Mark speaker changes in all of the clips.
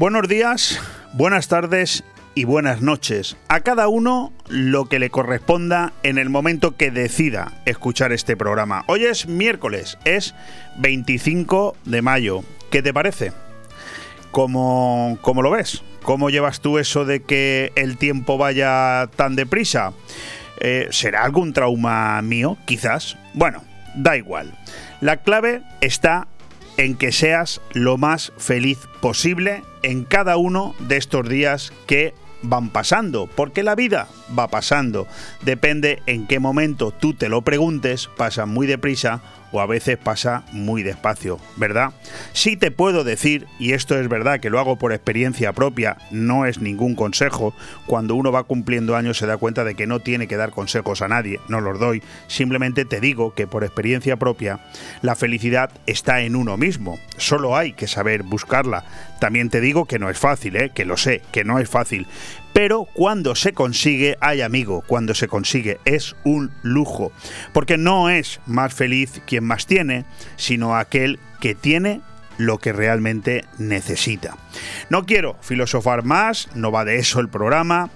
Speaker 1: Buenos días, buenas tardes y buenas noches. A cada uno lo que le corresponda en el momento que decida escuchar este programa. Hoy es miércoles, es 25 de mayo. ¿Qué te parece? ¿Cómo, cómo lo ves? ¿Cómo llevas tú eso de que el tiempo vaya tan deprisa? Eh, ¿Será algún trauma mío? Quizás. Bueno, da igual. La clave está en que seas lo más feliz posible en cada uno de estos días que van pasando, porque la vida va pasando. Depende en qué momento tú te lo preguntes, pasa muy deprisa o a veces pasa muy despacio, ¿verdad? Sí te puedo decir, y esto es verdad que lo hago por experiencia propia, no es ningún consejo, cuando uno va cumpliendo años se da cuenta de que no tiene que dar consejos a nadie, no los doy, simplemente te digo que por experiencia propia la felicidad está en uno mismo, solo hay que saber buscarla. También te digo que no es fácil, ¿eh? que lo sé, que no es fácil, pero cuando se consigue, hay amigo, cuando se consigue es un lujo, porque no es más feliz quien más tiene, sino aquel que tiene lo que realmente necesita. No quiero filosofar más, no va de eso el programa,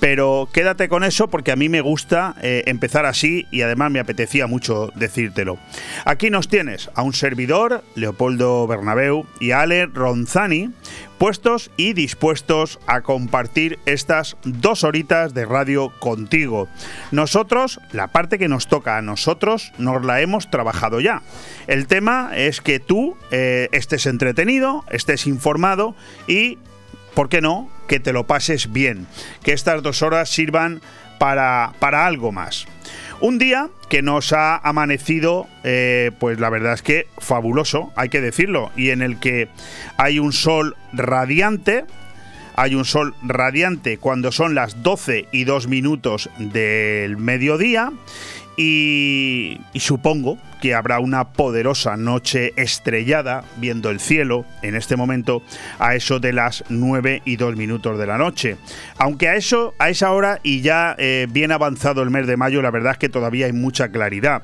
Speaker 1: pero quédate con eso porque a mí me gusta eh, empezar así y además me apetecía mucho decírtelo. Aquí nos tienes a un servidor, Leopoldo Bernabeu, y a Ale Ronzani, puestos y dispuestos a compartir estas dos horitas de radio contigo. Nosotros, la parte que nos toca a nosotros, nos la hemos trabajado ya. El tema es que tú eh, estés entretenido, estés informado y, ¿por qué no?, que te lo pases bien. Que estas dos horas sirvan para, para algo más. Un día que nos ha amanecido, eh, pues la verdad es que fabuloso, hay que decirlo, y en el que hay un sol radiante, hay un sol radiante cuando son las 12 y 2 minutos del mediodía, y, y supongo que habrá una poderosa noche estrellada viendo el cielo en este momento a eso de las 9 y 2 minutos de la noche. Aunque a eso, a esa hora y ya eh, bien avanzado el mes de mayo, la verdad es que todavía hay mucha claridad.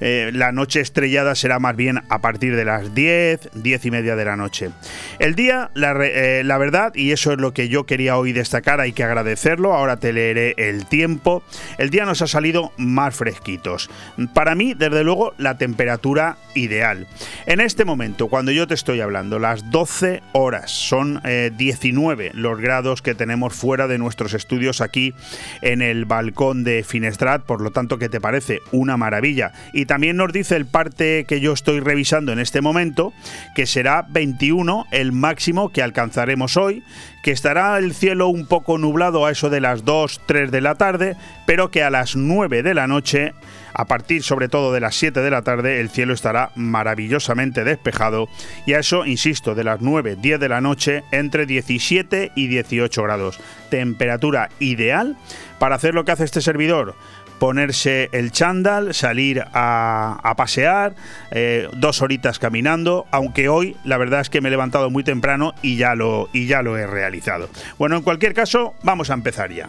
Speaker 1: Eh, la noche estrellada será más bien a partir de las 10, 10 y media de la noche. El día, la, eh, la verdad, y eso es lo que yo quería hoy destacar, hay que agradecerlo, ahora te leeré el tiempo. El día nos ha salido más fresquitos. Para mí, desde luego, la temperatura ideal. En este momento, cuando yo te estoy hablando, las 12 horas, son 19 los grados que tenemos fuera de nuestros estudios aquí en el balcón de Finestrat, por lo tanto, ¿qué te parece? Una maravilla. Y también nos dice el parte que yo estoy revisando en este momento, que será 21 el máximo que alcanzaremos hoy, que estará el cielo un poco nublado a eso de las 2, 3 de la tarde, pero que a las 9 de la noche a partir sobre todo de las 7 de la tarde el cielo estará maravillosamente despejado y a eso, insisto, de las 9, 10 de la noche entre 17 y 18 grados. Temperatura ideal para hacer lo que hace este servidor ponerse el chándal, salir a, pasear, eh, dos horitas caminando, aunque hoy la verdad es que me he levantado muy temprano y ya lo, y ya lo he realizado. Bueno, en cualquier caso, vamos a empezar ya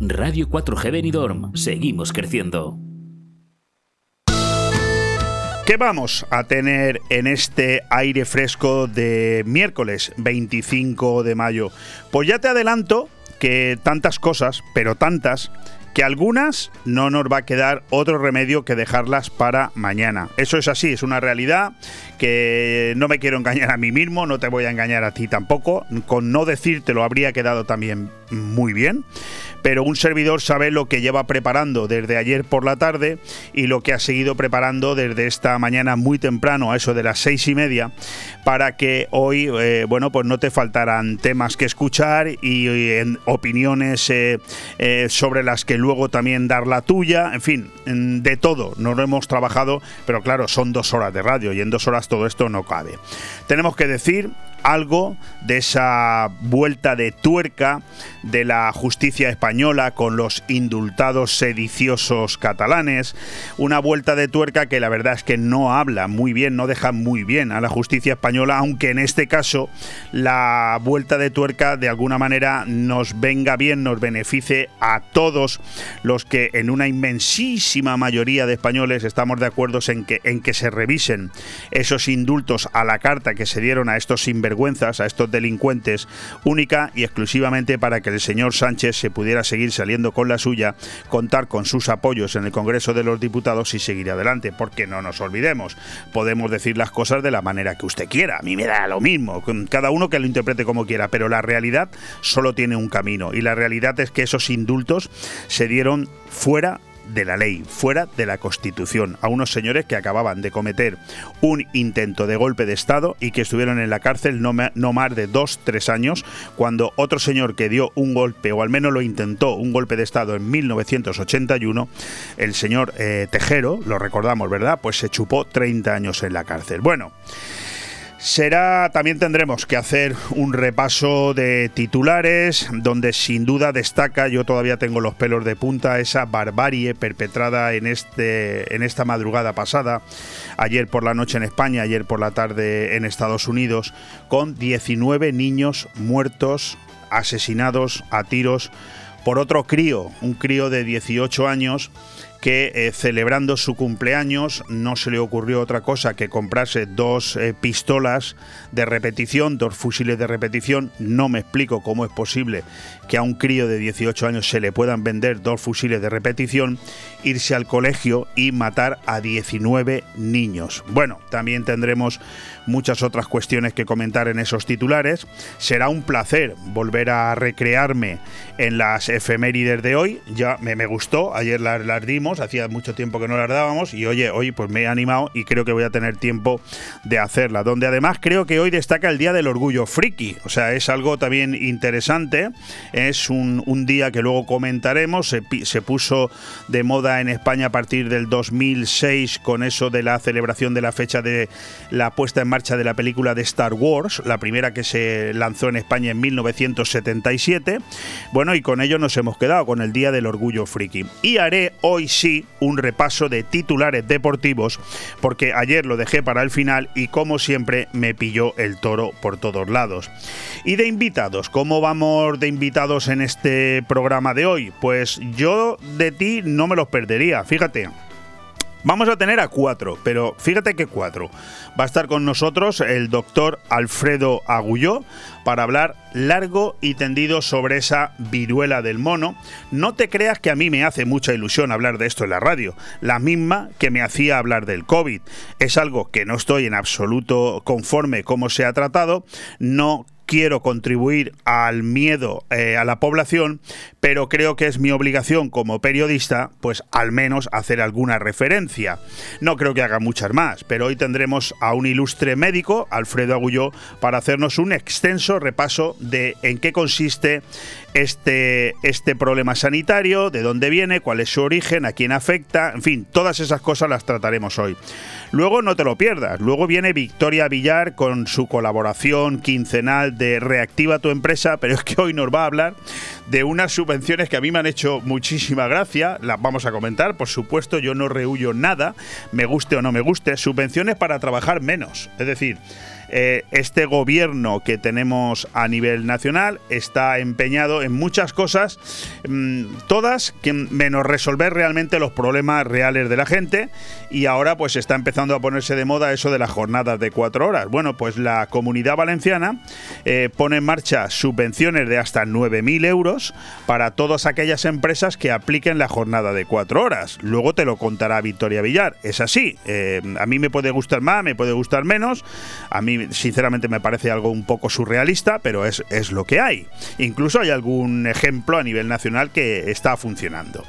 Speaker 2: Radio 4G Benidorm. Seguimos creciendo.
Speaker 1: ¿Qué vamos a tener en este aire fresco de miércoles 25 de mayo? Pues ya te adelanto que tantas cosas, pero tantas, que algunas no nos va a quedar otro remedio que dejarlas para mañana. Eso es así, es una realidad que no me quiero engañar a mí mismo, no te voy a engañar a ti tampoco. Con no decírtelo habría quedado también muy bien pero un servidor sabe lo que lleva preparando desde ayer por la tarde y lo que ha seguido preparando desde esta mañana muy temprano, a eso de las seis y media, para que hoy, eh, bueno, pues no te faltaran temas que escuchar y, opiniones eh, eh, sobre las que luego también dar la tuya, en fin, de todo. No lo hemos trabajado, pero claro, son dos horas de radio y en dos horas todo esto no cabe. Tenemos que decir algo de esa vuelta de tuerca de la justicia española con los indultados sediciosos catalanes, una vuelta de tuerca que la verdad es que no habla muy bien, no deja muy bien a la justicia española, aunque en este caso la vuelta de tuerca de alguna manera nos venga bien, nos beneficie a todos los que en una inmensísima mayoría de españoles estamos de acuerdo en que, en que se revisen esos indultos a la carta que se dieron a estos a estos delincuentes, única y exclusivamente para que el señor Sánchez se pudiera seguir saliendo con la suya, contar con sus apoyos en el Congreso de los Diputados y seguir adelante, porque no nos olvidemos, podemos decir las cosas de la manera que usted quiera, a mí me da lo mismo, cada uno que lo interprete como quiera, pero la realidad solo tiene un camino y la realidad es que esos indultos se dieron fuera de la ley, fuera de la Constitución, a unos señores que acababan de cometer un intento de golpe de Estado y que estuvieron en la cárcel no, más de dos, tres años, cuando otro señor que dio un golpe, o al menos lo intentó, un golpe de Estado en 1981, el señor eh, Tejero, lo recordamos, ¿verdad? Pues se chupó 30 años en la cárcel. Bueno. Será, también tendremos que hacer un repaso de titulares, donde sin duda destaca, yo todavía tengo los pelos de punta, esa barbarie perpetrada en, este, en esta madrugada pasada, ayer por la noche en España, ayer por la tarde en Estados Unidos, con 19 niños muertos, asesinados a tiros por otro crío, un crío de 18 años que eh, celebrando su cumpleaños no se le ocurrió otra cosa que comprarse dos eh, pistolas de repetición, dos fusiles de repetición. No me explico cómo es posible que a un crío de 18 años se le puedan vender dos fusiles de repetición, irse al colegio y matar a 19 niños. Bueno, también tendremos muchas otras cuestiones que comentar en esos titulares. Será un placer volver a recrearme en las efemérides de hoy. Ya me, me gustó, ayer las, las dimos hacía mucho tiempo que no las dábamos y oye, hoy pues me he animado y creo que voy a tener tiempo de hacerla, donde además creo que hoy destaca el Día del Orgullo Friki, o sea, es algo también interesante, es un, día que luego comentaremos, se, se puso de moda en España a partir del 2006 con eso de la celebración de la fecha de la puesta en marcha de la película de Star Wars, la primera que se lanzó en España en 1977, bueno, y con ello nos hemos quedado con el Día del Orgullo Friki. Y haré hoy sí un repaso de titulares deportivos, porque ayer lo dejé para el final y como siempre me pilló el toro por todos lados. Y de invitados, ¿cómo vamos de invitados en este programa de hoy? Pues yo de ti no me los perdería, fíjate. Vamos a tener a cuatro, pero fíjate que cuatro. Va a estar con nosotros el doctor Alfredo Agulló para hablar largo y tendido sobre esa viruela del mono. No te creas que a mí me hace mucha ilusión hablar de esto en la radio, la misma que me hacía hablar del COVID. Es algo que no estoy en absoluto conforme cómo se ha tratado, no quiero contribuir al miedo eh, a la población, pero creo que es mi obligación como periodista, pues al menos hacer alguna referencia. No creo que haga muchas más, pero hoy tendremos a un ilustre médico, Alfredo Agulló, para hacernos un extenso repaso de en qué consiste este, este problema sanitario, de dónde viene, cuál es su origen, a quién afecta, en fin, todas esas cosas las trataremos hoy. Luego no te lo pierdas, luego viene Victoria Villar con su colaboración quincenal de Reactiva tu empresa, pero es que hoy nos va a hablar de unas subvenciones que a mí me han hecho muchísima gracia, las vamos a comentar, por supuesto yo no rehuyo nada, me guste o no me guste, subvenciones para trabajar menos, es decir, eh, este gobierno que tenemos a nivel nacional está empeñado en muchas cosas, mm, todas menos resolver realmente los problemas reales de la gente y ahora pues está empezando a ponerse de moda eso de las jornadas de cuatro horas. Bueno, pues la comunidad valenciana eh, pone en marcha subvenciones de hasta 9.000 euros para todas aquellas empresas que apliquen la jornada de cuatro horas. Luego te lo contará Victoria Villar. Es así. Eh, a mí me puede gustar más, me puede gustar menos. A mí sinceramente me parece algo un poco surrealista, pero es, es lo que hay. Incluso hay algún ejemplo a nivel nacional que está funcionando.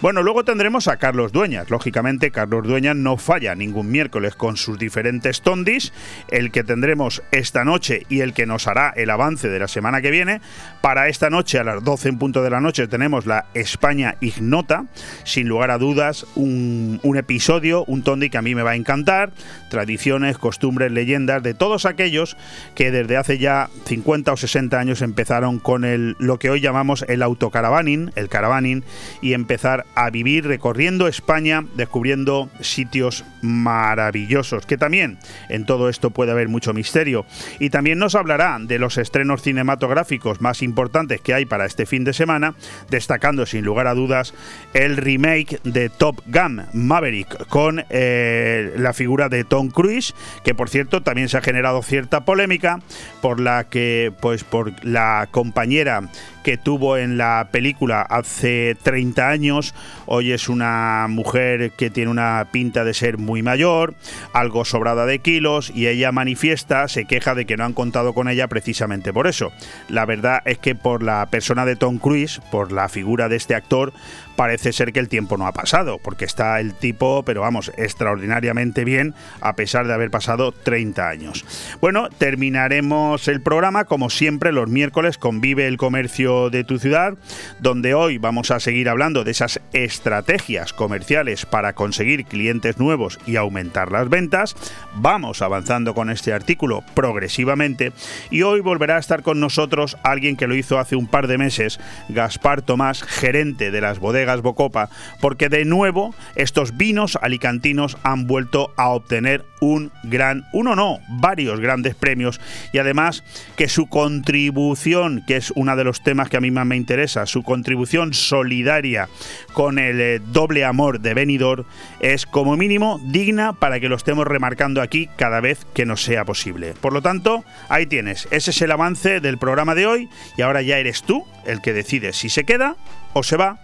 Speaker 1: Bueno, luego tendremos a Carlos Dueñas. Lógicamente, Carlos Dueñas no falla ningún miércoles con sus diferentes tondis. El que tendremos esta noche y el que nos hará el avance de la semana que viene. Para esta noche, a las 12 en punto de la noche, tenemos la España Ignota. Sin lugar a dudas, un, un episodio, un tondi que a mí me va a encantar. Tradiciones, costumbres, leyendas de todo aquellos que desde hace ya 50 o 60 años empezaron con el, lo que hoy llamamos el autocaravaning, el caravaning, y empezar a vivir recorriendo España, descubriendo sitios maravillosos, que también en todo esto puede haber mucho misterio. Y también nos hablará de los estrenos cinematográficos más importantes que hay para este fin de semana, destacando sin lugar a dudas el remake de Top Gun Maverick con eh, la figura de Tom Cruise, que por cierto también se ha generado cierta polémica por la que, pues por la compañera que tuvo en la película hace 30 años. Hoy es una mujer que tiene una pinta de ser muy mayor, algo sobrada de kilos, y ella manifiesta, se queja de que no han contado con ella precisamente por eso. La verdad es que por la persona de Tom Cruise, por la figura de este actor, parece ser que el tiempo no ha pasado, porque está el tipo, pero vamos, extraordinariamente bien, a pesar de haber pasado 30 años. Bueno, terminaremos el programa, como siempre, los miércoles con Vive el Comercio de tu ciudad, donde hoy vamos a seguir hablando de esas estrategias comerciales para conseguir clientes nuevos y aumentar las ventas. Vamos avanzando con este artículo progresivamente y hoy volverá a estar con nosotros alguien que lo hizo hace un par de meses, Gaspar Tomás, gerente de las bodegas Bocopa, porque de nuevo estos vinos alicantinos han vuelto a obtener un gran, uno no, varios grandes premios y además que su contribución, que es uno de los temas que a mí más me interesa, su contribución solidaria con el eh, doble amor de Benidorm es como mínimo digna para que lo estemos remarcando aquí cada vez que nos sea posible. Por lo tanto, ahí tienes, ese es el avance del programa de hoy y ahora ya eres tú el que decide si se queda o se va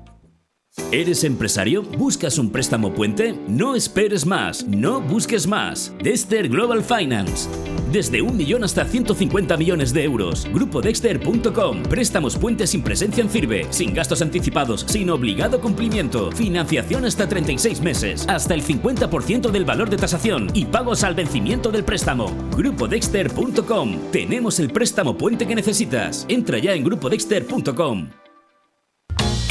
Speaker 2: ¿Eres empresario? ¿Buscas un préstamo puente? No esperes más, no busques más. Dexter Global Finance. Desde un millón hasta 150 millones de euros. Grupodexter.com. Préstamos puentes sin presencia en firme, sin gastos anticipados, sin obligado cumplimiento. Financiación hasta 36 meses, hasta el 50% del valor de tasación y pagos al vencimiento del préstamo. Grupodexter.com. Tenemos el préstamo puente que necesitas. Entra ya en grupodexter.com.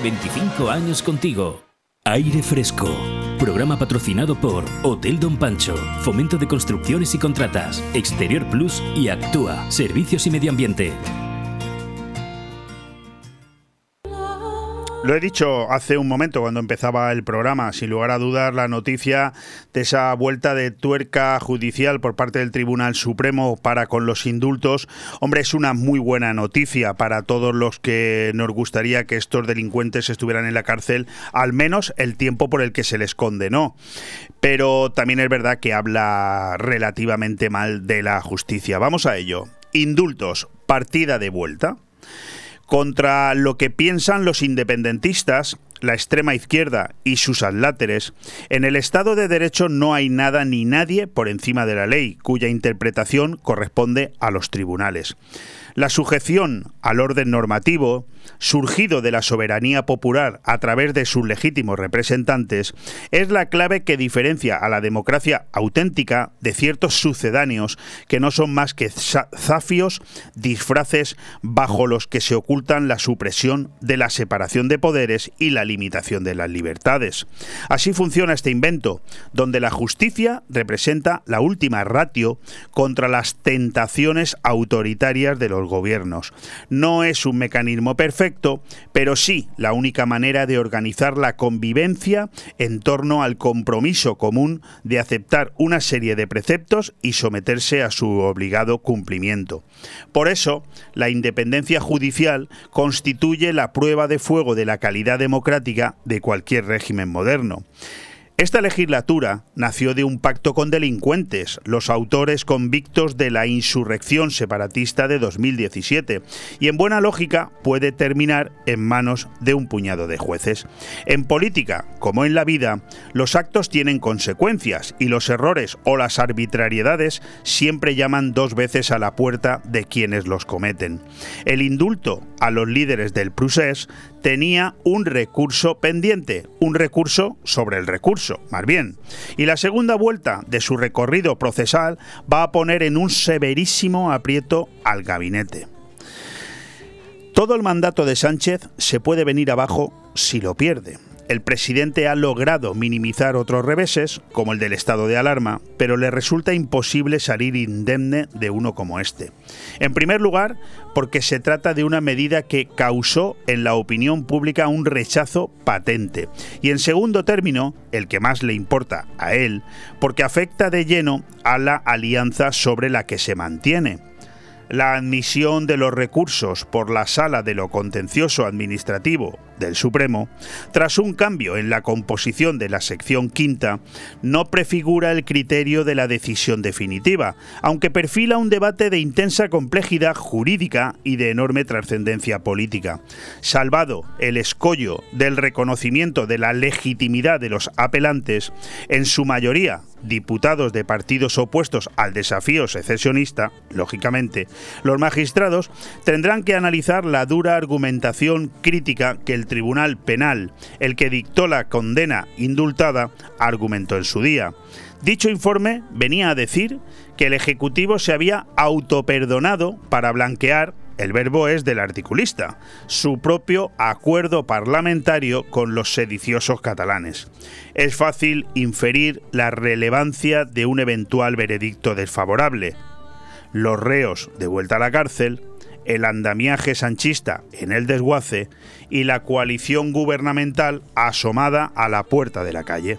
Speaker 2: 25 años contigo. Aire Fresco. Programa patrocinado por Hotel Don Pancho, Fomento de Construcciones y Contratas, Exterior Plus y Actúa, Servicios y Medio Ambiente.
Speaker 1: Lo he dicho hace un momento cuando empezaba el programa, sin lugar a dudas, la noticia de esa vuelta de tuerca judicial por parte del Tribunal Supremo para con los indultos, hombre, es una muy buena noticia para todos los que nos gustaría que estos delincuentes estuvieran en la cárcel, al menos el tiempo por el que se les condenó. Pero también es verdad que habla relativamente mal de la justicia. Vamos a ello. Indultos, partida de vuelta. Contra lo que piensan los independentistas, la extrema izquierda y sus adláteres, en el Estado de Derecho no hay nada ni nadie por encima de la ley, cuya interpretación corresponde a los tribunales. La sujeción al orden normativo, surgido de la soberanía popular a través de sus legítimos representantes, es la clave que diferencia a la democracia auténtica de ciertos sucedáneos que no son más que zafios, disfraces bajo los que se ocultan la supresión de la separación de poderes y la limitación de las libertades. Así funciona este invento, donde la justicia representa la última ratio contra las tentaciones autoritarias de los gobiernos. No es un mecanismo perfecto, pero sí la única manera de organizar la convivencia en torno al compromiso común de aceptar una serie de preceptos y someterse a su obligado cumplimiento. Por eso, la independencia judicial constituye la prueba de fuego de la calidad democrática de cualquier régimen moderno. Esta legislatura nació de un pacto con delincuentes, los autores convictos de la insurrección separatista de 2017, y en buena lógica puede terminar en manos de un puñado de jueces. En política, como en la vida, los actos tienen consecuencias y los errores o las arbitrariedades siempre llaman dos veces a la puerta de quienes los cometen. El indulto a los líderes del Prusés tenía un recurso pendiente, un recurso sobre el recurso, más bien. Y la segunda vuelta de su recorrido procesal va a poner en un severísimo aprieto al gabinete. Todo el mandato de Sánchez se puede venir abajo si lo pierde. El presidente ha logrado minimizar otros reveses, como el del estado de alarma, pero le resulta imposible salir indemne de uno como este. En primer lugar, porque se trata de una medida que causó en la opinión pública un rechazo patente. Y en segundo término, el que más le importa a él, porque afecta de lleno a la alianza sobre la que se mantiene la admisión de los recursos por la Sala de lo Contencioso Administrativo del Supremo, tras un cambio en la composición de la sección quinta, no prefigura el criterio de la decisión definitiva, aunque perfila un debate de intensa complejidad jurídica y de enorme trascendencia política. Salvado el escollo del reconocimiento de la legitimidad de los apelantes, en su mayoría diputados de partidos opuestos al desafío secesionista, lógicamente, los magistrados tendrán que analizar la dura argumentación crítica que el Tribunal Penal, el que dictó la condena indultada, argumentó en su día. Dicho informe venía a decir que el Ejecutivo se había autoperdonado para blanquear el verbo es del articulista, su propio acuerdo parlamentario con los sediciosos catalanes. Es fácil inferir la relevancia de un eventual veredicto desfavorable. Los reos de vuelta a la cárcel, el andamiaje sanchista en el desguace y la coalición gubernamental asomada a la puerta de la calle.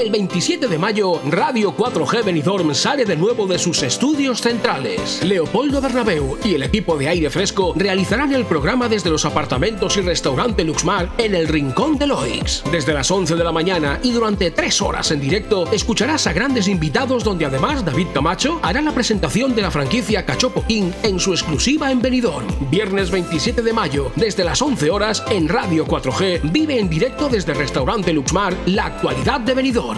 Speaker 3: El 27 de mayo, Radio 4G Benidorm sale de nuevo de sus estudios centrales. Leopoldo Bernabeu y el equipo de aire fresco realizarán el programa desde los apartamentos y restaurante Luxmar en el Rincón de Loix. Desde las 11 de la mañana y durante tres horas en directo, escucharás a grandes invitados donde además David Camacho hará la presentación de la franquicia Cachopo King en su exclusiva en Benidorm. Viernes 27 de mayo, desde las 11 horas, en Radio 4G, vive en directo desde el restaurante Luxmar la actualidad de Benidorm.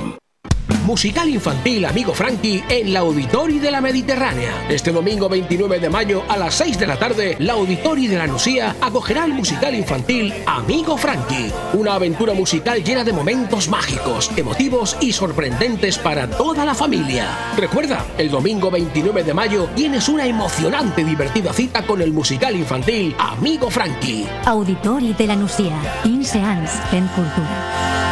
Speaker 3: Musical infantil Amigo Frankie en la Auditori de la Mediterránea. Este domingo 29 de mayo a las 6 de la tarde, la Auditori de la Nucía acogerá el musical infantil Amigo Frankie, una aventura musical llena de momentos mágicos, emotivos y sorprendentes para toda la familia. Recuerda, el domingo 29 de mayo tienes una emocionante y divertida cita con el musical infantil Amigo Frankie.
Speaker 4: Auditori de la Nucía, 15 anys en cultura.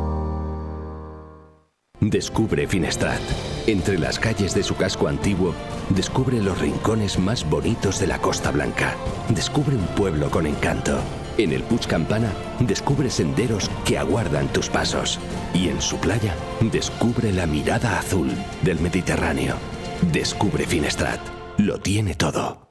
Speaker 5: Descubre Finestrat. Entre las calles de su casco antiguo, descubre los rincones más bonitos de la Costa Blanca. Descubre un pueblo con encanto. En el Puig Campana, descubre senderos que aguardan tus pasos. Y en su playa, descubre la mirada azul del Mediterráneo. Descubre Finestrat. Lo tiene todo.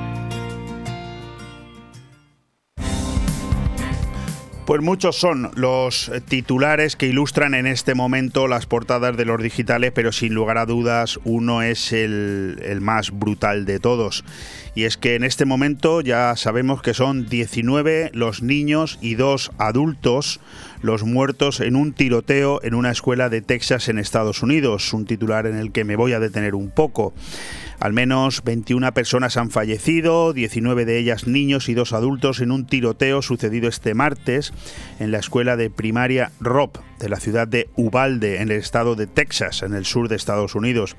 Speaker 1: Pues muchos son los titulares que ilustran en este momento las portadas de los digitales, pero sin lugar a dudas uno es el, más brutal de todos. Y es que en este momento ya sabemos que son 19 los niños y dos adultos los muertos en un tiroteo en una escuela de Texas en Estados Unidos, un titular en el que me voy a detener un poco. Al menos 21 personas han fallecido, 19 de ellas niños y dos adultos en un tiroteo sucedido este martes en la escuela de primaria Rob de la ciudad de Uvalde, en el estado de Texas, en el sur de Estados Unidos.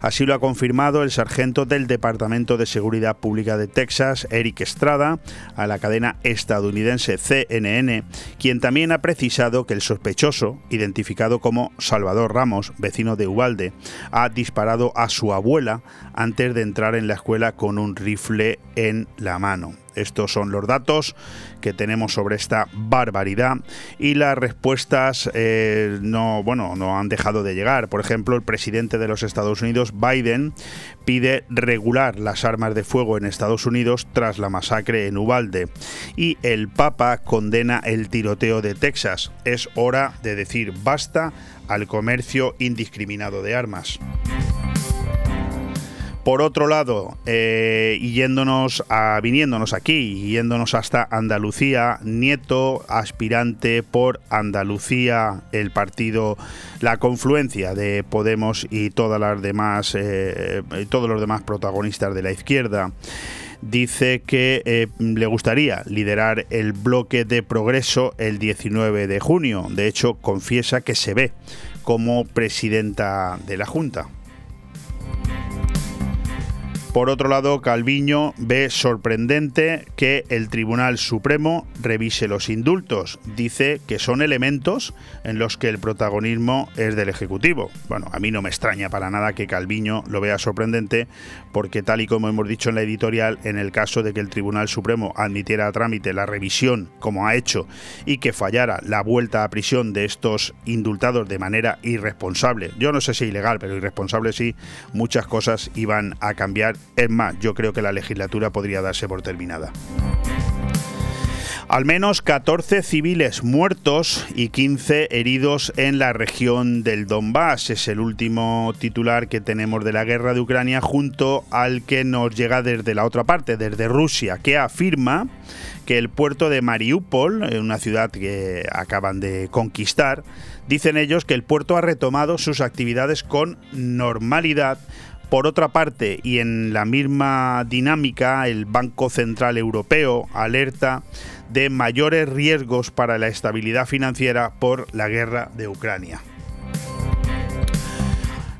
Speaker 1: Así lo ha confirmado el sargento del Departamento de Seguridad Pública de Texas, Eric Estrada, a la cadena estadounidense CNN, quien también ha precisado que el sospechoso, identificado como Salvador Ramos, vecino de Uvalde, ha disparado a su abuela antes de entrar en la escuela con un rifle en la mano. Estos son los datos que tenemos sobre esta barbaridad y las respuestas eh, no, bueno, no han dejado de llegar. Por ejemplo, el presidente de los Estados Unidos, Biden, pide regular las armas de fuego en Estados Unidos tras la masacre en Ubalde y el Papa condena el tiroteo de Texas. Es hora de decir basta al comercio indiscriminado de armas. Por otro lado, eh, viniéndonos aquí, yéndonos hasta Andalucía, Nieto, aspirante por Andalucía, el partido, la confluencia de Podemos y todas las demás, eh, todos los demás protagonistas de la izquierda dice que eh, le gustaría liderar el bloque de progreso el 19 de junio. De hecho, confiesa que se ve como presidenta de la Junta. Por otro lado, Calviño ve sorprendente que el Tribunal Supremo revise los indultos. Dice que son elementos en los que el protagonismo es del Ejecutivo. Bueno, a mí no me extraña para nada que Calviño lo vea sorprendente, porque tal y como hemos dicho en la editorial, en el caso de que el Tribunal Supremo admitiera a trámite la revisión, como ha hecho, y que fallara la vuelta a prisión de estos indultados de manera irresponsable, yo no sé si ilegal, pero irresponsable sí, muchas cosas iban a cambiar es más, yo creo que la legislatura podría darse por terminada. Al menos 14 civiles muertos y 15 heridos en la región del Donbass. Es el último titular que tenemos de la guerra de Ucrania junto al que nos llega desde la otra parte, desde Rusia, que afirma que el puerto de Mariupol, una ciudad que acaban de conquistar, dicen ellos que el puerto ha retomado sus actividades con normalidad por otra parte, y en la misma dinámica, el Banco Central Europeo alerta de mayores riesgos para la estabilidad financiera por la guerra de Ucrania.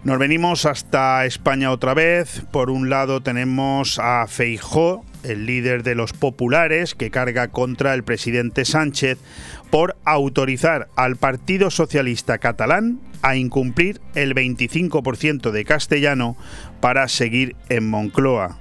Speaker 1: Nos venimos hasta España otra vez. Por un lado tenemos a Feijó, el líder de los populares, que carga contra el presidente Sánchez por autorizar al Partido Socialista Catalán a incumplir el 25% de castellano para seguir en Moncloa.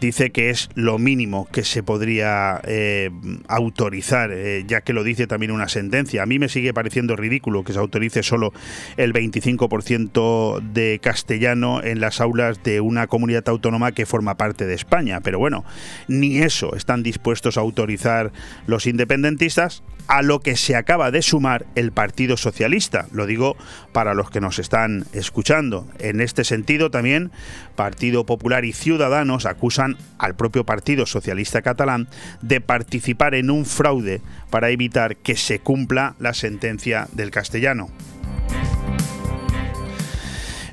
Speaker 1: dice que es lo mínimo que se podría eh, autorizar, eh, ya que lo dice también una sentencia. A mí me sigue pareciendo ridículo que se autorice solo el 25% de castellano en las aulas de una comunidad autónoma que forma parte de España. Pero bueno, ni eso están dispuestos a autorizar los independentistas, a lo que se acaba de sumar el Partido Socialista. Lo digo para los que nos están escuchando. En este sentido, también Partido Popular y Ciudadanos acusan al propio Partido Socialista Catalán de participar en un fraude para evitar que se cumpla la sentencia del castellano.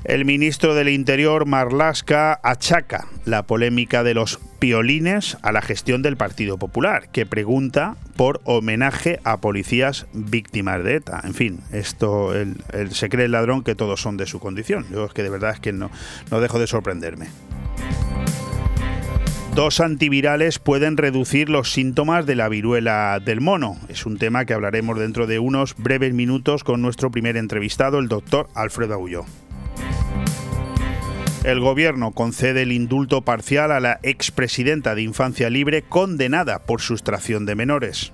Speaker 1: El ministro del Interior, Marlasca, achaca la polémica de los piolines a la gestión del Partido Popular, que pregunta por homenaje a policías víctimas de ETA. En fin, esto se cree el ladrón que todos son de su condición. Yo es que de verdad es que no, no dejo de sorprenderme. Dos antivirales pueden reducir los síntomas de la viruela del mono. Es un tema que hablaremos dentro de unos breves minutos con nuestro primer entrevistado, el doctor Alfredo Agulló. El gobierno concede el indulto parcial a la expresidenta de Infancia Libre condenada por sustracción de menores.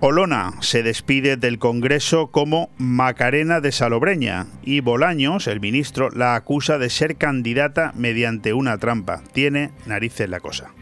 Speaker 1: Olona se despide del Congreso como Macarena de Salobreña y Bolaños, el ministro, la acusa de ser candidata mediante una trampa. Tiene narices la cosa.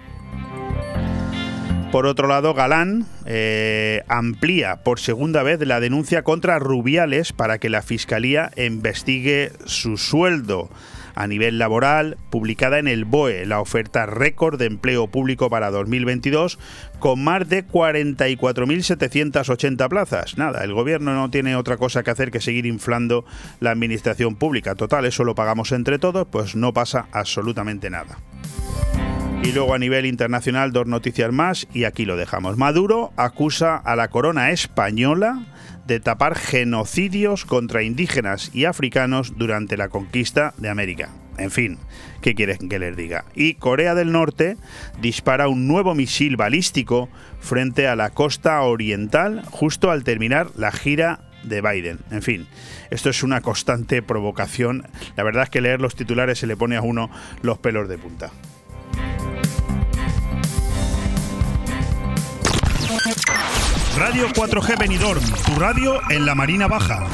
Speaker 1: Por otro lado, Galán eh, amplía por segunda vez la denuncia contra Rubiales para que la Fiscalía investigue su sueldo a nivel laboral, publicada en el BOE, la oferta récord de empleo público para 2022, con más de 44.780 plazas. Nada, el gobierno no tiene otra cosa que hacer que seguir inflando la administración pública. Total, eso lo pagamos entre todos, pues no pasa absolutamente nada. Y luego a nivel internacional dos noticias más y aquí lo dejamos. Maduro acusa a la corona española de tapar genocidios contra indígenas y africanos durante la conquista de América. En fin, ¿qué quieren que les diga? Y Corea del Norte dispara un nuevo misil balístico frente a la costa oriental justo al terminar la gira de Biden. En fin, esto es una constante provocación. La verdad es que leer los titulares se le pone a uno los pelos de punta.
Speaker 6: Radio 4G Benidorm, tu radio en la Marina Baja.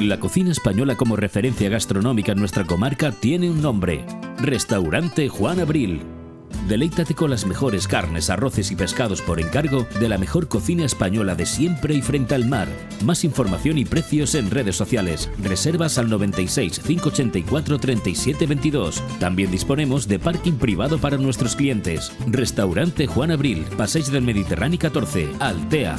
Speaker 2: La cocina española como referencia gastronómica en nuestra comarca tiene un nombre. Restaurante Juan Abril Deleítate con las mejores carnes, arroces y pescados por encargo de la mejor cocina española de siempre y frente al mar. Más información y precios en redes sociales. Reservas al 96 584 37 22. También disponemos de parking privado para nuestros clientes. Restaurante Juan Abril, Paseis del Mediterráneo 14, Altea.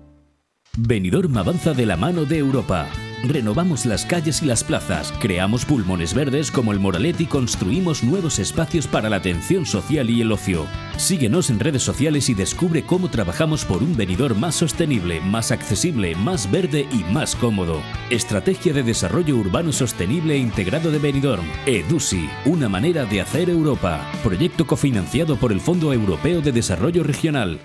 Speaker 2: Benidorm avanza de la mano de Europa. Renovamos las calles y las plazas, creamos pulmones verdes como el Moralet y construimos nuevos espacios para la atención social y el ocio. Síguenos en redes sociales y descubre cómo trabajamos por un venidor más sostenible, más accesible, más verde y más cómodo. Estrategia de Desarrollo Urbano Sostenible e Integrado de Benidorm. EDUSI, una manera de hacer Europa. Proyecto cofinanciado por el Fondo Europeo de Desarrollo Regional.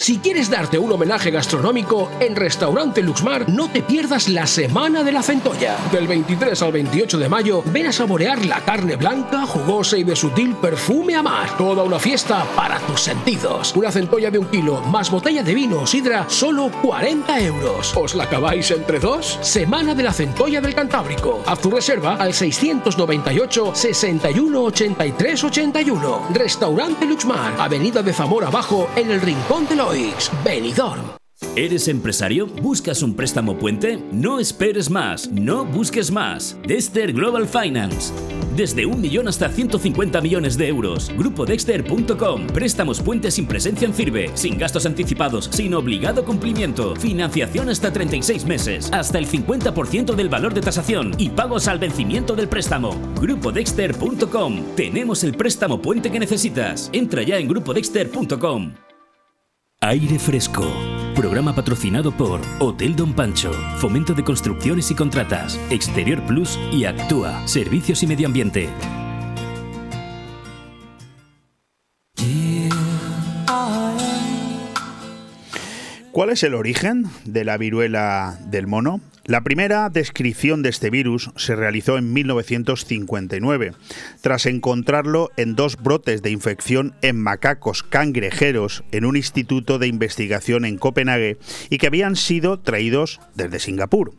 Speaker 3: Si quieres darte un homenaje gastronómico, en Restaurante Luxmar no te pierdas la Semana de la Centolla. Del 23 al 28 de mayo, ven a saborear la carne blanca, jugosa y de sutil perfume a mar. Toda una fiesta para tus sentidos. Una centolla de un kilo, más botella de vino o sidra, solo 40 euros. ¿Os la acabáis entre dos? Semana de la Centolla del Cantábrico. Haz tu reserva al 698 61 83 81. Restaurante Luxmar, Avenida de Zamora Abajo, en el Rincón de los
Speaker 2: ¿Eres empresario? ¿Buscas un préstamo puente? No esperes más, no busques más. Dester Global Finance desde un millón hasta 150 millones de euros. GrupoDexter.com. Préstamos puentes sin presencia en firme, sin gastos anticipados, sin obligado cumplimiento. Financiación hasta 36 meses, hasta el 50% del valor de tasación y pagos al vencimiento del préstamo. GrupoDexter.com. Tenemos el préstamo puente que necesitas. Entra ya en GrupoDexter.com. Aire Fresco. Programa patrocinado por Hotel Don Pancho, Fomento de Construcciones y Contratas, Exterior Plus y Actúa, Servicios y Medio Ambiente.
Speaker 1: ¿Cuál es el origen de la viruela del mono? La primera descripción de este virus se realizó en 1959, tras encontrarlo en dos brotes de infección en macacos cangrejeros en un instituto de investigación en Copenhague y que habían sido traídos desde Singapur.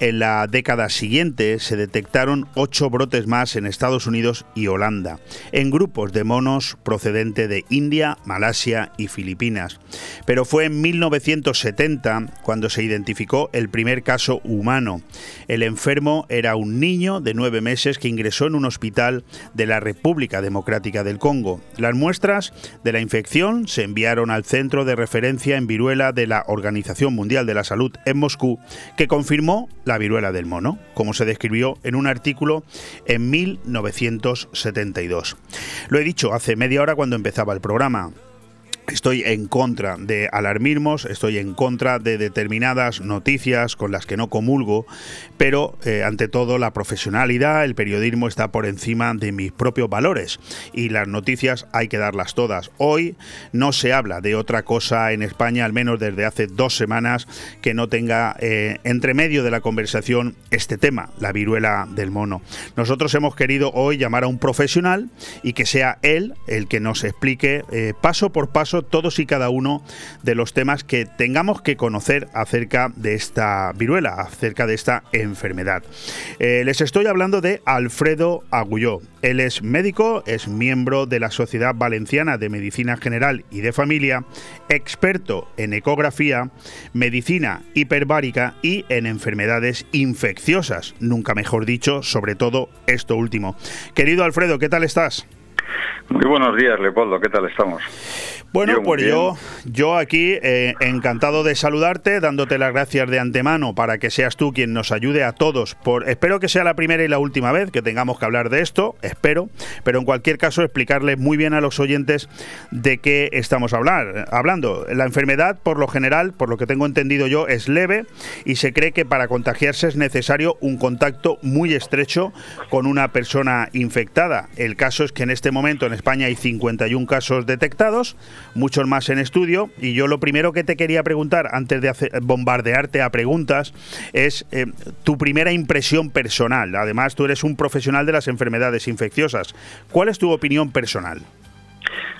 Speaker 1: En la década siguiente se detectaron ocho brotes más en Estados Unidos y Holanda, en grupos de monos procedente de India, Malasia y Filipinas. Pero fue en 1970 cuando se identificó el primer caso humano. El enfermo era un niño de nueve meses que ingresó en un hospital de la República Democrática del Congo. Las muestras de la infección se enviaron al Centro de Referencia en Viruela de la Organización Mundial de la Salud en Moscú, que confirmó viruela del mono, como se describió en un artículo en 1972. Lo he dicho hace media hora cuando empezaba el programa. Estoy en contra de alarmismos, estoy en contra de determinadas noticias con las que no comulgo, pero eh, ante todo la profesionalidad, el periodismo está por encima de mis propios valores y las noticias hay que darlas todas. Hoy no se habla de otra cosa en España, al menos desde hace dos semanas, que no tenga eh, entre medio de la conversación este tema, la viruela del mono. Nosotros hemos querido hoy llamar a un profesional y que sea él el que nos explique eh, paso por paso todos y cada uno de los temas que tengamos que conocer acerca de esta viruela, acerca de esta enfermedad. Eh, les estoy hablando de Alfredo Agulló. Él es médico, es miembro de la Sociedad Valenciana de Medicina General y de Familia, experto en ecografía, medicina hiperbárica y en enfermedades infecciosas, nunca mejor dicho, sobre todo esto último. Querido Alfredo, ¿qué tal estás?
Speaker 7: Muy buenos días, Leopoldo, ¿qué tal estamos?
Speaker 1: Bueno, pues yo, yo aquí eh, encantado de saludarte, dándote las gracias de antemano para que seas tú quien nos ayude a todos. Por, espero que sea la primera y la última vez que tengamos que hablar de esto, espero, pero en cualquier caso explicarles muy bien a los oyentes de qué estamos hablar, hablando. La enfermedad, por lo general, por lo que tengo entendido yo, es leve y se cree que para contagiarse es necesario un contacto muy estrecho con una persona infectada. El caso es que en este momento en España hay 51 casos detectados muchos más en estudio. Y yo lo primero que te quería preguntar, antes de hacer, bombardearte a preguntas, es eh, tu primera impresión personal. Además, tú eres un profesional de las enfermedades infecciosas. ¿Cuál es tu opinión personal?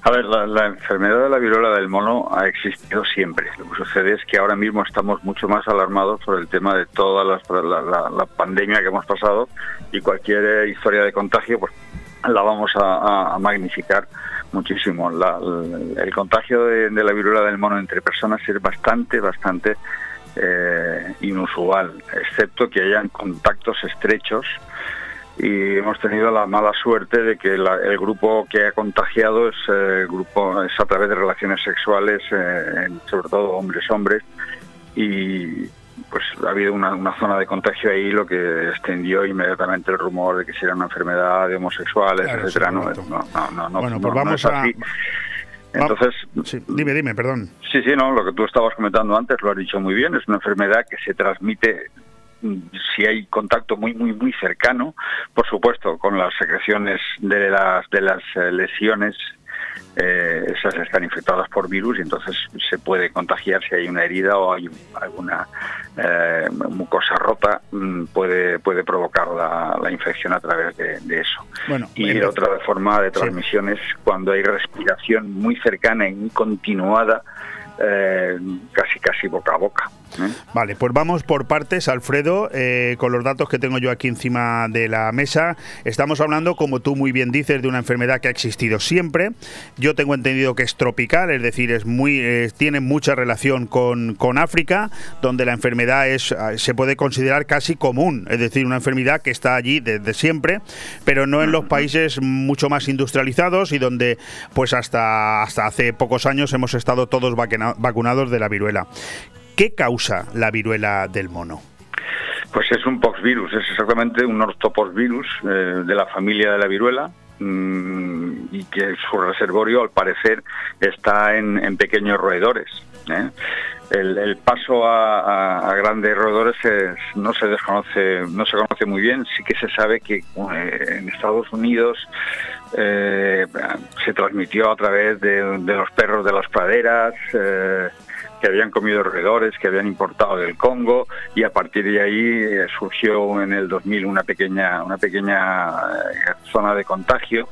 Speaker 7: A ver, la, enfermedad de la viruela del mono ha existido siempre. Lo que sucede es que ahora mismo estamos mucho más alarmados por el tema de toda la, pandemia que hemos pasado y cualquier historia de contagio, pues la vamos a magnificar muchísimo. el contagio de, la viruela del mono entre personas es bastante, bastante eh, inusual, excepto que hayan contactos estrechos y hemos tenido la mala suerte de que el grupo que ha contagiado es eh, grupo es a través de relaciones sexuales, eh, sobre todo hombres hombres y pues ha habido una, zona de contagio ahí, lo que extendió inmediatamente el rumor de que si era una enfermedad de homosexuales, etcétera. No, no, no,
Speaker 1: bueno, pues vamos a.
Speaker 7: Entonces,
Speaker 1: dime, dime, perdón.
Speaker 7: Sí, sí, no, lo que tú estabas comentando antes lo has dicho muy bien, es una enfermedad que se transmite mm, si hay contacto muy muy muy cercano, por supuesto, con las secreciones de las de las eh, lesiones eh, esas están infectadas por virus y entonces se puede contagiar si hay una herida o hay alguna eh, mucosa rota, mm, puede, puede provocar la, infección a través de, eso. y otra forma de transmisión es cuando hay respiración muy cercana y muy continuada, eh, casi casi boca a boca. ¿Eh?
Speaker 1: Vale, pues vamos por partes, Alfredo, eh, con los datos que tengo yo aquí encima de la mesa. Estamos hablando, como tú muy bien dices, de una enfermedad que ha existido siempre. Yo tengo entendido que es tropical, es decir, es muy, eh, tiene mucha relación con, con África, donde la enfermedad es, ah, se puede considerar casi común, es decir, una enfermedad que está allí desde siempre, pero no en los países mucho más industrializados y donde, pues hasta, hasta hace pocos años hemos estado todos vacunados de la viruela. ¿Qué causa la viruela del mono?
Speaker 7: Pues es un poxvirus, es exactamente un ortopoxvirus eh, de la familia de la viruela, mm, y que su reservorio al parecer está en, pequeños roedores. ¿eh? El, paso a, grandes roedores no se desconoce, no se conoce muy bien. Sí que se sabe que eh, en Estados Unidos se transmitió a través de, los perros de las praderas que habían comido roedores, que habían importado del Congo y a partir de ahí eh, surgió en el 2000 una pequeña, una pequeña eh, zona de contagio.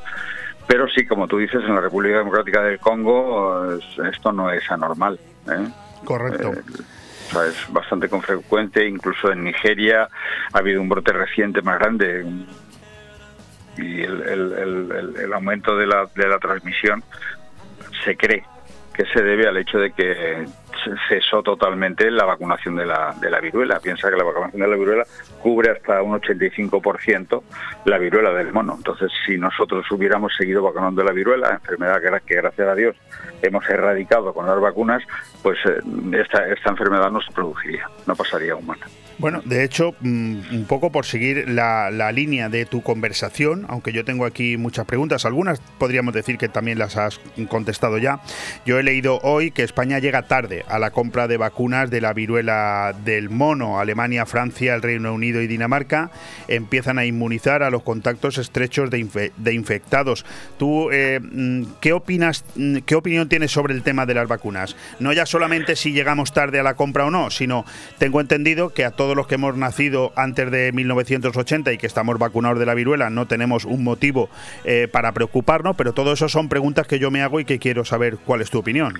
Speaker 7: Pero sí, como tú dices, en la República Democrática del Congo esto no es anormal. ¿eh?
Speaker 1: Correcto.
Speaker 7: es bastante con frecuente, incluso en Nigeria ha habido un brote reciente más grande y el, aumento de la, de la transmisión se cree que se debe al hecho de que cesó totalmente la vacunación de la, viruela. Piensa que la vacunación de la viruela cubre hasta un 85% la viruela del mono. Entonces, si nosotros hubiéramos seguido vacunando la viruela, enfermedad que, gracias a Dios hemos erradicado con las vacunas, pues eh, esta, esta enfermedad no se produciría, no pasaría humana.
Speaker 1: Bueno, de hecho, mm, un poco por seguir la, línea de tu conversación, aunque yo tengo aquí muchas preguntas, algunas podríamos decir que también las has contestado ya. Yo he leído hoy que España llega tarde a la compra de vacunas de la viruela del mono. Alemania, Francia, el Reino Unido y Dinamarca empiezan a inmunizar a los contactos estrechos de, de infectados. ¿Tú eh, mm, qué opinas, mm, qué opinión tienes sobre el tema de las vacunas? No ya solamente si llegamos tarde a la compra o no, sino tengo entendido que a todos todos los que hemos nacido antes de 1980 y que estamos vacunados de la viruela no tenemos un motivo eh, para preocuparnos, pero todo eso son preguntas que yo me hago y que quiero saber cuál es tu opinión.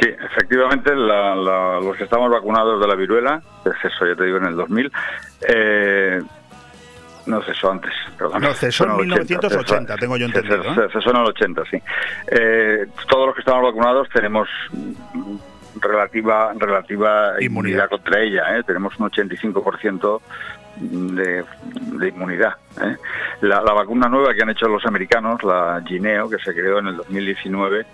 Speaker 7: Sí, efectivamente, los que estamos vacunados de la viruela, eso ya te digo en el 2000, eh, no cesó antes, perdón.
Speaker 1: No, cesó en 1980, tengo yo entendido.
Speaker 7: Cesó, en el 80, sí. Eh, todos los que estamos vacunados tenemos relativa relativa inmunidad, contra ella. ¿eh? Tenemos un 85% de, de inmunidad. ¿eh? La, la, vacuna nueva que han hecho los americanos, la Gineo, que se creó en el 2019,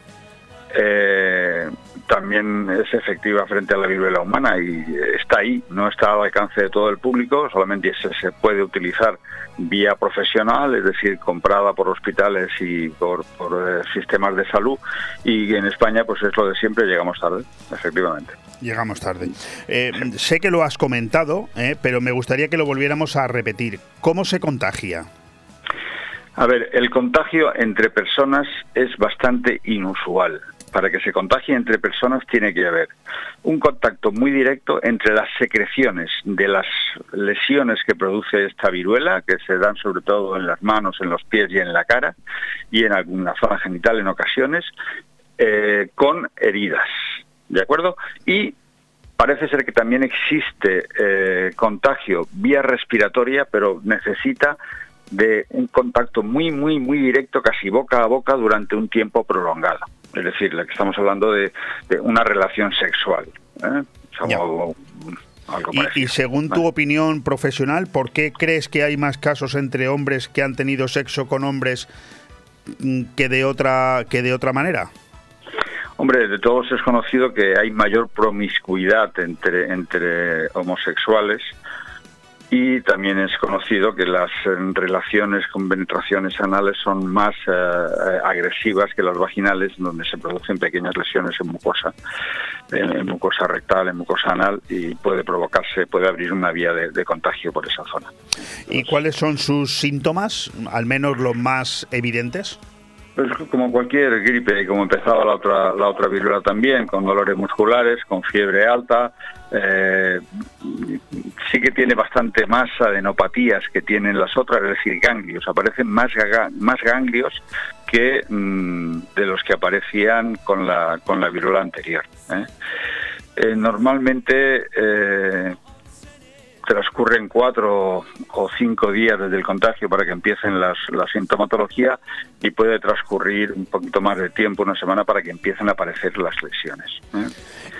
Speaker 7: eh, también es efectiva frente a la viruela humana y está ahí, no está al alcance de todo el público, solamente se, puede utilizar vía profesional, es decir, comprada por hospitales y por, eh, sistemas de salud y en España pues es lo de siempre, llegamos tarde, efectivamente.
Speaker 1: Llegamos tarde. Eh, sé que lo has comentado, eh, pero me gustaría que lo volviéramos a repetir. ¿Cómo se contagia?
Speaker 7: A ver, el contagio entre personas es bastante inusual para que se contagie entre personas tiene que haber un contacto muy directo entre las secreciones de las lesiones que produce esta viruela, que se dan sobre todo en las manos, en los pies y en la cara, y en alguna zona genital en ocasiones, eh, con heridas. ¿De acuerdo? Y parece ser que también existe eh, contagio vía respiratoria, pero necesita de un contacto muy, muy, muy directo, casi boca a boca, durante un tiempo prolongado. Es decir, que estamos hablando de, una relación sexual. ¿eh?
Speaker 1: y, según tu opinión profesional, ¿por qué crees que hay más casos entre hombres que han tenido sexo con hombres mm, que de otra que de otra manera?
Speaker 7: Hombre, de todos es conocido que hay mayor promiscuidad entre entre homosexuales y también es conocido que las eh, relaciones con penetraciones anales son más eh, eh, agresivas que las vaginales, donde se producen pequeñas lesiones en mucosa, en, mucosa rectal, en mucosa anal, y puede provocarse, puede abrir una vía de, contagio por esa zona.
Speaker 1: ¿Y cuáles son sus síntomas, al menos los más evidentes?
Speaker 7: Pues como cualquier gripe, como empezaba la otra, la otra viruela también, con dolores musculares, con fiebre alta, eh, sí que tiene bastante más adenopatías que tienen las otras, es decir, ganglios. Aparecen más, más ganglios que mm, de los que aparecían con la, con la viruela anterior. ¿eh? eh, normalmente transcurren cuatro o cinco días desde el contagio para que empiecen las, la sintomatología y puede transcurrir un poquito más de tiempo, una semana, para que empiecen a aparecer las lesiones. ¿eh?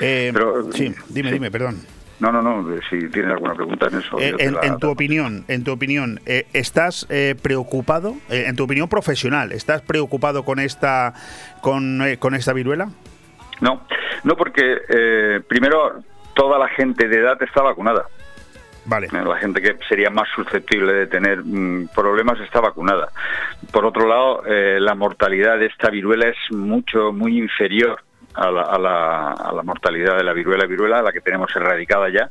Speaker 1: Eh, sí, dime, dime, perdón.
Speaker 7: No, no, no, si tienes alguna pregunta en eso.
Speaker 1: Eh, en, tu opinión, en tu opinión, ¿estás preocupado, en tu opinión profesional, estás preocupado con esta, con, con esta viruela?
Speaker 7: No, no porque primero toda la gente de edad está vacunada. La gente que sería más susceptible de tener mm, problemas está vacunada. Por otro lado, eh, la mortalidad de esta viruela es mucho, muy inferior a la mortalidad de la viruela viruela, la que tenemos erradicada ya.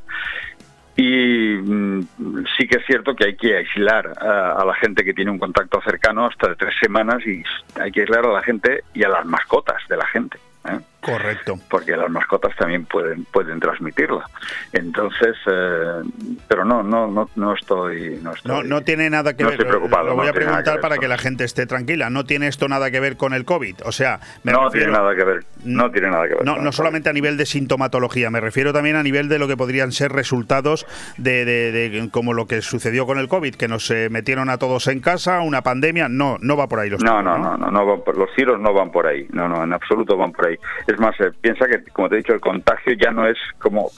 Speaker 7: Y mm, sí que es cierto que hay que aislar a, la gente que tiene un contacto cercano hasta de tres semanas y hay que aislar a la gente y a las mascotas de la gente. ¿eh?
Speaker 1: Correcto.
Speaker 7: Porque las mascotas también pueden pueden transmitirla. Entonces, eh, pero no, no, no, no estoy,
Speaker 1: no No, tiene nada que
Speaker 7: no
Speaker 1: ver.
Speaker 7: Estoy preocupado.
Speaker 1: Lo voy a preguntar para que la gente esté tranquila. No tiene esto nada que ver con el COVID. O sea,
Speaker 7: no tiene nada que ver. No tiene nada que ver.
Speaker 1: No, no solamente a nivel de sintomatología. Me refiero también a nivel de lo que podrían ser resultados de, de, como lo que sucedió con el COVID, que nos eh, metieron a todos en casa, una pandemia. No, no va por ahí los
Speaker 7: no, no, no, no, no, los tiros no van por ahí. No, no, en absoluto van por ahí. Es es más, eh, piensa que, como te he dicho, el contagio ya no es como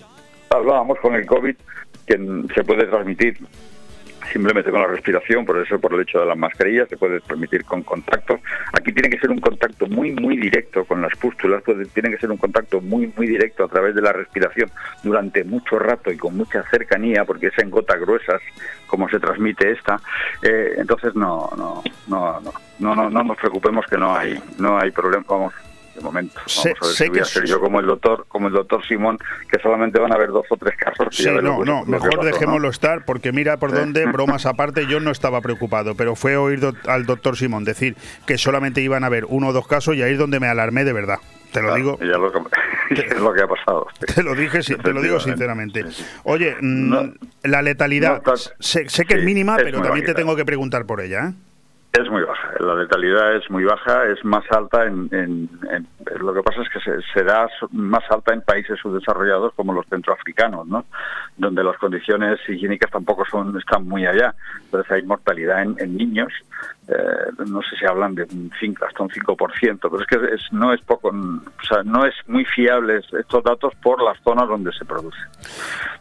Speaker 7: hablábamos con el COVID, que se puede transmitir simplemente con la respiración, por eso por el hecho de las mascarillas, se puede transmitir con contacto. Aquí tiene que ser un contacto muy, muy directo con las pústulas, pues, tiene que ser un contacto muy, muy directo a través de la respiración durante mucho rato y con mucha cercanía, porque es en gotas gruesas como se transmite esta. Eh, entonces no, no, no, no, no, no, no nos preocupemos que no hay, no hay problema, vamos, de momento. Vamos a ver si voy a ser yo como el doctor, como el doctor Simón, que solamente van a haber dos o tres casos.
Speaker 1: Sí, no, no, mejor dejémoslo estar, porque mira por dónde, bromas aparte, yo no estaba preocupado, pero fue oír al doctor Simón decir que solamente iban a haber uno o dos casos y ahí es donde me alarmé de verdad. Te lo digo.
Speaker 7: Ya lo, es lo que ha pasado.
Speaker 1: Te lo dije, te lo digo sinceramente. Oye, mm, la letalidad, sé, que es mínima, pero también te tengo que preguntar por ella. ¿eh?
Speaker 7: Es muy baja, la letalidad es muy baja, es más alta en, lo que pasa es que se, da más alta en países subdesarrollados como los centroafricanos, ¿no? Donde las condiciones higiénicas tampoco son están muy allá. Entonces hay mortalidad en, niños, eh, no sé si hablan de un 5, hasta un 5%, pero es que no es poco, o sea, no es muy fiable estos datos por las zonas donde se produce.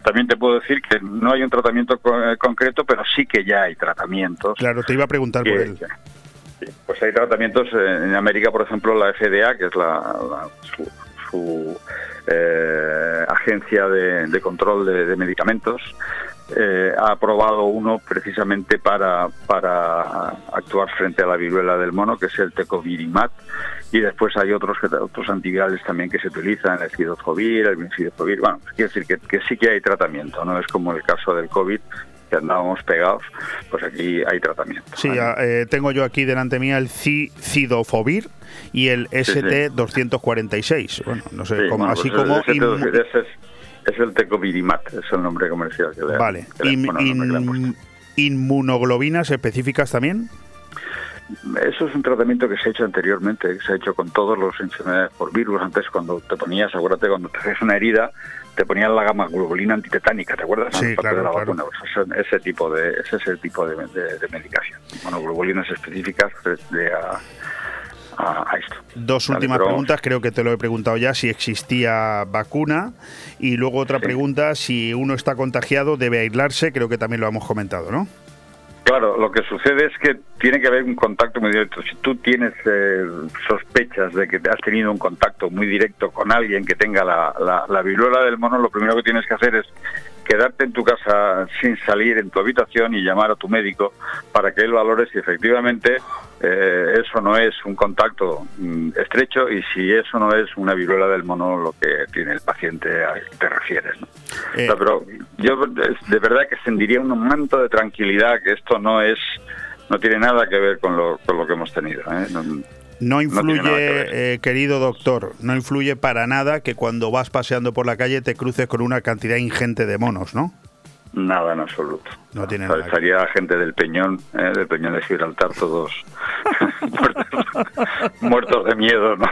Speaker 7: También te puedo decir que no hay un tratamiento eh, concreto, pero sí que ya hay tratamientos.
Speaker 1: Claro, te iba a preguntar por él
Speaker 7: pues hay tratamientos en América, por ejemplo, la FDA, que es la, su, eh, agencia de, control de, medicamentos, eh, ha aprobado uno precisamente para, para actuar frente a la viruela del mono, que es el tecovirimat, y después hay otros otros antivirales también que se utilizan, el cidofovir, el vincidofovir, bueno, quiere decir que sí que hay tratamiento, no es como el caso del COVID, que andábamos pegados, pues aquí hay tratamiento.
Speaker 1: Sí, eh, tengo yo aquí delante mía el Cidofovir y el ST246. Bueno, no sé, como, así
Speaker 7: pues
Speaker 1: como...
Speaker 7: es, el Tecovirimat, es el nombre comercial que le
Speaker 1: Vale. ¿Inmunoglobinas específicas también?
Speaker 7: Eso es un tratamiento que se ha hecho anteriormente, que se ha hecho con todos los enfermedades por virus. Antes, cuando te ponías, acuérdate, cuando te haces una herida, te ponían la gama globulina antitetánica, ¿te acuerdas?
Speaker 1: Sí, claro,
Speaker 7: pues ese, tipo de, ese es el tipo de, medicación. Bueno, globulinas específicas de a, esto.
Speaker 1: Dos últimas preguntas, creo que te lo he preguntado ya, si existía vacuna. Y luego otra pregunta, si uno está contagiado, debe aislarse, creo que también lo hemos comentado, ¿no?
Speaker 7: Claro, lo que sucede es que tiene que haber un contacto muy directo. Si tú tienes eh, sospechas de que has tenido un contacto muy directo con alguien que tenga la, la, la viruela del mono, lo primero que tienes que hacer es quedarte en tu casa sin salir en tu habitación y llamar a tu médico para que él valore si efectivamente eh, eso no es un contacto mm, estrecho y si eso no es una viruela del mono lo que tiene el paciente que te refieres. Eh, pero yo de verdad que sentiría un manto de tranquilidad que esto no es no tiene nada que ver con lo, con lo que hemos tenido. ¿eh?
Speaker 1: No influye, eh, querido doctor, no influye para nada que cuando vas paseando por la calle te cruces con una cantidad ingente de monos, ¿no?
Speaker 7: Nada en absoluto.
Speaker 1: No tiene nada.
Speaker 7: Estaría gente del Peñón, ¿eh? del Peñón de Gibraltar, todos muertos, muertos de miedo, ¿no?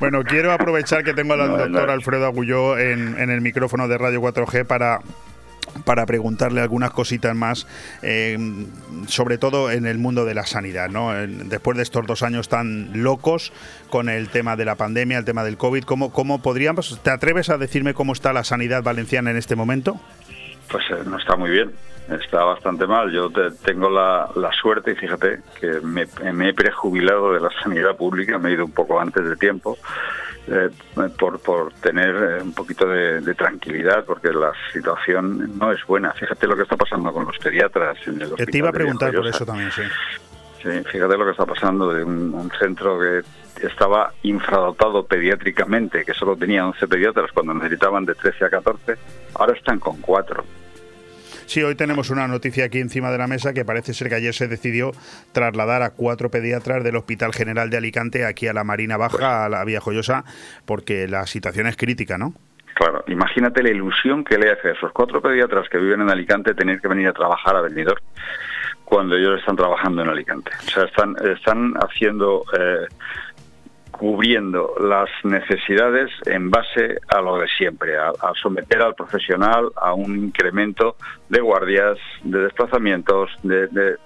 Speaker 1: Bueno, quiero aprovechar que tengo al
Speaker 7: No,
Speaker 1: doctor
Speaker 7: no.
Speaker 1: Alfredo Agulló en, en el micrófono de Radio 4G para para preguntarle algunas cositas más, eh, sobre todo en el mundo de la sanidad, ¿no? Después de estos dos años tan locos con el tema de la pandemia, el tema del COVID, ¿cómo, cómo podríamos, te atreves a decirme cómo está la sanidad valenciana en este momento?
Speaker 7: Pues eh, no está muy bien, está bastante mal. Yo te- tengo la, la suerte, y fíjate, que me, me he prejubilado de la sanidad pública, me he ido un poco antes de tiempo, eh, por, por tener eh, un poquito de, de tranquilidad, porque la situación no es buena. Fíjate lo que está pasando con los pediatras en el
Speaker 1: Eh, te iba a
Speaker 7: hospital
Speaker 1: preguntar por eso también, sí.
Speaker 7: Fíjate lo que está pasando de un, un centro que estaba infradotado pediátricamente, que solo tenía 11 pediatras cuando necesitaban de 13 a 14, ahora están con 4.
Speaker 1: Sí, hoy tenemos una noticia aquí encima de la mesa que parece ser que ayer se decidió trasladar a cuatro pediatras del Hospital General de Alicante aquí a la Marina Baja, a la Vía Joyosa, porque la situación es crítica, ¿no?
Speaker 7: Claro, imagínate la ilusión que le hace a esos cuatro pediatras que viven en Alicante tener que venir a trabajar a Benidorm cuando ellos están trabajando en Alicante. O sea, están, están haciendo, eh, cubriendo las necesidades en base a lo de siempre, a, someter al profesional a un incremento de guardias, de desplazamientos, de, de-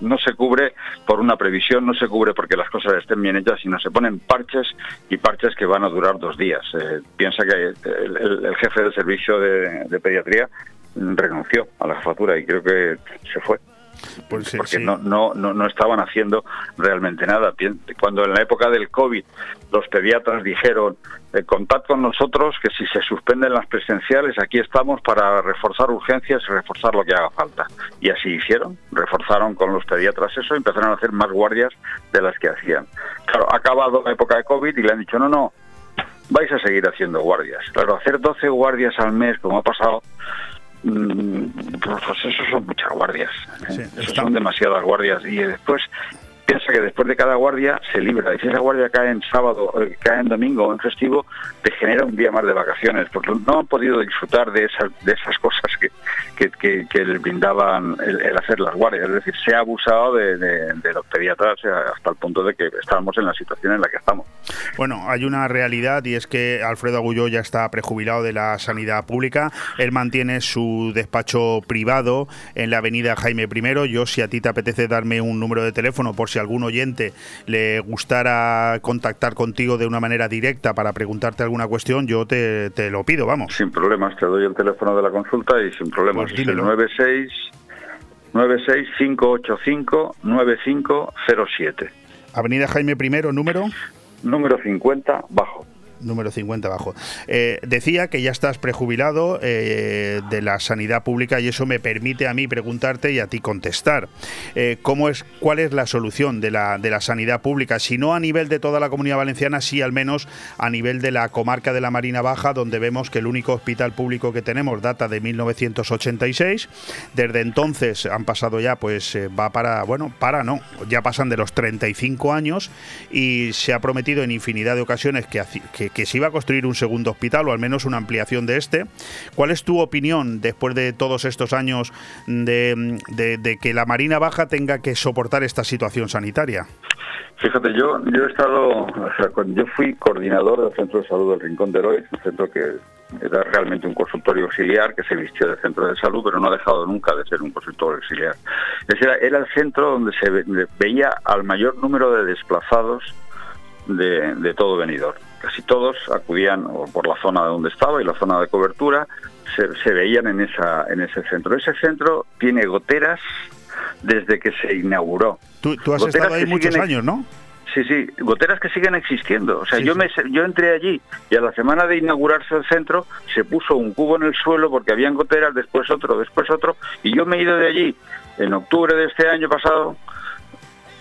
Speaker 7: no se cubre por una previsión, no se cubre porque las cosas estén bien hechas, sino se ponen parches y parches que van a durar dos días. Eh, piensa que el, el- jefe del servicio de, de pediatría renunció a la jefatura y creo que se fue
Speaker 1: Pues sí,
Speaker 7: porque
Speaker 1: sí.
Speaker 7: no, no, no, no estaban haciendo realmente nada. Cuando en la época del COVID los pediatras dijeron, eh, contad con nosotros que si se suspenden las presenciales, aquí estamos para reforzar urgencias y reforzar lo que haga falta. Y así hicieron, reforzaron con los pediatras eso y empezaron a hacer más guardias de las que hacían. Claro, ha acabado la época de COVID y le han dicho, no, no, vais a seguir haciendo guardias. Claro, hacer 12 guardias al mes, como ha pasado, mm, pues eso son muchas guardias. ¿eh?
Speaker 1: Sí,
Speaker 7: son demasiadas guardias. Y después, piensa que después de cada guardia se libra. Y si esa guardia cae en sábado, eh, cae en domingo o en festivo, te genera un día más de vacaciones. Porque no han podido disfrutar de esas, de esas cosas que, que, que- que les brindaban el, hacer las guardias. Es decir, se ha abusado de, de- de los pediatras hasta el punto de que estamos en la situación en la que estamos.
Speaker 1: Bueno, hay una realidad y es que Alfredo Agulló ya está prejubilado de la sanidad pública. Él mantiene su despacho privado en la avenida Jaime I. Yo, si a ti te apetece darme un número de teléfono por si algún oyente le gustara contactar contigo de una manera directa para preguntarte alguna cuestión, yo te, te lo pido, vamos.
Speaker 7: Sin problemas, te doy el teléfono de la consulta y sin problemas.
Speaker 1: Pues
Speaker 7: es el
Speaker 1: dímelo.
Speaker 7: 96 96 585 9507.
Speaker 1: Avenida Jaime I, número
Speaker 7: Número 50, bajo.
Speaker 1: Número 50 abajo. Eh, decía que ya estás prejubilado eh, de la sanidad pública y eso me permite a mí preguntarte y a ti contestar. Eh, ¿cómo es, ¿Cuál es la solución de la, de la sanidad pública? Si no a nivel de toda la comunidad valenciana, sí al menos a nivel de la comarca de la Marina Baja, donde vemos que el único hospital público que tenemos data de 1986. Desde entonces han pasado ya, pues va para, bueno, para no, ya pasan de los 35 años y se ha prometido en infinidad de ocasiones que, que se iba a construir un segundo hospital o al menos una ampliación de este. ¿Cuál es tu opinión después de todos estos años de, que la Marina Baja tenga que soportar esta situación sanitaria?
Speaker 7: Fíjate, yo, yo he estado, yo fui coordinador del Centro de Salud del Rincón de Herois, un centro que era realmente un consultorio auxiliar que se vistió de centro de salud, pero no ha dejado nunca de ser un consultorio auxiliar. Era, era el centro donde se ve- veía al mayor número de desplazados de, todo Benidorm. Casi todos acudían por la zona donde estaba y la zona de cobertura, se, se veían en, esa, en ese centro. Ese centro tiene goteras desde que se inauguró.
Speaker 1: Tú, tú has
Speaker 7: Goteras
Speaker 1: estado ahí muchos
Speaker 7: siguen-
Speaker 1: años, ¿no?
Speaker 7: Sí, sí, goteras que siguen existiendo. O sea,
Speaker 1: Sí,
Speaker 7: yo
Speaker 1: sí.
Speaker 7: me yo entré allí y a la semana de inaugurarse el centro se puso un cubo en el suelo porque habían goteras, después otro, después otro, y yo me he ido de allí en octubre de este año pasado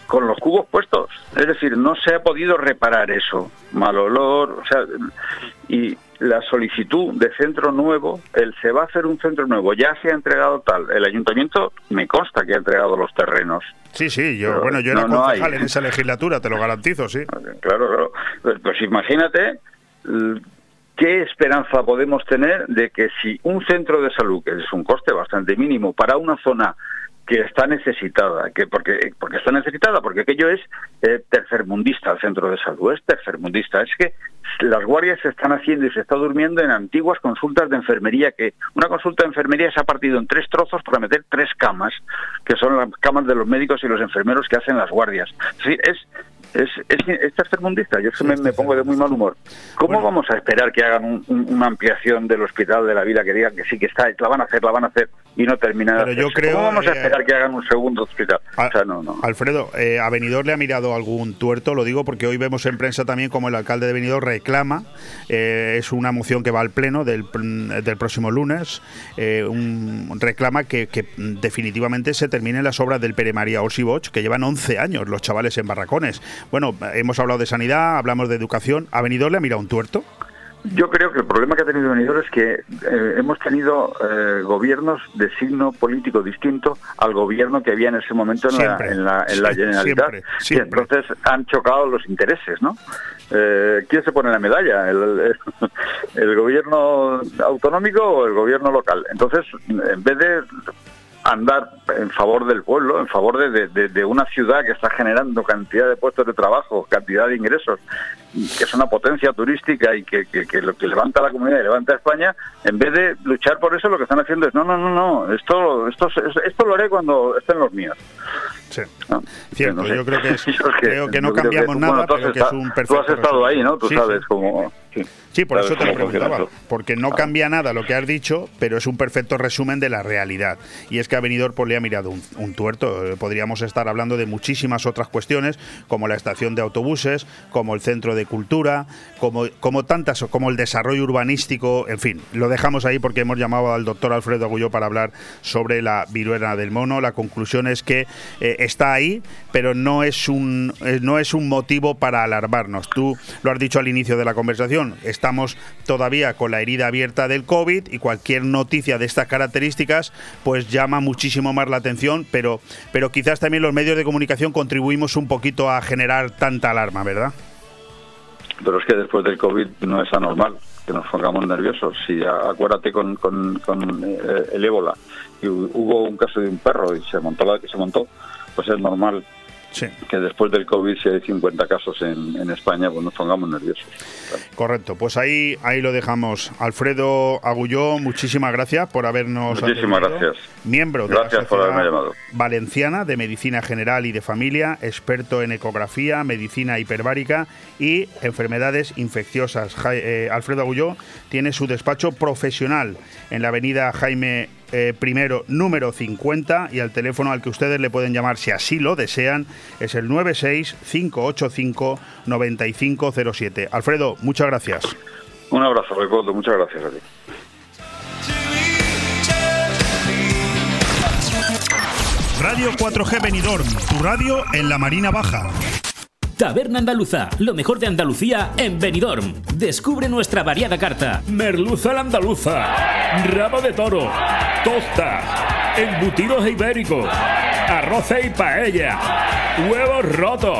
Speaker 7: con los cubos puestos. Es decir, no se ha podido reparar eso. Mal olor, o sea, y la solicitud de centro nuevo, el se va a hacer un centro nuevo, ya se ha entregado tal. El ayuntamiento me consta que ha entregado los terrenos.
Speaker 1: Sí, sí, yo,
Speaker 7: Pero
Speaker 1: bueno, yo era
Speaker 7: no, no hay.
Speaker 1: concejal en esa legislatura, te lo garantizo, sí.
Speaker 7: Claro, claro. Pues, pues imagínate ¿qué esperanza podemos tener de que si un centro de salud, que es un coste bastante mínimo para una zona que está necesitada, que porque porque está necesitada, porque aquello es eh, tercermundista el centro de salud, es tercermundista, es que las guardias se están haciendo y se está durmiendo en antiguas consultas de enfermería, que una consulta de enfermería se ha partido en tres trozos para meter tres camas, que son las camas de los médicos y los enfermeros que hacen las guardias. Sí, es es, es, tercermundista, yo me, me, pongo de muy mal humor. ¿Cómo vamos a esperar que hagan una ampliación del hospital de la vida que digan que sí que está, la van a hacer, la van a hacer y no terminan?
Speaker 1: Pero yo creo,
Speaker 7: ¿Cómo vamos a
Speaker 1: eh,
Speaker 7: esperar que hagan un segundo hospital?
Speaker 1: Alfredo, eh, a Benidorm le ha mirado algún tuerto, lo digo porque hoy vemos en prensa también como el alcalde de Benidorm reclama, eh, es una moción que va al pleno del, del próximo lunes, un, reclama que, que, definitivamente se terminen las obras del Pere María Orsiboch, que llevan 11 años los chavales en barracones. Bueno, hemos hablado de sanidad, hablamos de educación. ¿A Benidorm le ha mirado un tuerto?
Speaker 7: Yo creo que el problema que ha tenido Benidorm es que eh, hemos tenido eh, gobiernos de signo político distinto al gobierno que había en ese momento en la, en la, Generalitat. Y entonces han chocado los intereses, ¿no? Eh, ¿Quién se pone la medalla? ¿El, ¿El gobierno autonómico o el gobierno local? Entonces, en vez de andar en favor del pueblo, en favor de, de, una ciudad que está generando cantidad de puestos de trabajo, cantidad de ingresos, que es una potencia turística y que, que, lo que levanta la comunidad y levanta España, en vez de luchar por eso, lo que están haciendo es, no, no, no, no, esto, esto, esto lo haré cuando estén los míos.
Speaker 1: Sí. Cierto, yo creo que, es, creo que no cambiamos nada, pero que es un perfecto
Speaker 7: Tú has estado ahí, ¿no? Tú sabes cómo...
Speaker 1: Sí, por eso te lo preguntaba, porque no cambia nada lo que has dicho, pero es un perfecto resumen de la realidad. Y es que a Benidorm le ha mirado un, tuerto. Eh, podríamos estar hablando de muchísimas otras cuestiones, como la estación de autobuses, como el centro de cultura, como, como tantas, como el desarrollo urbanístico, en fin, lo dejamos ahí porque hemos llamado al doctor Alfredo Agulló para hablar sobre la viruela del mono. La conclusión es que eh, está ahí, pero no es, un, eh, no es un motivo para alarmarnos. Tú lo has dicho al inicio de la conversación estamos todavía con la herida abierta del COVID y cualquier noticia de estas características pues llama muchísimo más la atención, pero, pero quizás también los medios de comunicación contribuimos un poquito a generar tanta alarma, ¿verdad?
Speaker 7: Pero es que después del COVID no es anormal que nos pongamos nerviosos. Si acuérdate con, con, eh, el ébola, y hubo un caso de un perro y se montó la que se montó, pues es normal que después del COVID, si hay 50 casos en, España, pues nos pongamos nerviosos.
Speaker 1: Correcto, pues ahí, ahí lo dejamos. Alfredo Agulló, muchísimas gracias por habernos
Speaker 7: Muchísimas gracias.
Speaker 1: Miembro
Speaker 7: de
Speaker 1: la
Speaker 7: por haberme llamado.
Speaker 1: Valenciana de Medicina General y de Familia, experto en ecografía, medicina hiperbárica y enfermedades infecciosas. Eh, Alfredo Agulló tiene su despacho profesional en la avenida Jaime eh, primero número 50 y al teléfono al que ustedes le pueden llamar si así lo desean es el 96-585-9507. Alfredo, muchas gracias.
Speaker 7: Un abrazo, Ricardo, muchas gracias a ti.
Speaker 6: Radio 4G Benidorm, tu radio en la Marina Baja.
Speaker 2: Taberna Andaluza, lo mejor de Andalucía en Benidorm. Descubre nuestra variada carta. Merluza la andaluza, rabo de toro, tostas, embutidos ibéricos, arroz y paella, huevos rotos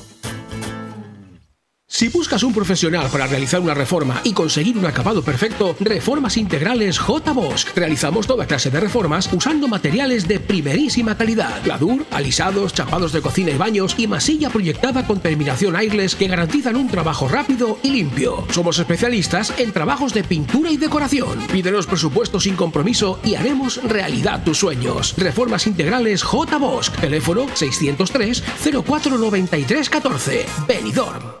Speaker 3: Si buscas un profesional para realizar una reforma y conseguir un acabado perfecto, Reformas Integrales J. Bosch. Realizamos toda clase de reformas usando materiales de primerísima calidad. Gladur, alisados, chapados de cocina y baños y masilla proyectada con terminación airless que garantizan un trabajo rápido y limpio. Somos especialistas en trabajos de pintura y decoración. Pídenos presupuesto sin compromiso y haremos realidad tus sueños. Reformas Integrales J. Bosch. Teléfono 603 0493 14. Benidorm.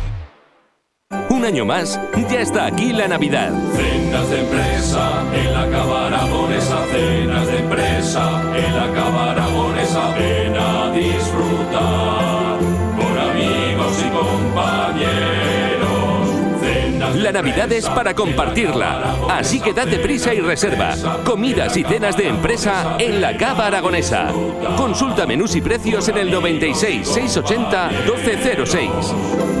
Speaker 5: Un año más, ya está aquí la Navidad.
Speaker 8: Cenas de empresa en la Cava Aragonesa, cenas de empresa en la Cava Aragonesa, ven a disfrutar con amigos y compañeros. Cenas
Speaker 5: La Navidad es para compartirla, así que date prisa y reserva. Comidas y cenas de empresa en la Cava Aragonesa. Consulta menús y precios en el 96 680 1206.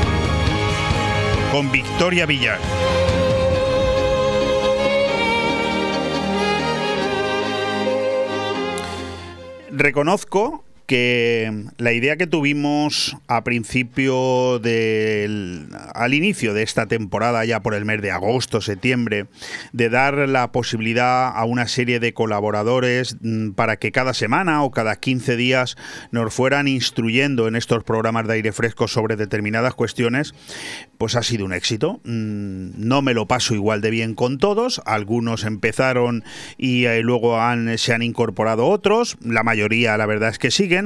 Speaker 1: con Victoria Villar. Reconozco que la idea que tuvimos a principio del al inicio de esta temporada ya por el mes de agosto septiembre de dar la posibilidad a una serie de colaboradores mm, para que cada semana o cada 15 días nos fueran instruyendo en estos programas de aire fresco sobre determinadas cuestiones pues ha sido un éxito. Mm, no me lo paso igual de bien con todos. Algunos empezaron y eh, luego se han incorporado otros. La mayoría la verdad es que siguen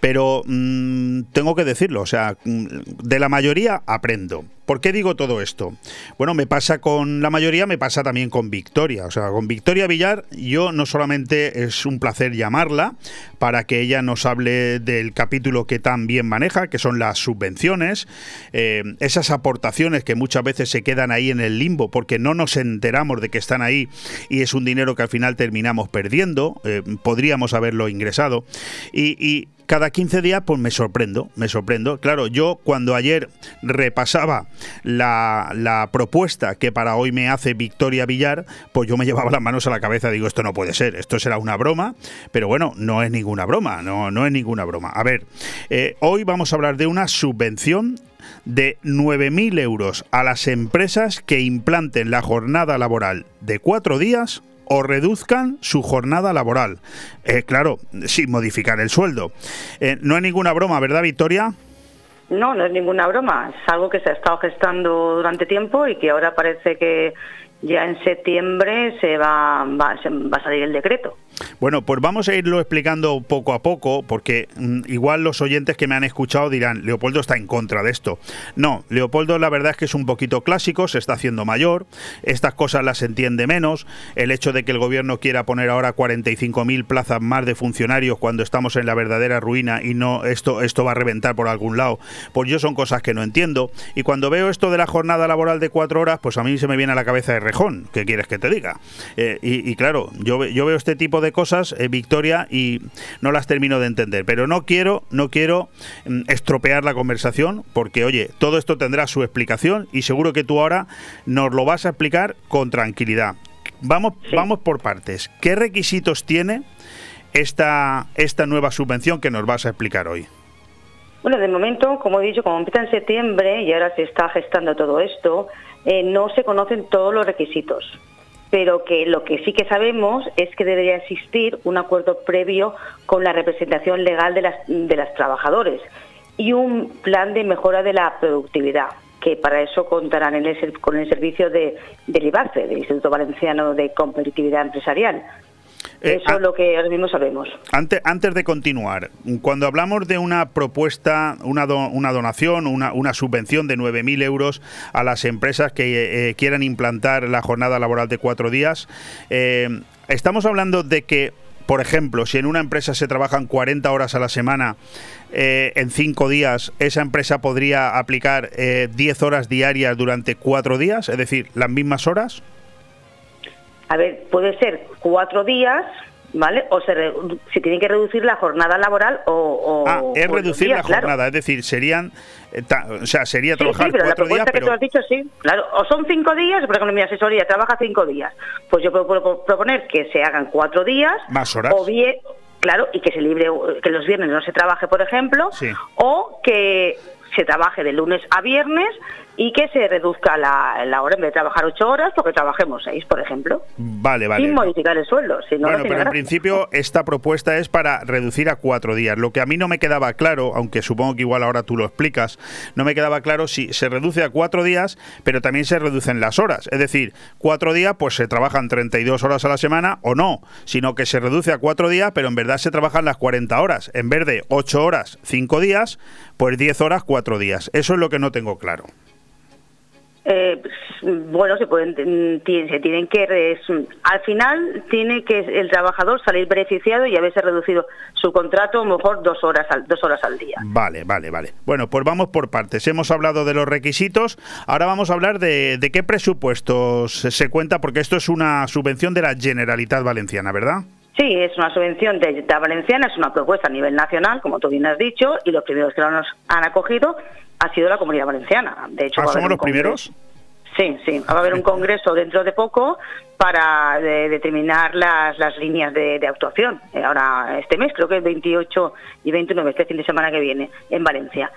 Speaker 1: pero mm, tengo que decirlo, o sea, mm, de la mayoría aprendo. ¿Por qué digo todo esto? Bueno, me pasa con la mayoría, me pasa también con Victoria. O sea, con Victoria Villar, yo no solamente es un placer llamarla para que ella nos hable del capítulo que tan bien maneja, que son las subvenciones, eh, esas aportaciones que muchas veces se quedan ahí en el limbo porque no nos enteramos de que están ahí y es un dinero que al final terminamos perdiendo, eh, podríamos haberlo ingresado. Y, cada 15 días pues me sorprendo, me sorprendo. Claro, yo cuando ayer repasaba la, propuesta que para hoy me hace Victoria Villar, pues yo me llevaba las manos a la cabeza, digo, esto no puede ser, esto será una broma, pero bueno, no es ninguna broma, no, no es ninguna broma. A ver, eh, hoy vamos a hablar de una subvención de 9.000 euros a las empresas que implanten la jornada laboral de cuatro días o reduzcan su jornada laboral. Eh, claro, sin modificar el sueldo. Eh, no es ninguna broma, ¿verdad, Victoria?
Speaker 9: No, no es ninguna broma. Es algo que se ha estado gestando durante tiempo y que ahora parece que ya en septiembre se va, va, se va a salir el decreto.
Speaker 1: Bueno, pues vamos a irlo explicando poco a poco, porque mm, igual los oyentes que me han escuchado dirán, Leopoldo está en contra de esto. No, Leopoldo la verdad es que es un poquito clásico, se está haciendo mayor, estas cosas las entiende menos, el hecho de que el gobierno quiera poner ahora 45.000 plazas más de funcionarios cuando estamos en la verdadera ruina y no esto, esto va a reventar por algún lado, pues yo son cosas que no entiendo. Y cuando veo esto de la jornada laboral de cuatro horas, pues a mí se me viene a la cabeza de rejón, ¿qué quieres que te diga? Eh, y, y, claro, yo, yo veo este tipo de cosas, eh, Victoria, y no las termino de entender. Pero no quiero, no quiero mm, estropear la conversación, porque oye, todo esto tendrá su explicación y seguro que tú ahora nos lo vas a explicar con tranquilidad. Vamos, sí. vamos por partes. ¿Qué requisitos tiene esta, esta nueva subvención que nos vas a explicar hoy?
Speaker 9: Bueno, de momento, como he dicho, como empieza en septiembre y ahora se está gestando todo esto, eh, no se conocen todos los requisitos pero que lo que sí que sabemos es que debería existir un acuerdo previo con la representación legal de las, de las trabajadores y un plan de mejora de la productividad que para eso contarán con el servicio de, del IBACE, del Instituto Valenciano de Competitividad Empresarial.
Speaker 1: Eh,
Speaker 9: Eso es lo que ahora mismo sabemos.
Speaker 1: Antes, antes de continuar, cuando hablamos de una propuesta, una, do- una donación, una, una subvención de 9.000 euros a las empresas que eh, quieran implantar la jornada laboral de cuatro días, eh, estamos hablando de que, por ejemplo, si en una empresa se trabajan 40 horas a la semana, eh, en cinco días, esa empresa podría aplicar eh, 10 horas diarias durante cuatro días, es decir, las mismas horas.
Speaker 9: A ver, puede ser cuatro días, ¿vale? O se, re- se tiene que reducir la jornada laboral o... o-
Speaker 1: Ah, es reducir
Speaker 9: días,
Speaker 1: la
Speaker 9: claro.
Speaker 1: jornada, es decir, serían, eh, ta- o sea, sería trabajar
Speaker 9: sí, pero la
Speaker 1: cuatro días,
Speaker 9: propuesta que
Speaker 1: pero
Speaker 9: tú has dicho, sí, claro. O son cinco días, por ejemplo, mi asesoría trabaja cinco días. Pues yo puedo pro- proponer que se hagan cuatro días.
Speaker 1: Más horas.
Speaker 9: O bien, claro, y que se libre, que los viernes no se trabaje, por ejemplo.
Speaker 1: Sí.
Speaker 9: O que se trabaje de lunes a viernes y que se reduzca la, la hora en vez de trabajar ocho horas, porque trabajemos seis, por ejemplo.
Speaker 1: Vale, vale.
Speaker 9: Sin modificar el sueldo. Si no, no
Speaker 1: Bueno, pero en principio esta propuesta es para reducir a cuatro días. Lo que a mí no me quedaba claro, aunque supongo que igual ahora tú lo explicas, no me quedaba claro si se reduce a cuatro días, pero también se reducen las horas. Es decir, cuatro días pues se trabajan 32 horas a la semana o no, sino que se reduce a cuatro días, pero en verdad se trabajan las 40 horas. En vez de ocho horas, cinco días, pues 10 horas, cuatro días. Eso es lo que no tengo claro.
Speaker 9: Eh, bueno, se pueden, se tienen que, res- al final tiene que el trabajador salir beneficiado y haberse reducido su contrato a lo mejor dos horas al, dos horas al día.
Speaker 1: Vale, vale, vale. Bueno, pues vamos por partes. Hemos hablado de los requisitos. Ahora vamos a hablar de, de qué presupuestos se cuenta, porque esto es una subvención de la Generalitat Valenciana, ¿verdad?
Speaker 9: Sí, es una subvención de la Valenciana, es una propuesta a nivel nacional, como tú bien has dicho, y los primeros que nos han acogido ha sido la Comunidad Valenciana. De hecho,
Speaker 1: Ah, ¿Somos los
Speaker 9: congreso-
Speaker 1: primeros?
Speaker 9: Sí, sí, va a haber un congreso dentro de poco para eh, determinar las, las líneas de, de actuación. Eh, ahora, este mes, creo que es 28 y 29, este fin de semana que viene, en Valencia.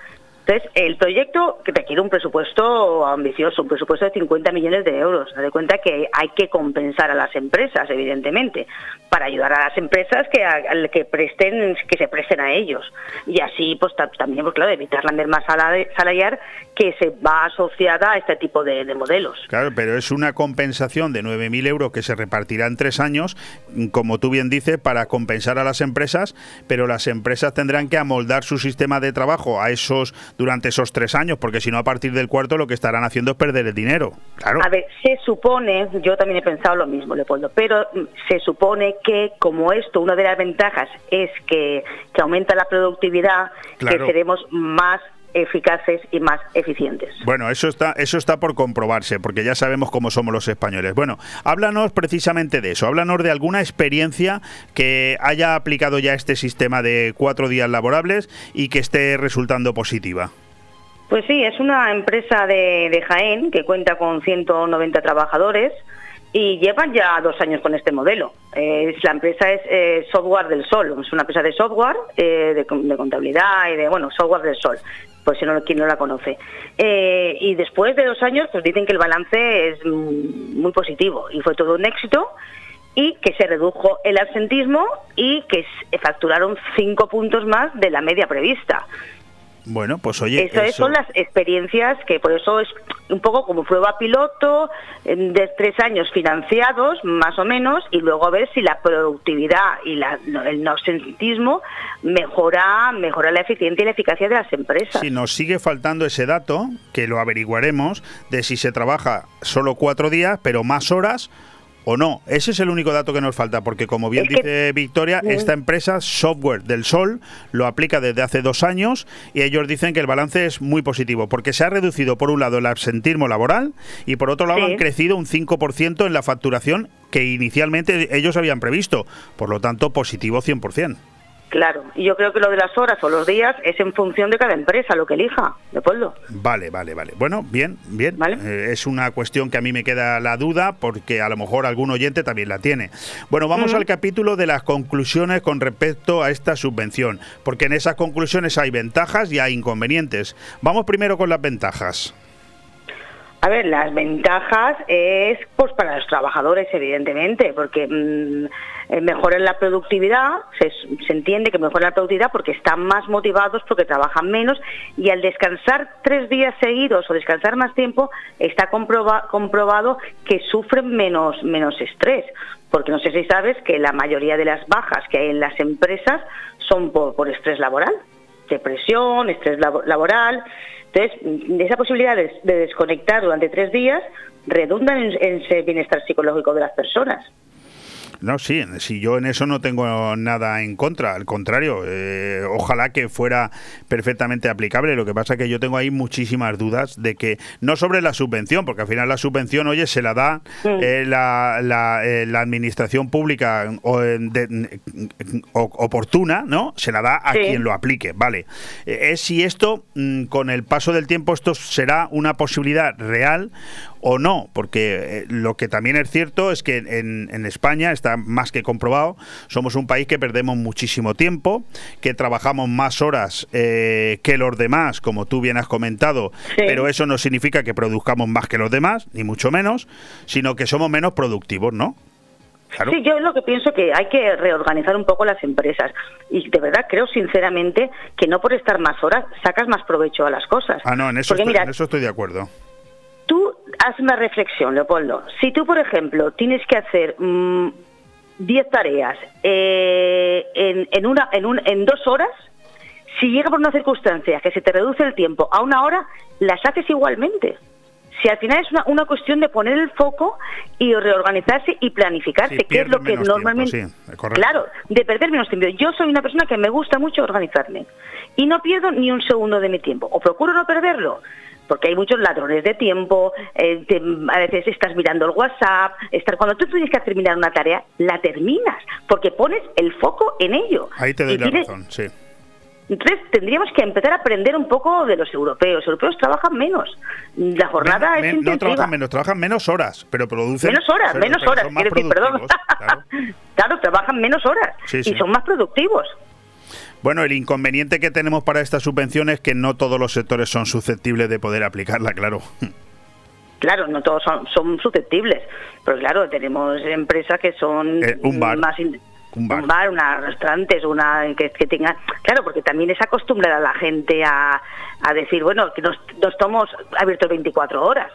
Speaker 9: Entonces, el proyecto requiere un presupuesto ambicioso, un presupuesto de 50 millones de euros. De cuenta que hay que compensar a las empresas, evidentemente, para ayudar a las empresas que, presten, que se presten a ellos. Y así, pues ta- también, pues claro, evitar la merma sala- salarial que se va asociada a este tipo de, de modelos.
Speaker 1: Claro, pero es una compensación de 9.000 euros que se repartirá en tres años, como tú bien dices, para compensar a las empresas, pero las empresas tendrán que amoldar su sistema de trabajo a esos durante esos tres años, porque si no, a partir del cuarto lo que estarán haciendo es perder el dinero. Claro.
Speaker 9: A ver, se supone, yo también he pensado lo mismo, Leopoldo, pero mm, se supone que como esto, una de las ventajas es que, que aumenta la productividad,
Speaker 1: Claro.
Speaker 9: que seremos más eficaces y más eficientes.
Speaker 1: Bueno, eso está, eso está por comprobarse, porque ya sabemos cómo somos los españoles. Bueno, háblanos precisamente de eso, háblanos de alguna experiencia que haya aplicado ya este sistema de cuatro días laborables y que esté resultando positiva.
Speaker 9: Pues sí, es una empresa de, de Jaén que cuenta con 190 trabajadores y llevan ya dos años con este modelo. Eh, la empresa es eh, Software del Sol, es una empresa de software, eh, de, de contabilidad y de, bueno, software del Sol, por si no quien no la conoce. Eh, y después de dos años, pues dicen que el balance es mm, muy positivo y fue todo un éxito y que se redujo el absentismo y que facturaron cinco puntos más de la media prevista.
Speaker 1: Bueno, pues oye,
Speaker 9: Eso, es-
Speaker 1: eso-
Speaker 9: son las experiencias que por eso es un poco como prueba piloto eh, de tres años financiados, más o menos, y luego a ver si la productividad y la- el no absentismo mejora, mejora la eficiencia y la eficacia de las empresas.
Speaker 1: Si nos sigue faltando ese dato, que lo averiguaremos, de si se trabaja solo cuatro días, pero más horas o no. Ese es el único dato que nos falta, porque como bien
Speaker 9: Es que-
Speaker 1: dice Victoria, esta empresa, Software del Sol, lo aplica desde hace dos años y ellos dicen que el balance es muy positivo, porque se ha reducido por un lado el absentismo laboral y por otro lado
Speaker 9: Sí.
Speaker 1: han crecido un 5% en la facturación que inicialmente ellos habían previsto. Por lo tanto, positivo 100%.
Speaker 9: Claro, y yo creo que lo de las horas o los días es en función de cada empresa, lo que elija, Leopoldo.
Speaker 1: Vale, vale, vale. Bueno, bien, bien. Eh, es una cuestión que a mí me queda la duda porque a lo mejor algún oyente también la tiene. Bueno, vamos al capítulo de las conclusiones con respecto a esta subvención, porque en esas conclusiones hay ventajas y hay inconvenientes. Vamos primero con las ventajas.
Speaker 9: A ver, las ventajas es pues para los trabajadores, evidentemente, porque mm, eh, mejoran la productividad, se, entiende que mejoran la productividad porque están más motivados, porque trabajan menos, y al descansar tres días seguidos o descansar más tiempo, está comproba- comprobado que sufren menos, menos estrés. porque no sé si sabes que la mayoría de las bajas que hay en las empresas son por, estrés laboral, depresión, estrés laboral. Entonces, esa posibilidad de, desconectar durante tres días redunda en, en ese bienestar psicológico de las personas.
Speaker 1: No, sí, si yo en eso no tengo nada en contra, al contrario, eh, ojalá que fuera perfectamente aplicable. Lo que pasa es que yo tengo ahí muchísimas dudas de que, no sobre la subvención, porque al final la subvención, oye, se la da eh, la, eh, la, administración pública oportuna, ¿no? Se la da a quien lo aplique, vale. es si esto, mm, con el paso del tiempo, esto será una posibilidad real o no, porque lo que también es cierto es que en, en España está más que comprobado. Somos un país que perdemos muchísimo tiempo, que trabajamos más horas eh, que los demás, como tú bien has comentado, pero eso no significa que produzcamos más que los demás, ni mucho menos, sino que somos menos productivos, ¿no?
Speaker 9: Sí, yo lo que pienso que hay que reorganizar un poco las empresas y de verdad creo sinceramente que no por estar más horas sacas más provecho a las cosas.
Speaker 1: Ah, no, en eso, estoy, en eso estoy de acuerdo.
Speaker 9: Tú haz una reflexión, Leopoldo. Si tú, por ejemplo, tienes que hacer mm, 10 tareas eh, en, en, una, en, un, en dos horas, si llega por una circunstancia que se te reduce el tiempo a una hora, las haces igualmente. Si al final es una, una cuestión de poner el foco y reorganizarse y planificarse, que es lo que normalmente... claro, de perder menos tiempo. Yo soy una persona que me gusta mucho organizarme y no pierdo ni un segundo de mi tiempo. O procuro no perderlo porque hay muchos ladrones de tiempo, eh, a veces estás mirando el WhatsApp, estar, cuando tú tienes que terminar una tarea, la terminas, porque pones el foco en ello.
Speaker 1: Ahí te doy la razón, sí.
Speaker 9: Entonces tendríamos que empezar a aprender un poco de los europeos. Los europeos trabajan menos. La jornada es
Speaker 1: No trabajan menos, trabajan menos horas, pero producen...
Speaker 9: Menos horas, menos horas, quiero decir, perdón. Claro. trabajan menos horas y son más productivos.
Speaker 1: Bueno, el inconveniente que tenemos para esta subvención es que no todos los sectores son susceptibles de poder aplicarla, claro.
Speaker 9: Claro, no todos son, susceptibles, pero claro, tenemos empresas que son
Speaker 1: eh, un bar.
Speaker 9: más... un bar. unas restaurantes, una que, que tenga... Claro, porque también es acostumbrar a la gente a, a decir, bueno, que nos, nos estamos abiertos 24 horas.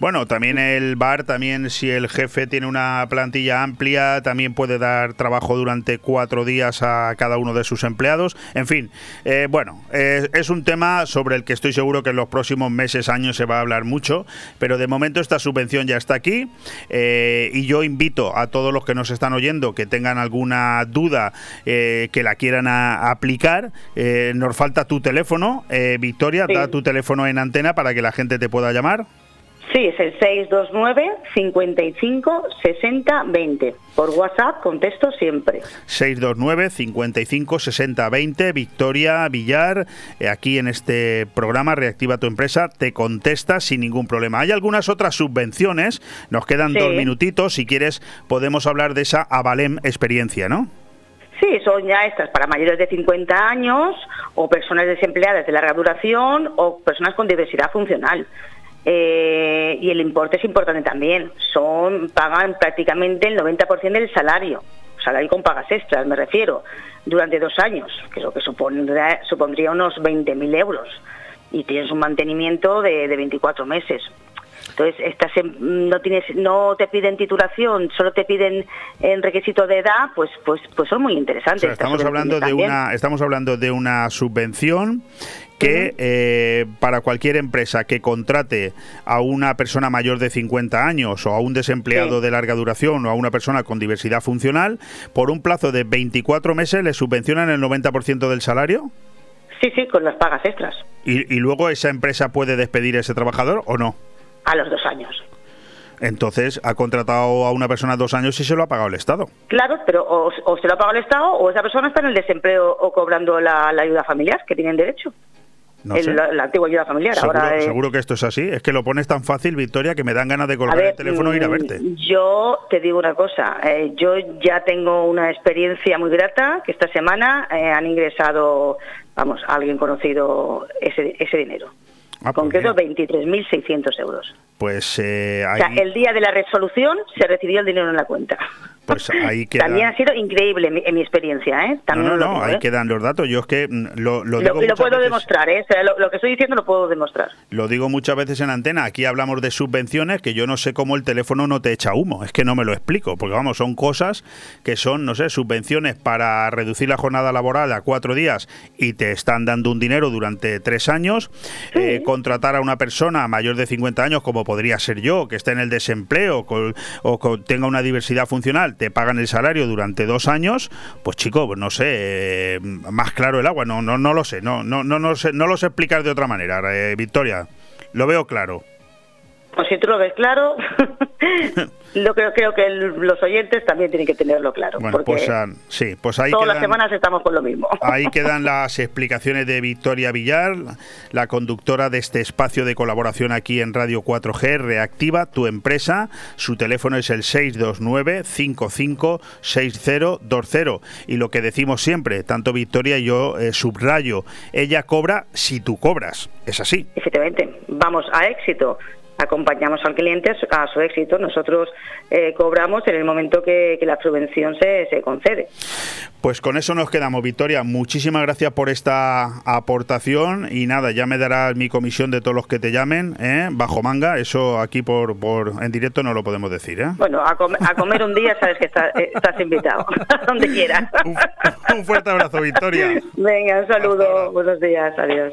Speaker 1: Bueno, también el bar, también si el jefe tiene una plantilla amplia, también puede dar trabajo durante cuatro días a cada uno de sus empleados. En fin, eh, bueno, es un tema sobre el que estoy seguro que en los próximos meses, años se va a hablar mucho, pero de momento esta subvención ya está aquí eh, y yo invito a todos los que nos están oyendo que tengan alguna duda eh, que la quieran aplicar. nos falta tu teléfono, Victoria, da tu teléfono en antena para que la gente te pueda llamar.
Speaker 9: Sí, es el 629 55 60 20. Por WhatsApp contesto siempre.
Speaker 1: 629 55 60 20. Victoria Villar, eh, aquí en este programa Reactiva tu empresa, te contesta sin ningún problema. Hay algunas otras subvenciones, nos quedan dos minutitos. Si quieres, podemos hablar de esa Avalem experiencia, ¿no?
Speaker 9: Sí, son ya estas para mayores de 50 años o personas desempleadas de larga duración o personas con diversidad funcional. Eh, y el importe es importante también. Son pagan prácticamente el 90% del salario, salario con pagas extras, me refiero, durante dos años, que es lo que supondría, supondría unos 20.000 euros. Y tienes un mantenimiento de, de 24 meses. Entonces, estas no tienes, no te piden titulación, solo te piden el requisito de edad, pues, pues, pues son muy interesantes.
Speaker 1: estamos hablando de una, estamos hablando de una subvención que eh, para cualquier empresa que contrate a una persona mayor de 50 años o a un desempleado de larga duración o a una persona con diversidad funcional, por un plazo de 24 meses le subvencionan el 90% del salario?
Speaker 9: Sí, sí, con las pagas extras.
Speaker 1: ¿Y, ¿Y luego esa empresa puede despedir a ese trabajador o no?
Speaker 9: A los dos años.
Speaker 1: Entonces ha contratado a una persona dos años y se lo ha pagado el Estado.
Speaker 9: Claro, pero o, se lo ha pagado el Estado o esa persona está en el desempleo o cobrando la ayuda familiar que tienen derecho la, antigua ayuda familiar.
Speaker 1: Seguro,
Speaker 9: Ahora,
Speaker 1: seguro que esto es así. Es que lo pones tan fácil, Victoria, que me dan ganas de colgar el teléfono e ir a verte.
Speaker 9: Mm, yo te digo una cosa. Eh, yo ya tengo una experiencia muy grata que esta semana eh, han ingresado, vamos, a alguien conocido ese, ese dinero. Ah, pues concreto, 23.600 euros.
Speaker 1: Pues
Speaker 9: eh, el día de la resolución se recibió el dinero en la cuenta.
Speaker 1: Pues ahí queda...
Speaker 9: También ha sido increíble en mi, en mi experiencia, ¿eh? También
Speaker 1: no, no,
Speaker 9: lo
Speaker 1: no,
Speaker 9: digo,
Speaker 1: ahí
Speaker 9: ¿eh?
Speaker 1: quedan los datos. Yo es que mm, lo, lo
Speaker 9: Y
Speaker 1: digo
Speaker 9: lo, y lo
Speaker 1: muchas
Speaker 9: puedo
Speaker 1: veces-
Speaker 9: demostrar, ¿eh? O sea, lo, lo que estoy diciendo lo puedo demostrar.
Speaker 1: Lo digo muchas veces en antena, aquí hablamos de subvenciones que yo no sé cómo el teléfono no te echa humo, es que no me lo explico, porque vamos, son cosas que son, no sé, subvenciones para reducir la jornada laboral a cuatro días y te están dando un dinero durante tres años, Eh, contratar a una persona mayor de 50 años, como podría ser yo, que esté en el desempleo o tenga una diversidad funcional, te pagan el salario durante dos años, pues chico, pues no sé, eh, más claro el agua, no, no, no lo sé, no, no, no, no, sé, no lo sé explicar de otra manera, eh, Victoria. Lo veo claro.
Speaker 9: Pues si tú lo ves claro, lo creo, creo que el- los oyentes también tienen que tenerlo claro.
Speaker 1: Bueno,
Speaker 9: porque
Speaker 1: pues ah, sí, pues ahí
Speaker 9: todas las
Speaker 1: quedan,
Speaker 9: semanas estamos con lo mismo.
Speaker 1: ahí quedan las explicaciones de Victoria Villar, la conductora de este espacio de colaboración aquí en Radio 4G, Reactiva, tu empresa. Su teléfono es el 629-556020. Y lo que decimos siempre, tanto Victoria y yo eh, subrayo, ella cobra si tú cobras. Es así.
Speaker 9: Efectivamente, vamos a éxito. Acompañamos al cliente a su, éxito. Nosotros eh, cobramos en el momento que, que la subvención se, se concede.
Speaker 1: Pues con eso nos quedamos, Victoria. Muchísimas gracias por esta aportación y nada, ya me darás mi comisión de todos los que te llamen, ¿eh? bajo manga. Eso aquí por, por en directo no lo podemos decir. ¿eh?
Speaker 9: Bueno, a, come- a comer un día sabes que está- eh, estás invitado, donde quieras.
Speaker 1: Un fuerte abrazo, Victoria.
Speaker 9: Venga, un saludo, buenos días, adiós.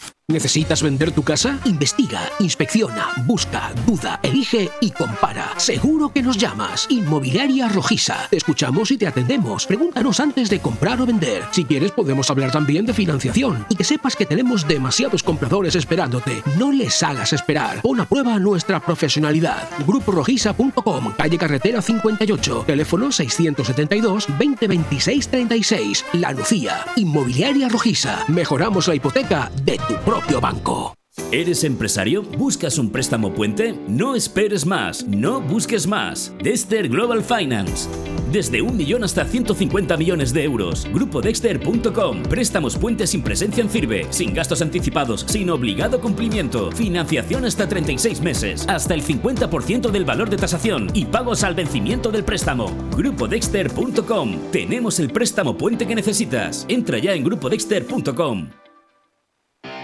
Speaker 3: ¿Necesitas vender tu casa? Investiga, inspecciona, busca, duda, elige y compara. Seguro que nos llamas. Inmobiliaria Rojiza. Te escuchamos y te atendemos. Pregúntanos antes de comprar o vender. Si quieres, podemos hablar también de financiación. Y que sepas que tenemos demasiados compradores esperándote. No les hagas esperar. Pon a prueba nuestra profesionalidad. GrupoRojiza.com, calle Carretera 58, teléfono 672 2026 36. La Lucía. Inmobiliaria Rojiza. Mejoramos la hipoteca de tu propio banco.
Speaker 2: ¿Eres empresario? ¿Buscas un préstamo puente? No esperes más, no busques más. Dexter Global Finance. Desde un millón hasta 150 millones de euros. GrupoDexter.com. Préstamos puentes sin presencia en firme, sin gastos anticipados, sin obligado cumplimiento. Financiación hasta 36 meses, hasta el 50% del valor de tasación y pagos al vencimiento del préstamo. GrupoDexter.com. Tenemos el préstamo puente que necesitas. Entra ya en GrupoDexter.com.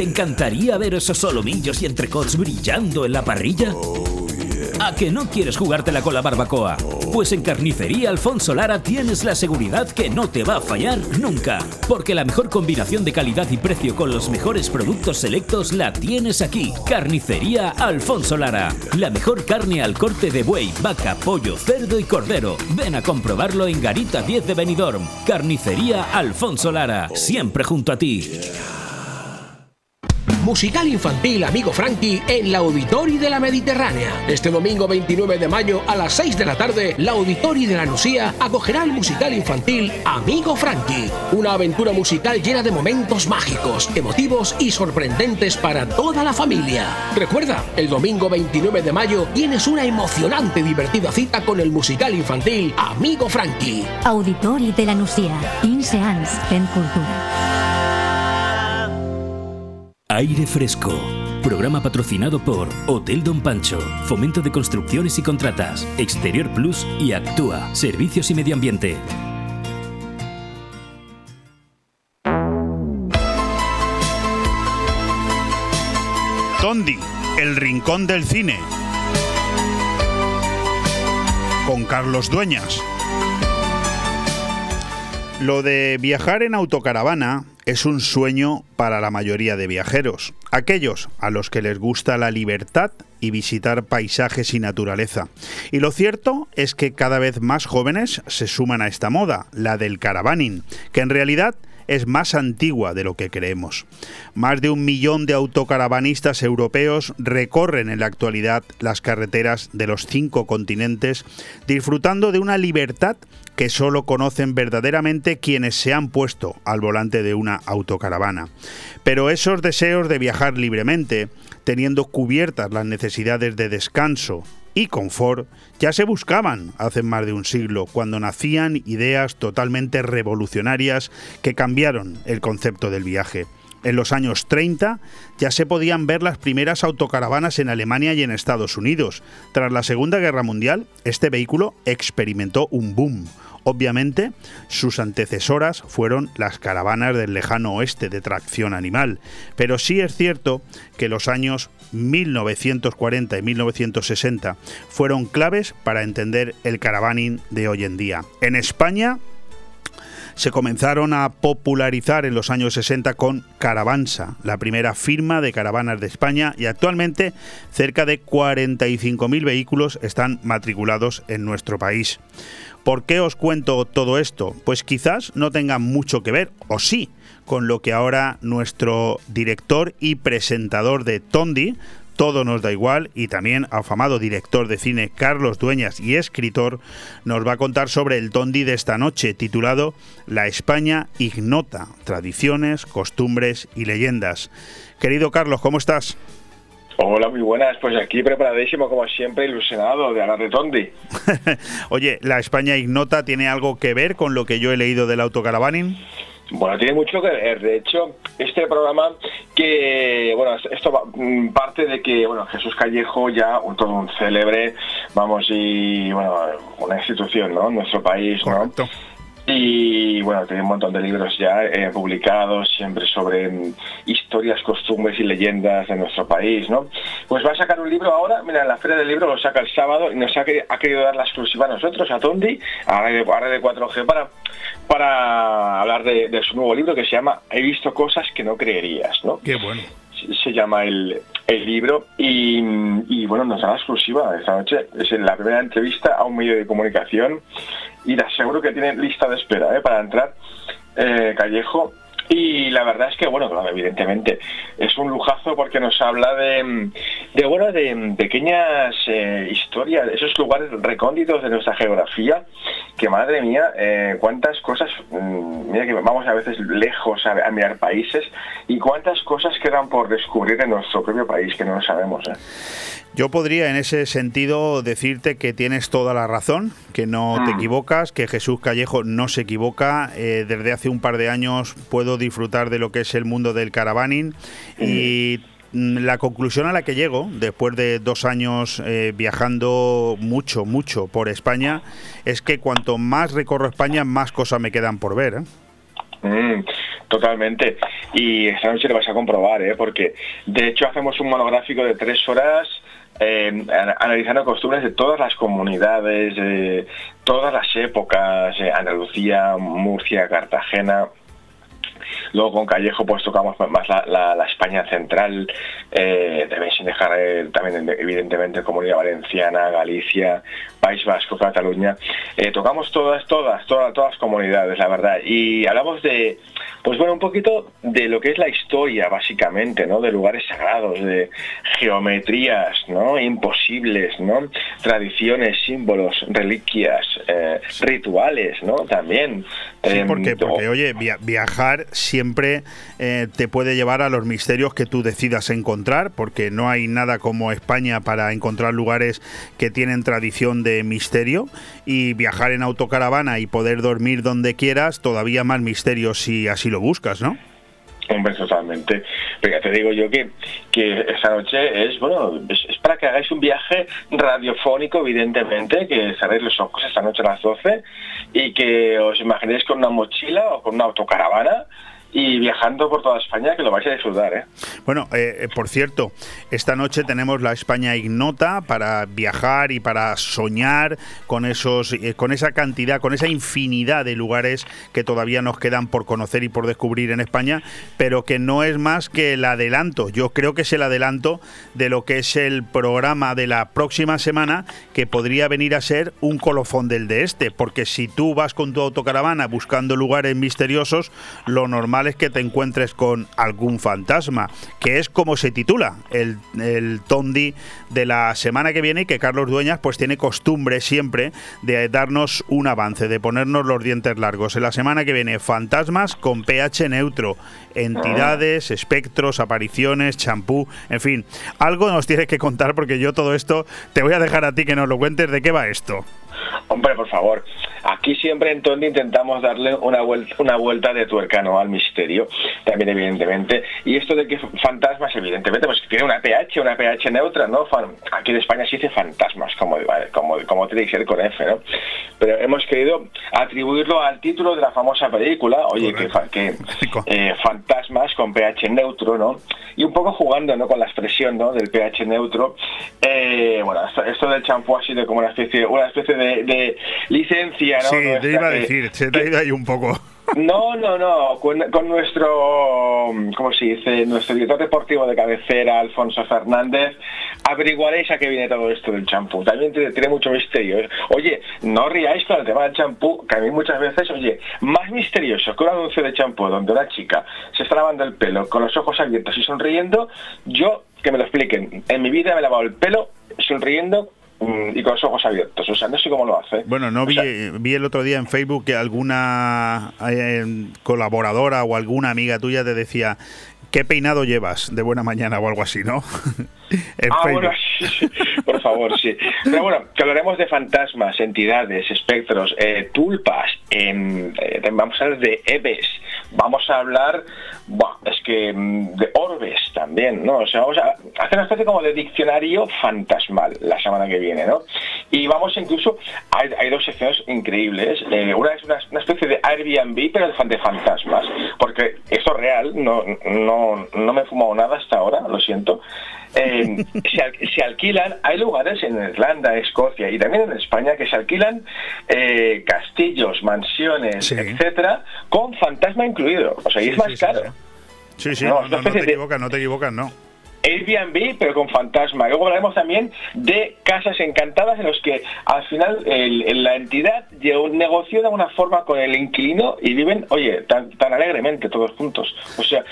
Speaker 2: ¿Te encantaría ver esos solomillos y entrecots brillando en la parrilla? ¿A que no quieres jugártela con la barbacoa? Pues en Carnicería Alfonso Lara tienes la seguridad que no te va a fallar nunca. Porque la mejor combinación de calidad y precio con los mejores productos selectos la tienes aquí. Carnicería Alfonso Lara. La mejor carne al corte de buey, vaca, pollo, cerdo y cordero. Ven a comprobarlo en Garita 10 de Benidorm. Carnicería Alfonso Lara. Siempre junto a ti.
Speaker 3: Musical infantil Amigo Frankie en la Auditori de la Mediterránea. Este domingo 29 de mayo a las 6 de la tarde, la Auditori de la Lucía acogerá el musical infantil Amigo Frankie. Una aventura musical llena de momentos mágicos, emotivos y sorprendentes para toda la familia. Recuerda, el domingo 29 de mayo tienes una emocionante y divertida cita con el musical infantil Amigo Frankie.
Speaker 4: Auditori de la Nucía. 15 anys fent cultura.
Speaker 2: Aire Fresco. Programa patrocinado por Hotel Don Pancho, Fomento de Construcciones y Contratas, Exterior Plus y Actúa, Servicios y Medio Ambiente.
Speaker 1: Tondi, el rincón del cine. Con Carlos Dueñas. Lo de viajar en autocaravana es un sueño para la mayoría de viajeros, aquellos a los que les gusta la libertad y visitar paisajes y naturaleza. Y lo cierto es que cada vez más jóvenes se suman a esta moda, la del caravaning, que en realidad es más antigua de lo que creemos. Más de un millón de autocaravanistas europeos recorren en la actualidad las carreteras de los cinco continentes, disfrutando de una libertad que solo conocen verdaderamente quienes se han puesto al volante de una autocaravana. Pero esos deseos de viajar libremente, teniendo cubiertas las necesidades de descanso y confort, ya se buscaban hace más de un siglo, cuando nacían ideas totalmente revolucionarias que cambiaron el concepto del viaje. En los años 30 ya se podían ver las primeras autocaravanas en Alemania y en Estados Unidos. Tras la Segunda Guerra Mundial, este vehículo experimentó un boom. Obviamente, sus antecesoras fueron las caravanas del lejano oeste de tracción animal, pero sí es cierto que los años 1940 y 1960 fueron claves para entender el caravaning de hoy en día. En España, se comenzaron a popularizar en los años 60 con Caravansa, la primera firma de caravanas de España y actualmente cerca de 45.000 vehículos están matriculados en nuestro país. ¿Por qué os cuento todo esto? Pues quizás no tenga mucho que ver, o sí, con lo que ahora nuestro director y presentador de Tondi, todo nos da igual y también afamado director de cine Carlos Dueñas y escritor nos va a contar sobre el Tondi de esta noche titulado La España ignota, tradiciones, costumbres y leyendas. Querido Carlos, ¿cómo estás?
Speaker 10: Hola, muy buenas. Pues aquí preparadísimo, como siempre, ilusionado de hablar de Tondi.
Speaker 1: Oye, ¿la España ignota tiene algo que ver con lo que yo he leído del autocaravaning?
Speaker 10: Bueno, tiene mucho que ver. De hecho, este programa que, bueno, esto mm, parte de que, bueno, Jesús Callejo ya un, todo un célebre, vamos, y, bueno, una institución, ¿no? En nuestro país, ¿no? Y bueno, tiene un montón de libros ya eh, publicados, siempre sobre mm, historias, costumbres y leyendas de nuestro país, ¿no? Pues va a sacar un libro ahora, mira, en la Feria del Libro lo saca el sábado y nos ha, querido dar la exclusiva a nosotros, a Tondi, a Red de 4G, para, para hablar de, su nuevo libro que se llama He visto cosas que no creerías, ¿no?
Speaker 1: Qué bueno
Speaker 10: se llama el, el libro y, bueno, nos da la exclusiva esta noche. Es la primera entrevista a un medio de comunicación y le aseguro que tiene lista de espera ¿eh? para entrar eh, Callejo y la verdad es que, bueno, evidentemente es un lujazo porque nos habla de, de de pequeñas eh, historias, esos lugares recónditos de nuestra geografía, que madre mía, eh, cuántas cosas, mm, mira que vamos a veces lejos a, mirar países y cuántas cosas quedan por descubrir en nuestro propio país que no lo sabemos. ¿eh?
Speaker 1: Yo podría en ese sentido decirte que tienes toda la razón, que no te mm. equivocas, que Jesús Callejo no se equivoca. Eh, desde hace un par de años puedo disfrutar de lo que es el mundo del caravaning y mm, la conclusión a la que llego, después de dos años eh, viajando mucho, mucho por España, es que cuanto más recorro España, más cosas me quedan por ver.
Speaker 10: ¿eh? Mm, totalmente. Y esta noche lo vas a comprobar, ¿eh? porque de hecho hacemos un monográfico de tres horas eh, analizando costumbres de todas las comunidades, de todas las épocas, eh, Andalucía, Murcia, Cartagena, Luego con Callejo pues tocamos más la, España central, eh, también sin dejar eh, también evidentemente Comunidad Valenciana, Galicia, País Vasco, Cataluña. Eh, tocamos todas, todas, todas, todas las comunidades, la verdad. Y hablamos de, pues bueno, un poquito de lo que es la historia, básicamente, ¿no? De lugares sagrados, de geometrías, ¿no? Imposibles, ¿no? Tradiciones, símbolos, reliquias, eh, rituales, ¿no? También.
Speaker 1: Sí, em, porque, porque oye, viajar siempre eh, te puede llevar a los misterios que tú decidas encontrar, porque no hay nada como España para encontrar lugares que tienen tradición de misterio y viajar en autocaravana y poder dormir donde quieras, todavía más misterio si así lo buscas, ¿no?
Speaker 10: Hombre, totalmente. Pero ya te digo yo que, que esta noche es, bueno, es, para que hagáis un viaje radiofónico, evidentemente, que cerréis los ojos esta noche a las 12 y que os imaginéis con una mochila o con una autocaravana y viajando por toda España, que lo vais a disfrutar. ¿eh?
Speaker 1: Bueno, eh, por cierto, esta noche tenemos la España Ignota para viajar y para soñar con, esos, con esa cantidad, con esa infinidad de lugares que todavía nos quedan por conocer y por descubrir en España, pero que no es más que el adelanto. Yo creo que es el adelanto de lo que es el programa de la próxima semana, que podría venir a ser un colofón del de este, porque si tú vas con tu autocaravana buscando lugares misteriosos, lo normal es que te encuentres con algún fantasma, que es como se titula el, el Tondi de la semana que viene y que Carlos Dueñas pues tiene costumbre siempre de darnos un avance, de ponernos los dientes largos. En la semana que viene, fantasmas con pH neutro, entidades, espectros, apariciones, champú, en fin, algo nos tienes que contar porque yo todo esto te voy a dejar a ti que nos lo cuentes de qué va esto.
Speaker 10: Hombre, por favor, aquí siempre en Tondi intentamos darle una vuelta, una vuelta de tuercano al misterio, también evidentemente. Y esto de que fantasmas, evidentemente, pues tiene una pH, una pH neutra, ¿no? Aquí en España se dice fantasmas, como, como, como tiene que ser con F, ¿no? Pero hemos querido atribuirlo al título de la famosa película, oye, que, que eh, fantasmas con pH neutro, ¿no? Y un poco jugando, ¿no? Con la expresión, ¿no? Del pH neutro. Eh, bueno, esto, del champú ha sido como una especie, una especie de, licencia, ¿no?
Speaker 1: Sí, te iba a decir, se te ha ido ahí un poco.
Speaker 10: No, no, no. Con, nuestro, ¿cómo se dice? Nuestro director deportivo de cabecera, Alfonso Fernández, averiguaréis a qué viene todo esto del champú. También tiene, mucho misterio. ¿eh? Oye, no riáis con el tema del champú, que a mí muchas veces, oye, más misterioso que un anuncio de champú donde una chica se está lavando el pelo con los ojos abiertos y sonriendo, yo, que me lo expliquen. En mi vida me he lavado el pelo sonriendo y con los ojos abiertos. O sea, no sé cómo lo hace.
Speaker 1: Bueno, no vi, vi el otro día en Facebook que alguna eh, colaboradora o alguna amiga tuya te decía, ¿qué peinado llevas de buena mañana o algo así, no?
Speaker 10: ah, bueno, favor, sí. Pero bueno, que hablaremos de fantasmas, entidades, espectros, eh, tulpas, eh, vamos a hablar de Eves, vamos a hablar, es que mm, de orbes también, ¿no? O sea, vamos a hacer una especie como de diccionario fantasmal la semana que viene, ¿no? Y vamos incluso, hay, dos secciones increíbles. Eh, una es una, especie de Airbnb, pero de fantasmas, porque esto es real, no, no, no me he fumado nada hasta ahora, lo siento. Eh, se, alquilan, hay lugares en Irlanda, Escocia y también en España que se alquilan eh, castillos, mansiones, etcétera, con fantasma incluido. O sea, y es más caro.
Speaker 1: Sí, sí, no, te equivocas, no te equivocas, no.
Speaker 10: Airbnb, pero con fantasma. Luego hablaremos también de casas encantadas en los que al final la entidad negoció de alguna forma con el inquilino y viven, oye, tan, tan alegremente todos juntos. O sea,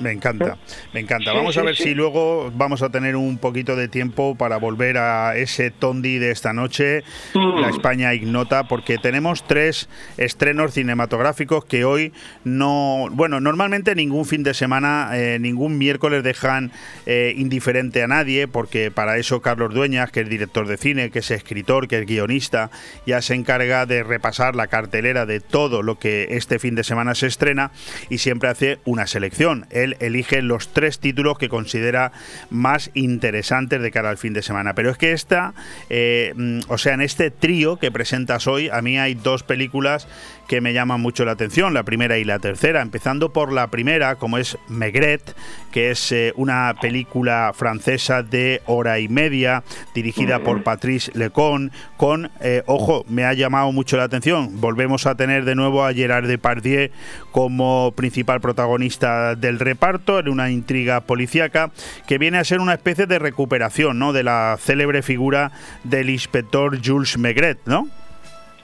Speaker 1: me encanta, me encanta. Vamos a ver si luego vamos a tener un poquito de tiempo para volver a ese Tondi de esta noche, mm. la España ignota, porque tenemos tres estrenos cinematográficos que hoy no, bueno, normalmente ningún fin de semana, eh, ningún miércoles dejan eh, indiferente a nadie, porque para eso Carlos Dueñas, que es director de cine, que es escritor, que es guionista, ya se encarga de repasar la cartelera de todo lo que este fin de semana se estrena y siempre hace una selección elige los tres títulos que considera más interesantes de cara al fin de semana. Pero es que esta, eh, mm, o sea, en este trío que presentas hoy, a mí hay dos películas que me llaman mucho la atención, la primera y la tercera, empezando por la primera, como es Megret, que es eh, una película francesa de hora y media, dirigida por Patrice Lecon, con, eh, ojo, me ha llamado mucho la atención, volvemos a tener de nuevo a Gerard Depardieu como principal protagonista del reparto, en una intriga policíaca, que viene a ser una especie de recuperación, ¿no?, de la célebre figura del inspector Jules Megret, ¿no?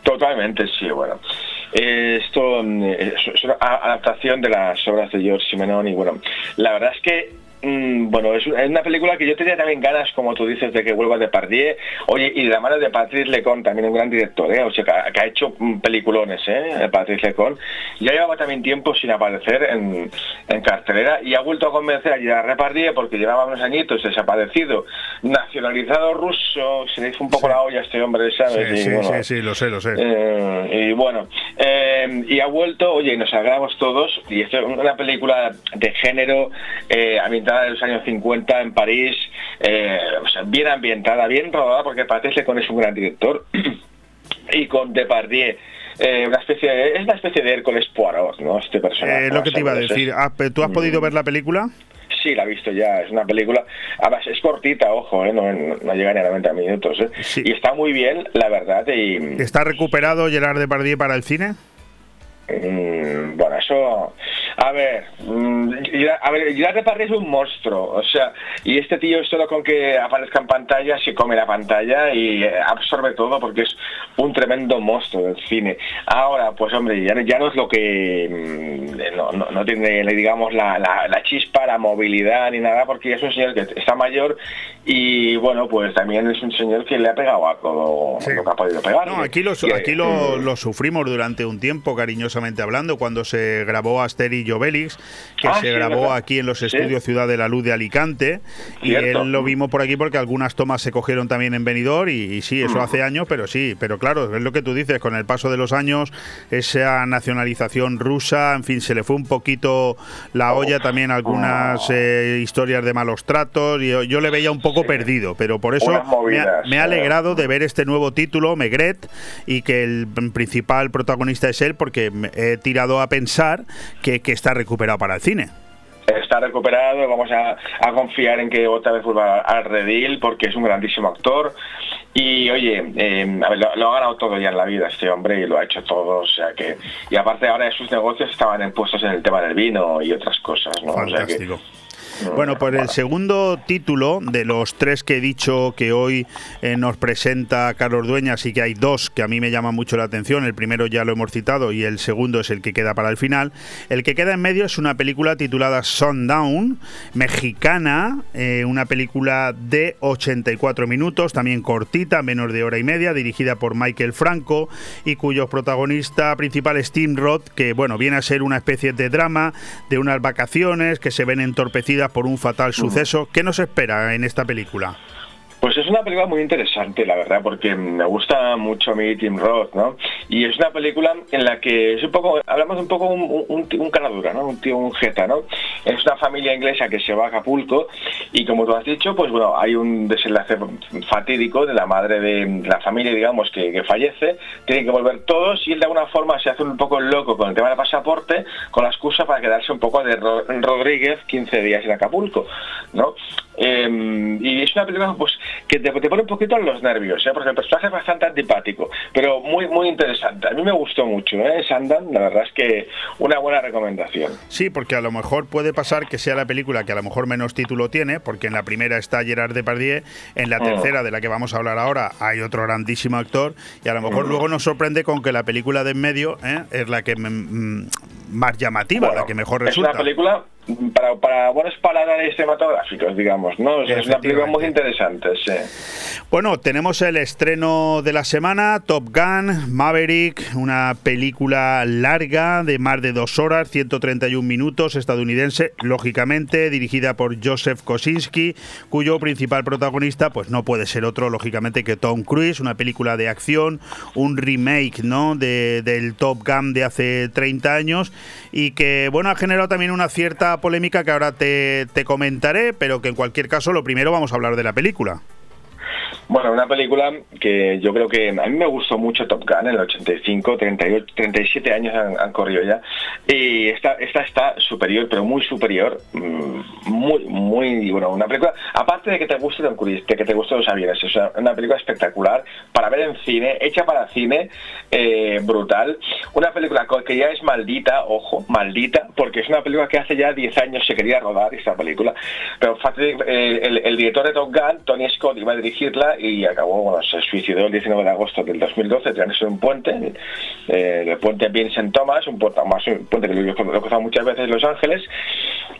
Speaker 10: Totalmente, sí, bueno. Esto mm, es una adaptación de las obras de George Simenon y bueno, la verdad es que Mm, bueno, es una película que yo tenía también ganas, como tú dices, de que vuelva de Pardier. Oye, y de la mano de Patrice Lecon, también un gran director, ¿eh? O sea, que, ha hecho mm, peliculones, ¿eh? Patrice Lecon. Ya llevaba también tiempo sin aparecer en, cartelera y ha vuelto a convencer a Gerard Repardier porque llevaba unos añitos desaparecido, nacionalizado ruso, se le hizo un poco la olla a este hombre, ¿sabes?
Speaker 1: Sí, sí, sí, lo sé, lo sé.
Speaker 10: Eh, y bueno, eh, y ha vuelto, oye, y nos alegramos todos, y esto es una película de género eh, de los años 50 en París, eh, bien ambientada, bien rodada, porque Patrice con es un gran director, y con Depardieu eh, una especie de, es una especie de Hércules Poirot, ¿no? Este personaje.
Speaker 1: Eh, lo que te iba a decir, ah, ¿tú has podido ver la película?
Speaker 10: Sí, la he visto ya, es una película, además es cortita, ojo, ¿eh? no, no, llega ni a 90 minutos, y está muy bien, la verdad. Y...
Speaker 1: ¿Está recuperado Gerard Depardieu para el cine?
Speaker 10: Mm, bueno, eso. A ver, mm, a ver, Gerard es un monstruo, o sea, y este tío solo con que aparezca en pantalla se come la pantalla y eh, absorbe todo porque es un tremendo monstruo del cine. Ahora, pues hombre, ya, ya no es lo que mm, no, no, tiene, digamos, la, la, chispa, la movilidad ni nada, porque es un señor que está mayor y bueno, pues también es un señor que le ha pegado a todo lo que ha podido pegar.
Speaker 1: No, aquí lo, aquí lo, lo sufrimos durante un tiempo, cariñosamente hablando, cuando se grabó Asterix que ah, se grabó aquí en los estudios Ciudad de la Luz de Alicante, y él lo vimos por aquí porque algunas tomas se cogieron también en Benidorm, y, sí, eso mm. hace años, pero sí, pero claro, es lo que tú dices, con el paso de los años, esa nacionalización rusa, en fin, se le fue un poquito la olla también algunas eh, historias de malos tratos, y yo, le veía un poco perdido, pero por eso me ha, alegrado de ver este nuevo título, Megret, y que el principal protagonista es él, porque he tirado a pensar que, está recuperado para el cine
Speaker 10: está recuperado, vamos a, confiar en que otra vez vuelva al redil porque es un grandísimo actor y oye, eh, lo, ha ganado todo ya en la vida este hombre y lo ha hecho todo, o sea que y aparte ahora de sus negocios estaban puestos en el tema del vino y otras cosas, ¿no?
Speaker 1: Fantástico. Bueno, pues el segundo título de los tres que he dicho que hoy eh, nos presenta Carlos Dueñas y que hay dos que a mí me llaman mucho la atención. El primero ya lo hemos citado y el segundo es el que queda para el final. El que queda en medio es una película titulada Sundown, mexicana, eh, una película de 84 minutos, también cortita, menos de hora y media, dirigida por Michael Franco y cuyo protagonista principal es Tim Roth, que bueno, viene a ser una especie de drama de unas vacaciones que se ven entorpecidas por un fatal suceso. ¿Qué nos espera en esta película?
Speaker 10: Pues es una película muy interesante, la verdad, porque me gusta mucho a mí Tim Roth, ¿no? Y es una película en la que es un poco, hablamos un poco un, un, un canadura, ¿no? Un tío, un jeta, ¿no? Es una familia inglesa que se va a Acapulco y como tú has dicho, pues bueno, hay un desenlace fatídico de la madre de la familia, digamos, que, fallece, tienen que volver todos y él de alguna forma se hace un poco loco con el tema del pasaporte, con la excusa para quedarse un poco de Rodríguez 15 días en Acapulco, ¿no? Em, y es una película pues que te, pone un poquito en los nervios, ¿eh? porque el personaje es bastante antipático, pero muy muy interesante. A mí me gustó mucho, ¿eh? Sandan, la verdad es que una buena recomendación.
Speaker 1: Sí, porque a lo mejor puede pasar que sea la película que a lo mejor menos título tiene, porque en la primera está Gerard Depardieu, en la mm. tercera, de la que vamos a hablar ahora, hay otro grandísimo actor, y a lo mejor mm. luego nos sorprende con que la película de en medio ¿eh? es la que mm, más llamativa, la que mejor resulta.
Speaker 10: Es una película para, para buenos paladares cinematográficos, digamos, ¿no? es una película muy interesante, sí.
Speaker 1: Bueno, tenemos el estreno de la semana, Top Gun, Maverick, una película larga de más de dos horas, 131 minutos, estadounidense, lógicamente, dirigida por Joseph Kosinski, cuyo principal protagonista, pues no puede ser otro, lógicamente, que Tom Cruise, una película de acción, un remake, ¿no?, de, del Top Gun de hace 30 años, y que, bueno, ha generado también una cierta polémica que ahora te, te comentaré, pero que en cualquier caso lo primero vamos a hablar de la película.
Speaker 10: Bueno, una película que yo creo que a mí me gustó mucho Top Gun en el 85, 38, 37 años han, corrido ya. Y esta, está superior, pero muy superior. Mm, muy, muy, bueno, una película, aparte de que te guste de que te guste los aviones, es una, película espectacular para ver en cine, hecha para cine, eh, brutal. Una película que ya es maldita, ojo, maldita, porque es una película que hace ya 10 años se quería rodar esta película. Pero eh, el, el director de Top Gun, Tony Scott, iba a dirigirla y acabó, bueno, se suicidó el 19 de agosto del 2012 tirándose un puente, eh, el puente Vincent Thomas, un puente, un puente que lo he cruzado muchas veces Los Ángeles,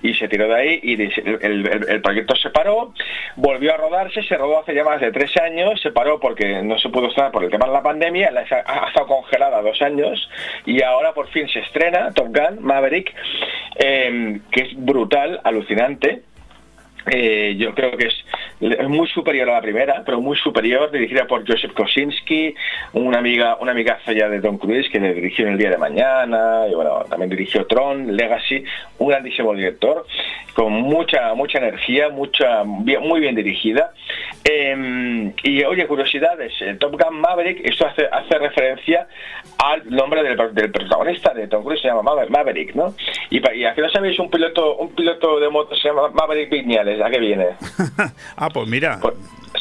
Speaker 10: y se tiró de ahí y el, proyecto se paró, volvió a rodarse, se rodó hace ya más de tres años, se paró porque no se pudo estar por el tema de la pandemia, ha, estado congelada dos años y ahora por fin se estrena Top Gun Maverick, eh, que es brutal, alucinante eh, yo creo que es, muy superior a la primera, pero muy superior, dirigida por Joseph Kosinski, una amiga, una amigaza ya de Tom Cruise que le dirigió en El Día de Mañana, y bueno, también dirigió Tron, Legacy, un grandísimo director, con mucha, mucha energía, mucha, muy bien dirigida. Em, y oye, curiosidades, Top Gun Maverick, esto hace, hace referencia al nombre del, protagonista de Tom Cruise, se llama Maverick, ¿no? Y, y aquí no sabéis un piloto, un piloto de moto se llama Maverick Viñales, ¿a qué viene?
Speaker 1: ah, pues mira.
Speaker 10: Pues,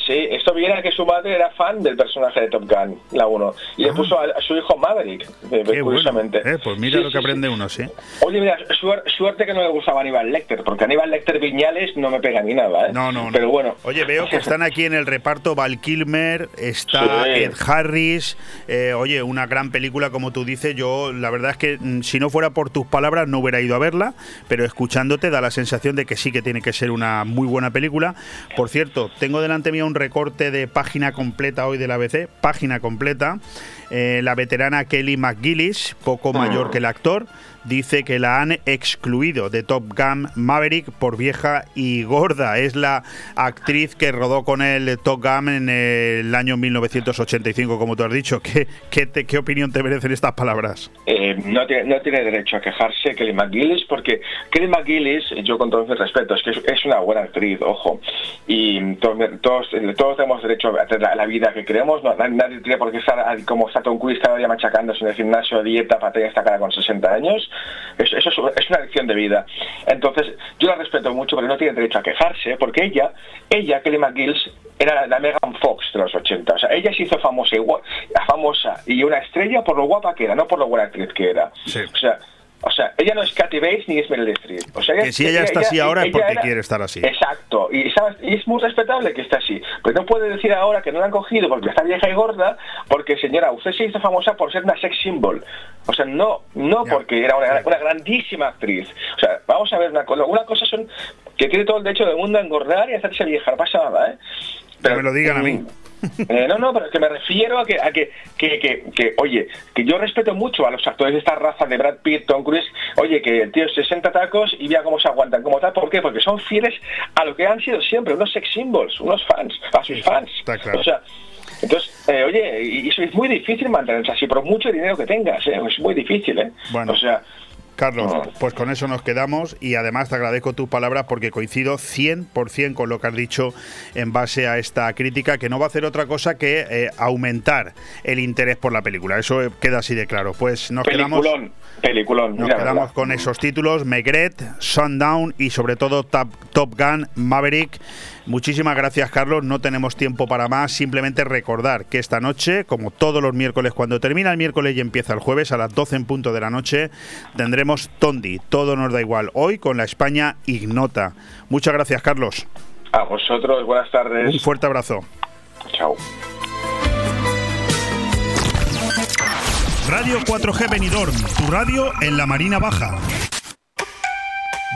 Speaker 10: Sí, esto viene a que su madre era fan del personaje de Top Gun, la 1, y le ah. puso a, su hijo Maverick, eh, curiosamente.
Speaker 1: Eh, pues mira lo que aprende uno, sí.
Speaker 10: Oye, mira, suerte que no le gustaba Aníbal Lecter, porque Aníbal Lecter Viñales no me pega ni nada, ¿eh?
Speaker 1: No, no,
Speaker 10: Pero bueno.
Speaker 1: Oye, veo que están aquí en el reparto Val Kilmer, está Ed Harris, eh, oye, una gran película, como tú dices, yo la verdad es que mm, si no fuera por tus palabras no hubiera ido a verla, pero escuchándote da la sensación de que sí que tiene que ser una muy buena película. Por cierto, tengo delante un recorte de página completa hoy de la ABC, página completa. Eh, la veterana Kelly McGillis, poco mayor ah. que el actor, dice que la han excluido de Top Gun Maverick por vieja y gorda. Es la actriz que rodó con el Top Gun en el año 1985, como tú has dicho. ¿Qué, qué, opinión te merecen estas palabras?
Speaker 10: Eh, no, tiene, no tiene derecho a quejarse Kelly McGillis porque Kelly McGillis, yo con todo mi respeto, es que es una buena actriz, ojo. Y todos, todos, tenemos derecho a tener la, vida que queremos. nadie tiene por qué estar como está Tom Cruise cada día machacándose en el gimnasio, dieta, para tener esta cara con 60 años. Eso, es, una lección de vida. Entonces, yo la respeto mucho porque no tiene derecho a quejarse, porque ella, ella, Kelly McGills, era la Megan Fox de los 80. O sea, ella se hizo famosa, famosa y una estrella por lo guapa que era, no por lo buena actriz que era. O sea, o sea, ella no es Kathy Bates ni es Meryl Streep. O sea,
Speaker 1: que si ella, está así ahora es porque quiere estar así.
Speaker 10: Exacto. Y, es muy respetable que esté así. Pues no puede decir ahora que no la han cogido porque está vieja y gorda, porque señora, usted se hizo famosa por ser una sex symbol. O sea, no no porque era una, grandísima actriz. O sea, vamos a ver una cosa. Una cosa son que tiene todo el derecho del mundo a engordar y hacerse vieja. No pasa nada, ¿eh?
Speaker 1: Pero, me lo digan a mí.
Speaker 10: Eh, no, no, pero es que me refiero a que, a que, que, que, oye, que yo respeto mucho a los actores de esta raza de Brad Pitt, Tom Cruise, oye, que el tío 60 tacos y vea cómo se aguantan, como tal, ¿por qué? Porque son fieles a lo que han sido siempre, unos sex symbols, unos fans, a sus fans. O sea, entonces, eh, oye, y eso es muy difícil mantenerse así, por mucho dinero que tengas, ¿eh? es muy difícil, ¿eh?
Speaker 1: Bueno. O sea, Carlos, pues con eso nos quedamos y además te agradezco tus palabras porque coincido 100% con lo que has dicho en base a esta crítica, que no va a hacer otra cosa que eh, aumentar el interés por la película. Eso queda así de claro. Pues nos quedamos,
Speaker 10: peliculón,
Speaker 1: nos quedamos con esos títulos, Megret, Sundown y sobre todo Top Gun, Maverick. Muchísimas gracias, Carlos. No tenemos tiempo para más. Simplemente recordar que esta noche, como todos los miércoles, cuando termina el miércoles y empieza el jueves a las 12 en punto de la noche, tendremos Tondi. Todo nos da igual. Hoy con la España Ignota. Muchas gracias, Carlos.
Speaker 10: A vosotros, buenas tardes.
Speaker 1: Un fuerte abrazo.
Speaker 10: Chao.
Speaker 6: Radio 4G Benidorm, tu radio en la Marina Baja.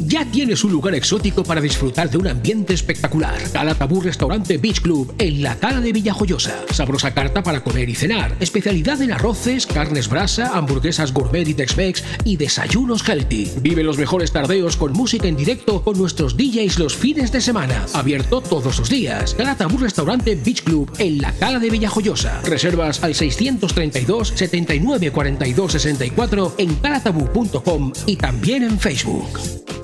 Speaker 3: Ya tienes un lugar exótico para disfrutar de un ambiente espectacular. Calatabú Restaurante Beach Club en la Cala de Villajoyosa. Sabrosa carta para comer y cenar. Especialidad en arroces, carnes brasa, hamburguesas gourmet y Tex-Mex y desayunos healthy. Vive los mejores tardeos con música en directo con nuestros DJs los fines de semana. Abierto todos los días. Calatabú Restaurante Beach Club en la Cala de Villajoyosa. Reservas al 632 79 42 64 en calatabú.com y también en Facebook.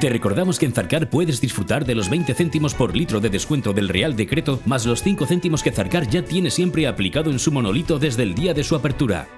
Speaker 2: Te recordamos que en Zarcar puedes disfrutar de los 20 céntimos por litro de descuento del Real Decreto, más los 5 céntimos que Zarcar ya tiene siempre aplicado en su monolito desde el día de su apertura.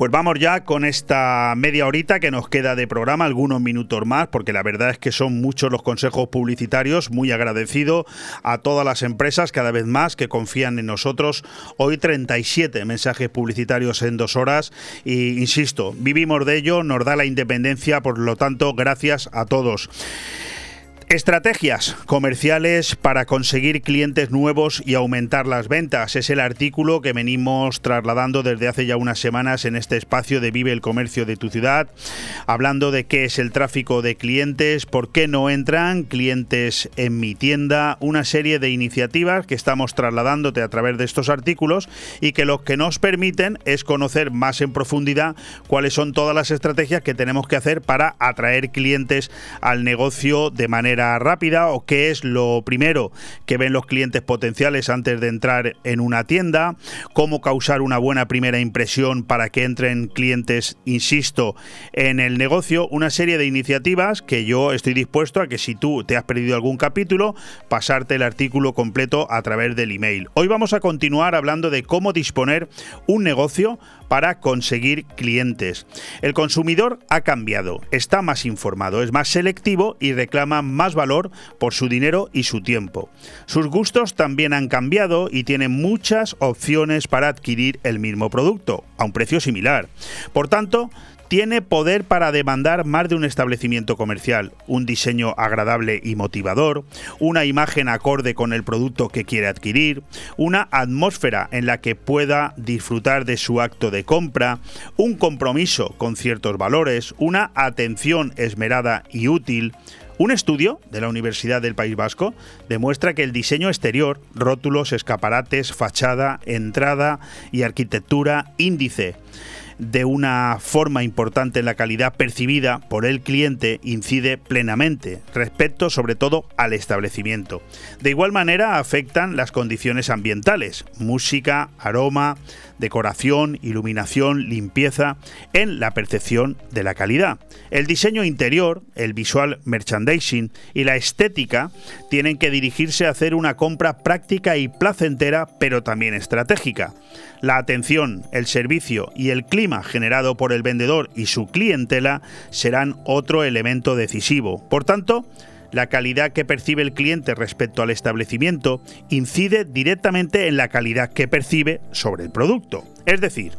Speaker 1: Pues vamos ya con esta media horita que nos queda de programa, algunos minutos más, porque la verdad es que son muchos los consejos publicitarios. Muy agradecido a todas las empresas, cada vez más, que confían en nosotros. Hoy 37 mensajes publicitarios en dos horas y, insisto, vivimos de ello, nos da la independencia, por lo tanto, gracias a todos. Estrategias comerciales para conseguir clientes nuevos y aumentar las ventas. Es el artículo que venimos trasladando desde hace ya unas semanas en este espacio de Vive el Comercio de tu ciudad, hablando de qué es el tráfico de clientes, por qué no entran clientes en mi tienda, una serie de iniciativas que estamos trasladándote a través de estos artículos y que lo que nos permiten es conocer más en profundidad cuáles son todas las estrategias que tenemos que hacer para atraer clientes al negocio de manera rápida o qué es lo primero que ven los clientes potenciales antes de entrar en una tienda, cómo causar una buena primera impresión para que entren clientes, insisto, en el negocio, una serie de iniciativas que yo estoy dispuesto a que si tú te has perdido algún capítulo, pasarte el artículo completo a través del email. Hoy vamos a continuar hablando de cómo disponer un negocio para conseguir clientes. El consumidor ha cambiado, está más informado, es más selectivo y reclama más valor por su dinero y su tiempo. Sus gustos también han cambiado y tiene muchas opciones para adquirir el mismo producto, a un precio similar. Por tanto, tiene poder para demandar más de un establecimiento comercial, un diseño agradable y motivador, una imagen acorde con el producto que quiere adquirir, una atmósfera en la que pueda disfrutar de su acto de compra, un compromiso con ciertos valores, una atención esmerada y útil, un estudio de la Universidad del País Vasco demuestra que el diseño exterior, rótulos, escaparates, fachada, entrada y arquitectura índice de una forma importante en la calidad percibida por el cliente incide plenamente respecto sobre todo al establecimiento. De igual manera afectan las condiciones ambientales, música, aroma, decoración, iluminación, limpieza, en la percepción de la calidad. El diseño interior, el visual merchandising y la estética tienen que dirigirse a hacer una compra práctica y placentera, pero también estratégica. La atención, el servicio y el clima generado por el vendedor y su clientela serán otro elemento decisivo. Por tanto, la calidad que percibe el cliente respecto al establecimiento incide directamente en la calidad que percibe sobre el producto. Es decir,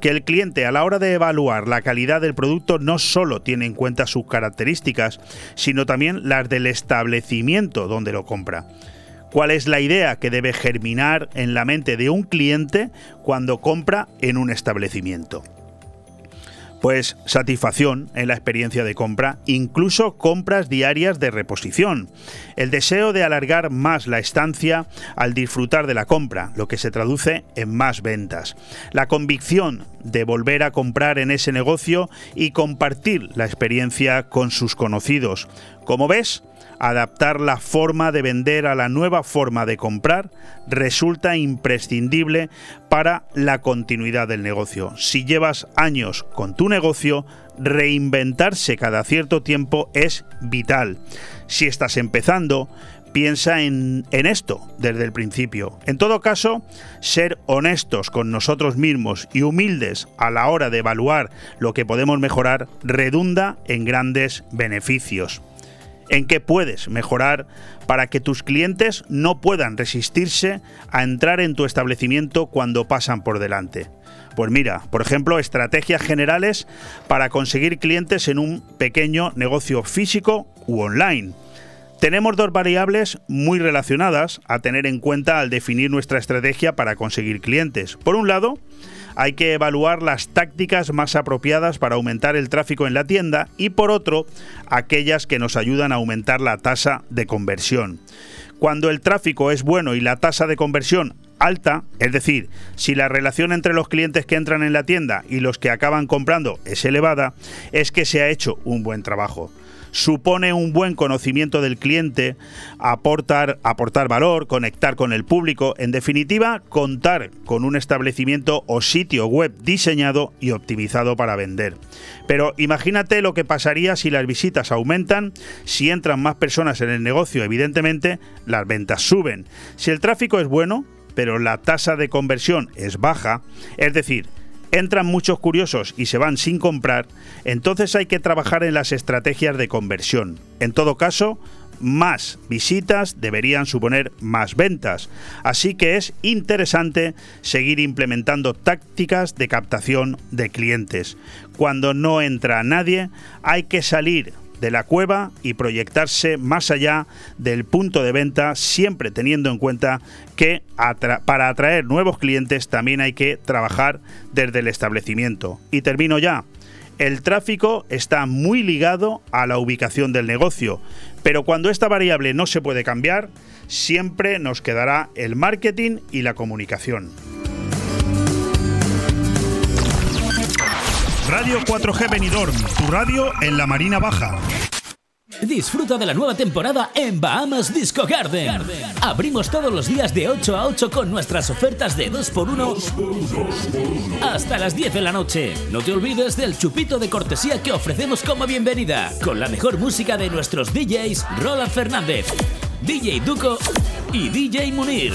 Speaker 1: que el cliente a la hora de evaluar la calidad del producto no solo tiene en cuenta sus características, sino también las del establecimiento donde lo compra. ¿Cuál es la idea que debe germinar en la mente de un cliente cuando compra en un establecimiento? Pues satisfacción en la experiencia de compra, incluso compras diarias de reposición. El deseo de alargar más la estancia al disfrutar de la compra, lo que se traduce en más ventas. La convicción de volver a comprar en ese negocio y compartir la experiencia con sus conocidos. Como ves, adaptar la forma de vender a la nueva forma de comprar resulta imprescindible para la continuidad del negocio. Si llevas años con tu negocio, reinventarse cada cierto tiempo es vital. Si estás empezando, piensa en, esto desde el principio. En todo caso, ser honestos con nosotros mismos y humildes a la hora de evaluar lo que podemos mejorar redunda en grandes beneficios en qué puedes mejorar para que tus clientes no puedan resistirse a entrar en tu establecimiento cuando pasan por delante. Pues mira, por ejemplo, estrategias generales para conseguir clientes en un pequeño negocio físico u online. Tenemos dos variables muy relacionadas a tener en cuenta al definir nuestra estrategia para conseguir clientes. Por un lado, hay que evaluar las tácticas más apropiadas para aumentar el tráfico en la tienda y por otro, aquellas que nos ayudan a aumentar la tasa de conversión. Cuando el tráfico es bueno y la tasa de conversión alta, es decir, si la relación entre los clientes que entran en la tienda y los que acaban comprando es elevada, es que se ha hecho un buen trabajo supone un buen conocimiento del cliente, aportar, aportar valor, conectar con el público, en definitiva, contar con un establecimiento o sitio web diseñado y optimizado para vender. Pero imagínate lo que pasaría si las visitas aumentan, si entran más personas en el negocio, evidentemente las ventas suben. Si el tráfico es bueno, pero la tasa de conversión es baja, es decir, entran muchos curiosos y se van sin comprar, entonces hay que trabajar en las estrategias de conversión. En todo caso, más visitas deberían suponer más ventas. Así que es interesante seguir implementando tácticas de captación de clientes. Cuando no entra nadie, hay que salir de la cueva y proyectarse más allá del punto de venta, siempre teniendo en cuenta que para atraer nuevos clientes también hay que trabajar desde el establecimiento. Y termino ya. El tráfico está muy ligado a la ubicación del negocio, pero cuando esta variable no se puede cambiar, siempre nos quedará el marketing y la comunicación.
Speaker 6: Radio 4G Benidorm, tu radio en la Marina Baja.
Speaker 2: Disfruta de la nueva temporada en Bahamas Disco Garden. Abrimos todos los días de 8 a 8 con nuestras ofertas de 2x1 hasta las 10 de la noche. No te olvides del chupito de cortesía que ofrecemos como bienvenida, con la mejor música de nuestros DJs Roland Fernández, DJ Duco y DJ Munir.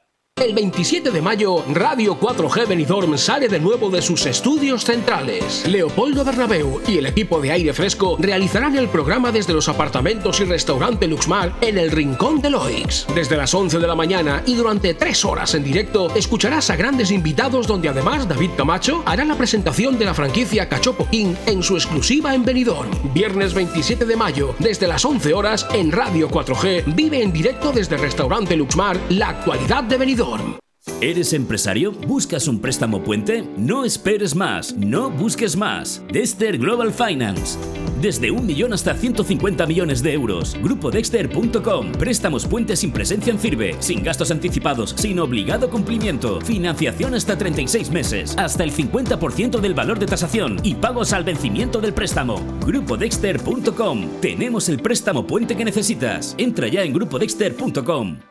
Speaker 3: El 27 de mayo, Radio 4G Benidorm sale de nuevo de sus estudios centrales. Leopoldo Bernabeu y el equipo de aire fresco realizarán el programa desde los apartamentos y restaurante Luxmar en el Rincón de Loix. Desde las 11 de la mañana y durante tres horas en directo, escucharás a grandes invitados donde además David Camacho hará la presentación de la franquicia Cachopo King en su exclusiva en Benidorm. Viernes 27 de mayo, desde las 11 horas, en Radio 4G, vive en directo desde restaurante Luxmar la actualidad de Benidorm.
Speaker 2: ¿Eres empresario? ¿Buscas un préstamo puente? No esperes más, no busques más. Dexter Global Finance. Desde un millón hasta 150 millones de euros. Grupodexter.com. Préstamos puentes sin presencia en firme, sin gastos anticipados, sin obligado cumplimiento. Financiación hasta 36 meses, hasta el 50% del valor de tasación y pagos al vencimiento del préstamo. Grupodexter.com. Tenemos el préstamo puente que necesitas. Entra ya en grupodexter.com.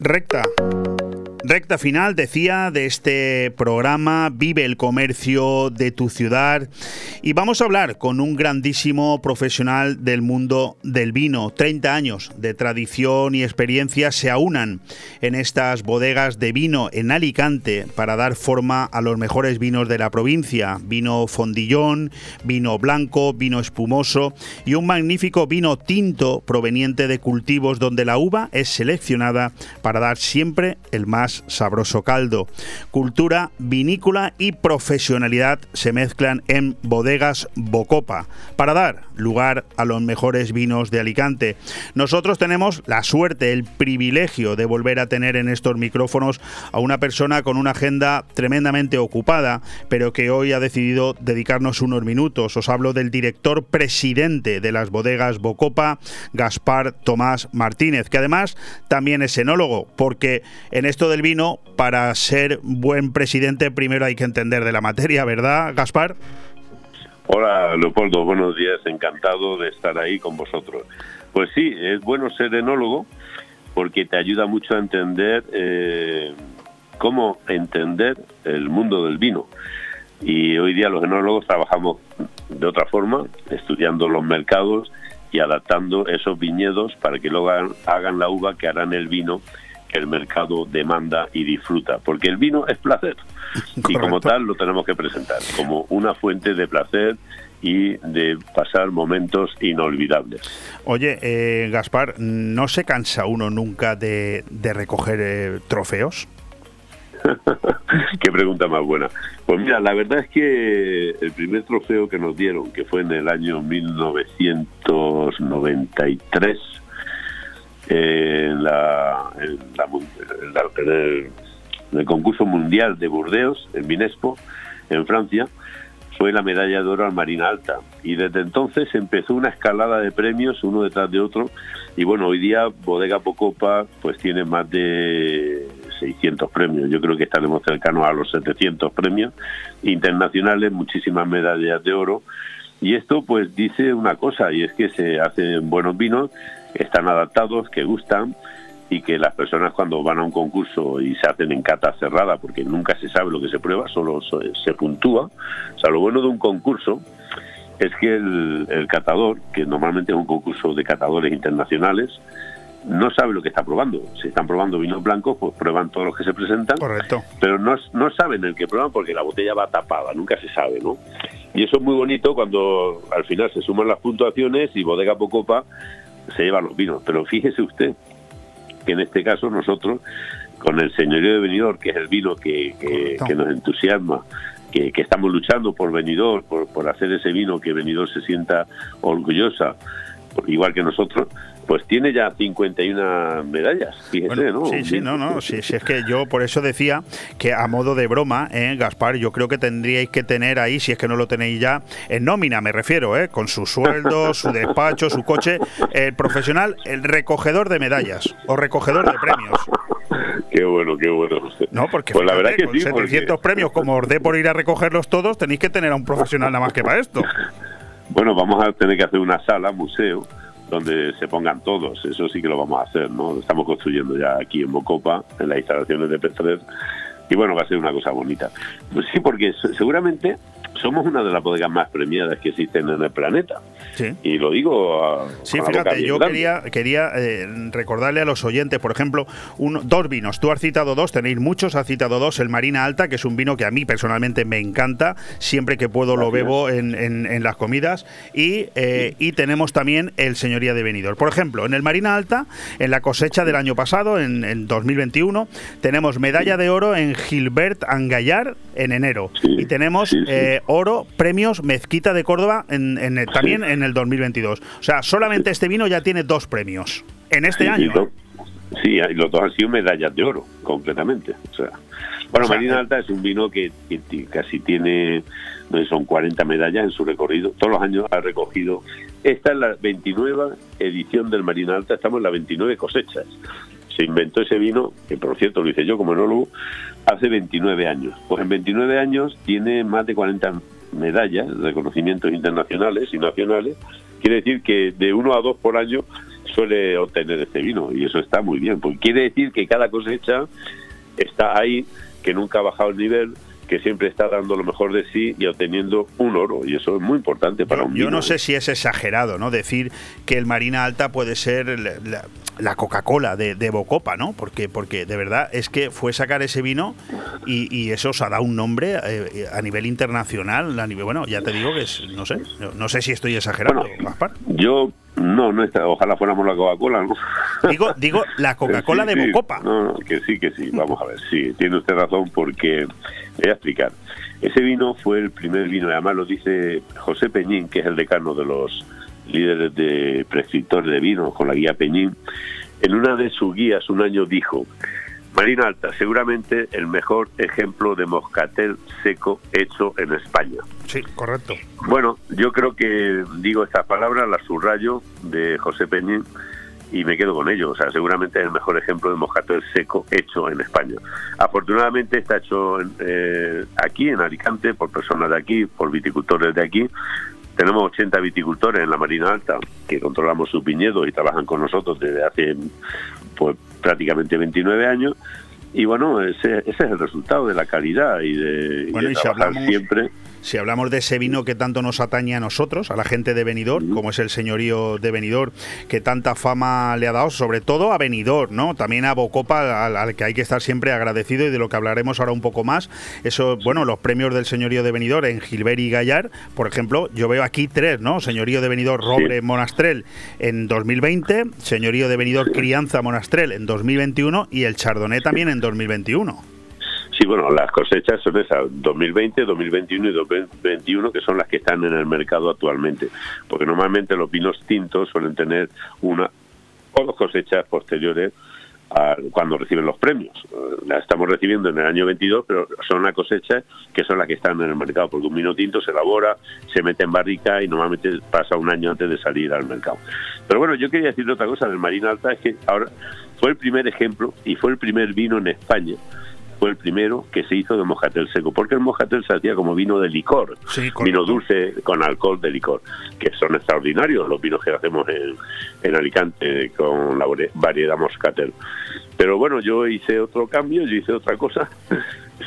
Speaker 1: Recta. Recta final, decía, de este programa Vive el comercio de tu ciudad. Y vamos a hablar con un grandísimo profesional del mundo del vino. 30 años de tradición y experiencia se aunan en estas bodegas de vino en Alicante para dar forma a los mejores vinos de la provincia. Vino fondillón, vino blanco, vino espumoso y un magnífico vino tinto proveniente de cultivos donde la uva es seleccionada para dar siempre el más sabroso caldo. Cultura vinícola y profesionalidad se mezclan en bodegas Bocopa para dar lugar a los mejores vinos de Alicante. Nosotros tenemos la suerte, el privilegio de volver a tener en estos micrófonos a una persona con una agenda tremendamente ocupada, pero que hoy ha decidido dedicarnos unos minutos. Os hablo del director presidente de las bodegas Bocopa, Gaspar Tomás Martínez, que además también es enólogo, porque en esto del vino, para ser buen presidente, primero hay que entender de la materia, ¿verdad, Gaspar?
Speaker 11: Hola, Leopoldo, buenos días, encantado de estar ahí con vosotros. Pues sí, es bueno ser enólogo porque te ayuda mucho a entender eh, cómo entender el mundo del vino. Y hoy día los enólogos trabajamos de otra forma, estudiando los mercados y adaptando esos viñedos para que luego hagan, hagan la uva que harán el vino el mercado demanda y disfruta, porque el vino es placer y como tal lo tenemos que presentar como una fuente de placer y de pasar momentos inolvidables.
Speaker 1: Oye, eh, Gaspar, ¿no se cansa uno nunca de, recoger eh, trofeos?
Speaker 11: Qué pregunta más buena. Pues mira, la verdad es que el primer trofeo que nos dieron, que fue en el año 1993, en, el, concurso mundial de Burdeos, en Minespo, en Francia, fue la medalla de oro al Marina Alta. Y desde entonces empezó una escalada de premios, uno detrás de otro. Y bueno, hoy día Bodega Pocopa pues tiene más de 600 premios. Yo creo que estaremos cercanos a los 700 premios internacionales, muchísimas medallas de oro. Y esto pues dice una cosa, y es que se hacen buenos vinos están adaptados, que gustan y que las personas cuando van a un concurso y se hacen en cata cerrada, porque nunca se sabe lo que se prueba, solo se puntúa. O sea, lo bueno de un concurso es que el, catador, que normalmente es un concurso de catadores internacionales, no sabe lo que está probando. Si están probando vinos blancos, pues prueban todos los que se presentan.
Speaker 1: Correcto.
Speaker 11: Pero no, no saben el que prueban porque la botella va tapada, nunca se sabe, ¿no? Y eso es muy bonito cuando al final se suman las puntuaciones y Bodega Pocopa se llevan los vinos. Pero fíjese usted que en este caso nosotros, con el señorío de Benidorm, que es el vino que, que, nos entusiasma, que, que, estamos luchando por Benidorm, por, por hacer ese vino que Benidorm se sienta orgullosa, igual que nosotros, pues tiene ya 51 medallas, fíjese, ¿no?
Speaker 1: Sí, sí, no, no, sí, sí, es que yo por eso decía que a modo de broma, ¿eh, Gaspar, yo creo que tendríais que tener ahí, si es que no lo tenéis ya, en nómina me refiero, ¿eh? con su sueldo, su despacho, su coche, el profesional, el recogedor de medallas o recogedor de premios.
Speaker 11: Qué bueno, qué bueno.
Speaker 1: No, porque pues la verdad que con 700 premios como os dé por ir a recogerlos todos, tenéis que tener a un profesional nada más que para esto.
Speaker 11: Bueno, vamos a tener que hacer una sala, museo, donde se pongan todos. Eso sí que lo vamos a hacer, ¿no? estamos construyendo ya aquí en Bocopa, en las instalaciones de P3. Y bueno, va a ser una cosa bonita. Pues sí, porque seguramente somos una de las bodegas más premiadas que existen en el planeta.
Speaker 1: Sí.
Speaker 11: Y lo digo a,
Speaker 1: Sí,
Speaker 11: la boca
Speaker 1: fíjate, yo quería, quería eh, recordarle a los oyentes, por ejemplo, un- dos vinos. Tú has citado dos, tenéis muchos, has citado dos. El Marina Alta, que es un vino que a mí personalmente me encanta, siempre que puedo lo bebo en, en- en las comidas. Y, eh, y tenemos también el Señoría de Benidorm. Por ejemplo, en el Marina Alta, en la cosecha del año pasado, en, en 2021, tenemos medalla de oro en Gilbert Angallar en enero. y tenemos eh, oro, premios Mezquita de Córdoba en, en el- también en el 2022. O sea, solamente este vino ya tiene dos premios en este año.
Speaker 11: y lo- sí, y los dos han sido medallas de oro, completamente. O sea, bueno,
Speaker 1: O sea,
Speaker 11: Marina
Speaker 1: eh,
Speaker 11: Alta es un vino que, casi tiene, no sé, son 40 medallas en su recorrido. Todos los años ha recogido. Esta es la 29 edición del Marina Alta, estamos en la 29 cosechas. Se inventó ese vino, que por cierto lo hice yo como enólogo, hace 29 años. Pues en 29 años tiene más de 40 medallas, reconocimientos internacionales y nacionales. Quiere decir que de uno a dos por año suele obtener este vino y eso está muy bien, porque quiere decir que cada cosecha está ahí, que nunca ha bajado el nivel, que siempre está dando lo mejor de sí y obteniendo un oro y eso es muy importante para un
Speaker 1: Yo
Speaker 11: vino.
Speaker 1: no sé si es exagerado, ¿no? Decir que el Marina Alta puede ser la, la- la Coca-Cola de, de Bocopa, ¿no? Porque, porque de verdad es que fue sacar ese vino y, y eso os ha dado un nombre eh, a nivel internacional, a nivel, bueno, ya te digo que es, no sé, no, sé si estoy exagerando, Gaspar.
Speaker 11: Yo no, no está, ojalá fuéramos la Coca-Cola, ¿no?
Speaker 1: Digo, digo la Coca-Cola
Speaker 11: Sí,
Speaker 1: de
Speaker 11: sí.
Speaker 1: Bocopa.
Speaker 11: No, no, que sí, que sí. Vamos a ver, sí, tiene usted razón porque le voy a explicar. Ese vino fue el primer vino, y además lo dice José Peñín, que es el decano de los líderes de prescriptores de vinos con la guía Peñín. En una de sus guías un año dijo, Marina Alta, seguramente el mejor ejemplo de moscatel seco hecho en España.
Speaker 1: Sí, correcto.
Speaker 11: Bueno, yo creo que digo estas palabras, las subrayo de José Peñín y me quedo con ello. O sea, seguramente es el mejor ejemplo de moscatel seco hecho en España. Afortunadamente está hecho en, eh, aquí, en Alicante, por personas de aquí, por viticultores de aquí. Tenemos 80 viticultores en la Marina Alta que controlamos sus viñedos y trabajan con nosotros desde hace pues, prácticamente 29 años. Y bueno, ese, ese es el resultado de la calidad y de, y
Speaker 1: Bueno,
Speaker 11: de
Speaker 1: y si
Speaker 11: trabajar
Speaker 1: hablamos-
Speaker 11: siempre.
Speaker 1: Si hablamos de ese vino que tanto nos atañe a nosotros, a la gente de Benidorm, como es el señorío de Benidorm, que tanta fama le ha dado, sobre todo a Benidorm, ¿no? También a Bocopa, al, al que hay que estar siempre agradecido y de lo que hablaremos ahora un poco más. Eso, bueno, los premios del señorío de Benidorm en Gilbert y Gallar, por ejemplo, yo veo aquí tres, ¿no? Señorío de Benidorm Robre Monastrel en 2020, señorío de Benidorm Crianza Monastrel en 2021 y el Chardonnay también en 2021.
Speaker 11: Sí, bueno, las cosechas son esas, 2020, 2021 y 2021, que son las que están en el mercado actualmente. Porque normalmente los vinos tintos suelen tener una o dos cosechas posteriores a cuando reciben los premios. Las estamos recibiendo en el año 22, pero son las cosechas que son las que están en el mercado, porque un vino tinto se elabora, se mete en barrica y normalmente pasa un año antes de salir al mercado. Pero bueno, yo quería decir otra cosa del Marina Alta, es que ahora fue el primer ejemplo y fue el primer vino en España fue el primero que se hizo de moscatel seco, porque el moscatel se hacía como vino de licor, vino dulce con alcohol de licor, que son extraordinarios los vinos que hacemos en, en Alicante con la vari- variedad moscatel. Pero bueno, yo hice otro cambio, yo hice otra cosa,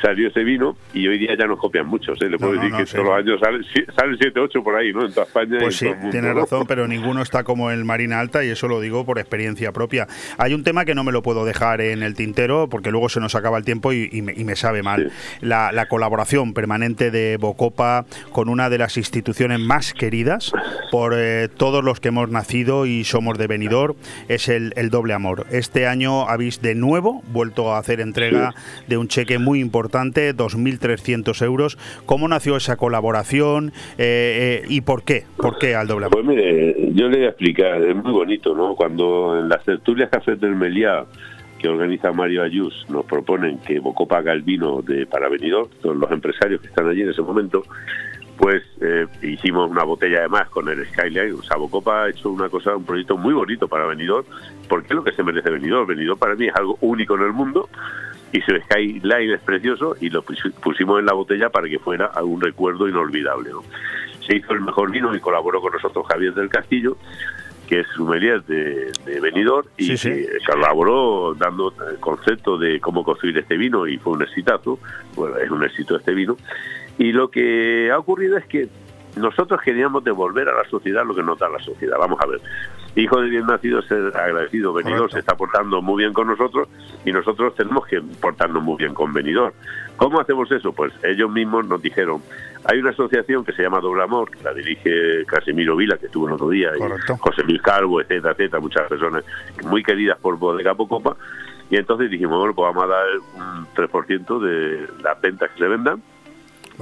Speaker 11: salió ese vino y hoy día ya nos copian muchos, ¿eh? le puedo
Speaker 1: no,
Speaker 11: decir
Speaker 1: no,
Speaker 11: que
Speaker 1: sí.
Speaker 11: todos los años salen, salen 7, 8 por ahí, ¿no? En toda España.
Speaker 1: Pues sí, tienes
Speaker 11: ¿no?
Speaker 1: razón, pero ninguno está como el Marina Alta y eso lo digo por experiencia propia. Hay un tema que no me lo puedo dejar en el tintero porque luego se nos acaba el tiempo y, y me, y me sabe mal. La, la colaboración permanente de Bocopa con una de las instituciones más queridas por eh, todos los que hemos nacido y somos de Benidorm es el, el doble amor. Este año habéis de nuevo vuelto a hacer entrega de un cheque muy importante, 2.300 euros. ¿Cómo nació esa colaboración eh, eh, y por qué? ¿Por qué al doble amor?
Speaker 11: Pues mire, yo le voy a explicar, es muy bonito, ¿no? Cuando en las tertulias Cafés del Meliá que organiza Mario Ayus nos proponen que Bocopa haga el vino de para Benidorm, todos los empresarios que están allí en ese momento, pues eh, hicimos una botella de más con el Skyline. O sea, Bocopa ha hecho una cosa, un proyecto muy bonito para Benidorm, porque es lo que se merece Benidorm. Benidorm para mí es algo único en el mundo y su Skyline es precioso y lo pus- pusimos en la botella para que fuera un recuerdo inolvidable. ¿no? Se hizo el mejor vino y colaboró con nosotros Javier del Castillo, que es sommelier de, de Benidorm y
Speaker 1: Sí, sí.
Speaker 11: colaboró dando el concepto de cómo construir este vino y fue un exitazo, bueno, es un éxito este vino. Y lo que ha ocurrido es que nosotros queríamos devolver a la sociedad lo que nos da la sociedad. Vamos a ver. Hijo de bien nacido, ser agradecido. Venidor se está portando muy bien con nosotros y nosotros tenemos que portarnos muy bien con Venidor. ¿Cómo hacemos eso? Pues ellos mismos nos dijeron, hay una asociación que se llama Doble Amor, que la dirige Casimiro Vila, que estuvo el otro día, y José Luis Calvo, etcétera, etcétera, muchas personas muy queridas por Bodega Pocopa. Y entonces dijimos, bueno, pues vamos a dar un 3% de las ventas que se vendan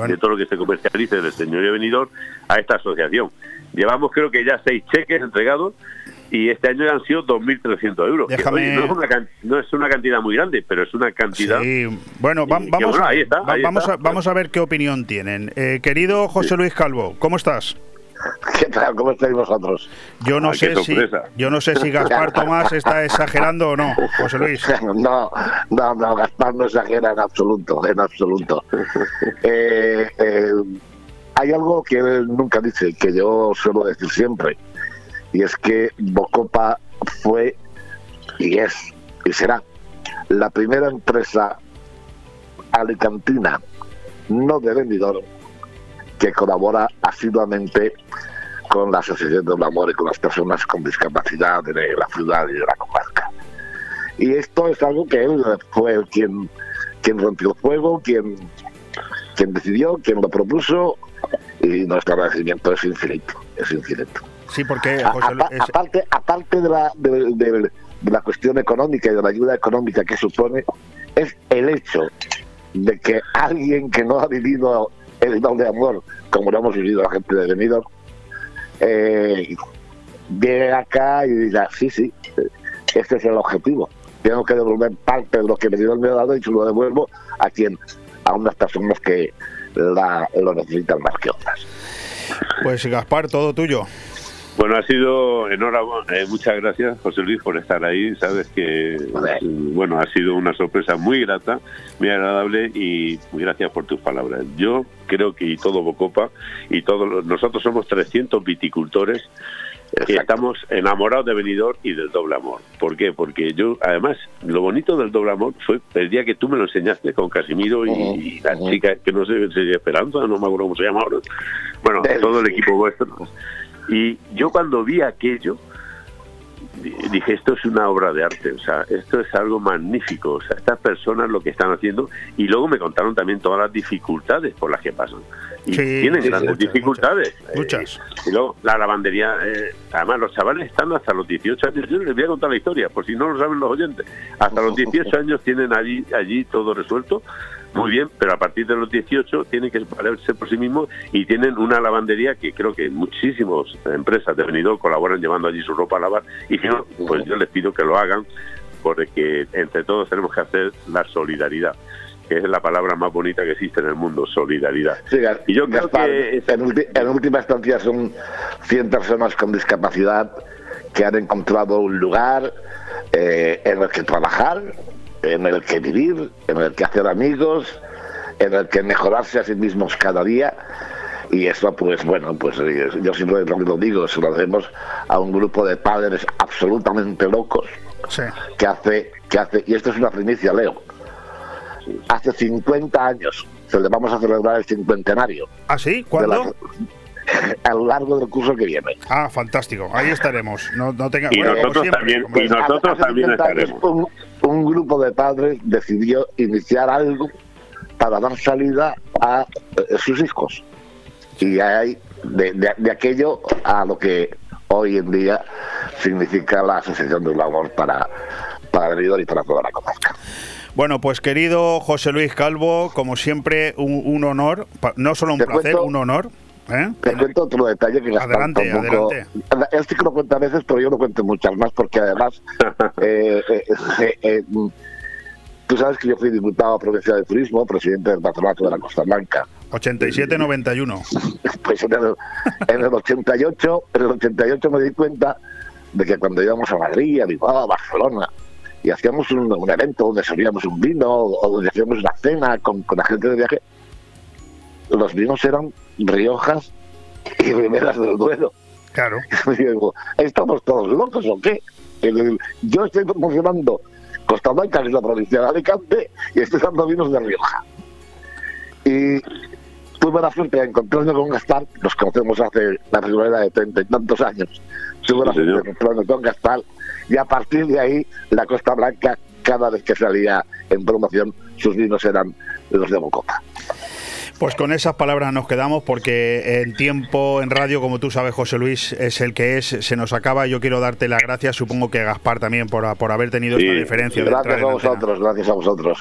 Speaker 11: de todo lo que se comercialice del señorío venidor a esta asociación. Llevamos creo que ya seis cheques entregados y este año han sido 2.300 euros. Que, oye, no, es una, can- no es una cantidad muy grande, pero es una cantidad...
Speaker 1: Sí, bueno, va-
Speaker 11: que,
Speaker 1: vamos,
Speaker 11: bueno, ahí está,
Speaker 1: va-
Speaker 11: ahí
Speaker 1: vamos,
Speaker 11: está.
Speaker 1: A, vamos a ver qué opinión tienen. Eh, querido José Luis Calvo, ¿cómo estás?
Speaker 12: ¿Qué tal? ¿Cómo estáis vosotros?
Speaker 1: Yo no
Speaker 12: Ay,
Speaker 1: sé si yo no sé si Gaspar Tomás está exagerando o no, José Luis.
Speaker 12: No, no, no, Gaspar no exagera en absoluto, en absoluto. Eh, eh, hay algo que él nunca dice, que yo suelo decir siempre, y es que Bocopa fue y es y será la primera empresa alicantina, no de vendedor, que colabora asiduamente con la Asociación del Amor y con las personas con discapacidad de la ciudad y de la comarca. Y esto es algo que él fue quien, quien rompió el fuego, quien, quien decidió, quien lo propuso, y nuestro agradecimiento es infinito, es infinito.
Speaker 1: Sí, porque
Speaker 12: A-
Speaker 1: José es-
Speaker 12: aparte, aparte de la, de, de- de la cuestión económica y de la ayuda económica que supone, es el hecho de que alguien que no ha vivido el don de amor, como lo hemos vivido la gente de Benidorm, eh, llegue acá y diga, sí, sí, este es el objetivo. Tengo que devolver parte de lo que Benidorm me ha dado y se lo devuelvo a quien, a unas personas que la- lo necesitan más que otras.
Speaker 1: pues Gaspar, todo tuyo.
Speaker 11: Bueno, ha sido enhorabuena, eh, muchas gracias José Luis por estar ahí, sabes que bueno, ha sido una sorpresa muy grata, muy agradable y muy gracias por tus palabras. Yo creo que y todo Bocopa y todos nosotros somos 300 viticultores que estamos enamorados de Benidorm y del doble amor. ¿Por qué? Porque yo, además, lo bonito del doble amor fue el día que tú me lo enseñaste con Casimiro y, y la chica que no sé si Esperanza, no me acuerdo cómo se llama ahora. Bueno, todo el equipo vuestro. Y yo cuando vi aquello, di- dije, esto es una obra de arte, o sea, esto es algo magnífico, o sea, estas personas lo que están haciendo, y luego me contaron también todas las dificultades por las que pasan. Y
Speaker 1: Sí,
Speaker 11: tienen
Speaker 1: sí,
Speaker 11: grandes
Speaker 1: muchas,
Speaker 11: dificultades. Eh,
Speaker 1: Muchas.
Speaker 11: y luego la lavandería, eh, además los chavales están hasta los 18 años, yo les voy a contar la historia, por si no lo saben los oyentes, hasta los 18 años tienen allí, allí todo resuelto, muy bien, pero a partir de los 18 tienen que valerse por sí mismos y tienen una lavandería que creo que muchísimas empresas de Benidorm colaboran llevando allí su ropa a lavar y si no, pues yo les pido que lo hagan porque entre todos tenemos que hacer la solidaridad que es la palabra más bonita que existe en el mundo, solidaridad.
Speaker 12: Sí,
Speaker 11: Y yo creo que
Speaker 12: en, en última instancia son 100 personas con discapacidad que han encontrado un lugar eh, en el que trabajar, en el que vivir, en el que hacer amigos, en el que mejorarse a sí mismos cada día. Y eso, pues bueno, pues eh, yo siempre lo digo, se lo hacemos a un grupo de padres absolutamente locos
Speaker 1: Sí.
Speaker 12: que hace, que hace, y esto es una primicia, Leo, hace 50 años se le vamos a celebrar el cincuentenario.
Speaker 1: ¿Ah, sí? ¿Cuándo?
Speaker 12: a lo largo del curso que viene.
Speaker 1: Ah, fantástico. Ahí estaremos. No, no tenga,
Speaker 11: Y
Speaker 1: bueno,
Speaker 11: nosotros
Speaker 1: siempre,
Speaker 11: también, y nosotros también
Speaker 12: 50 años,
Speaker 11: estaremos.
Speaker 12: Un, un grupo de padres decidió iniciar algo para dar salida a eh, sus hijos. Y hay de, de- de aquello a lo que hoy en día significa la Asociación del Amor para, para Benidorm y para toda la comarca.
Speaker 1: Bueno, pues querido José Luis Calvo, como siempre, un, un honor, no solo un
Speaker 12: Te
Speaker 1: placer,
Speaker 12: cuento-
Speaker 1: un honor. ¿Eh?
Speaker 12: Te cuento otro detalle que Gaspar
Speaker 1: Adelante,
Speaker 12: tampoco... Él sí que lo cuenta a veces, pero yo lo cuento muchas más porque además... eh, eh, eh, eh, mm, tú sabes que yo fui diputado provincial de turismo, presidente del patronato de la Costa Blanca.
Speaker 1: 87-91.
Speaker 12: Pues en el, en el 88, en el 88 me di cuenta de que cuando íbamos a Madrid, a Bilbao, a Barcelona, y hacíamos un, un evento donde servíamos un vino o donde hacíamos una cena con, con la gente de viaje, los vinos eran Riojas y Riberas del Duero.
Speaker 1: Claro.
Speaker 12: Y digo, ¿estamos todos locos o qué? Yo estoy promocionando Costa Blanca, que es la provincia de Alicante, y estoy dando vinos de Rioja. Y tuve la suerte de encontrarme con Gaspar, nos conocemos hace la primera de treinta y tantos años. Tuve la suerte de encontrarme con Gaspar y a partir de ahí la Costa Blanca, cada vez que salía en promoción, sus vinos eran los de Bocopa.
Speaker 1: Pues con esas palabras nos quedamos porque el tiempo en radio, como tú sabes, José Luis, es el que es, se nos acaba. Yo quiero darte las gracias, supongo que Gaspar también, por, por haber tenido esta diferencia. de
Speaker 12: Gracias a
Speaker 1: en antena.
Speaker 12: vosotros, gracias a vosotros.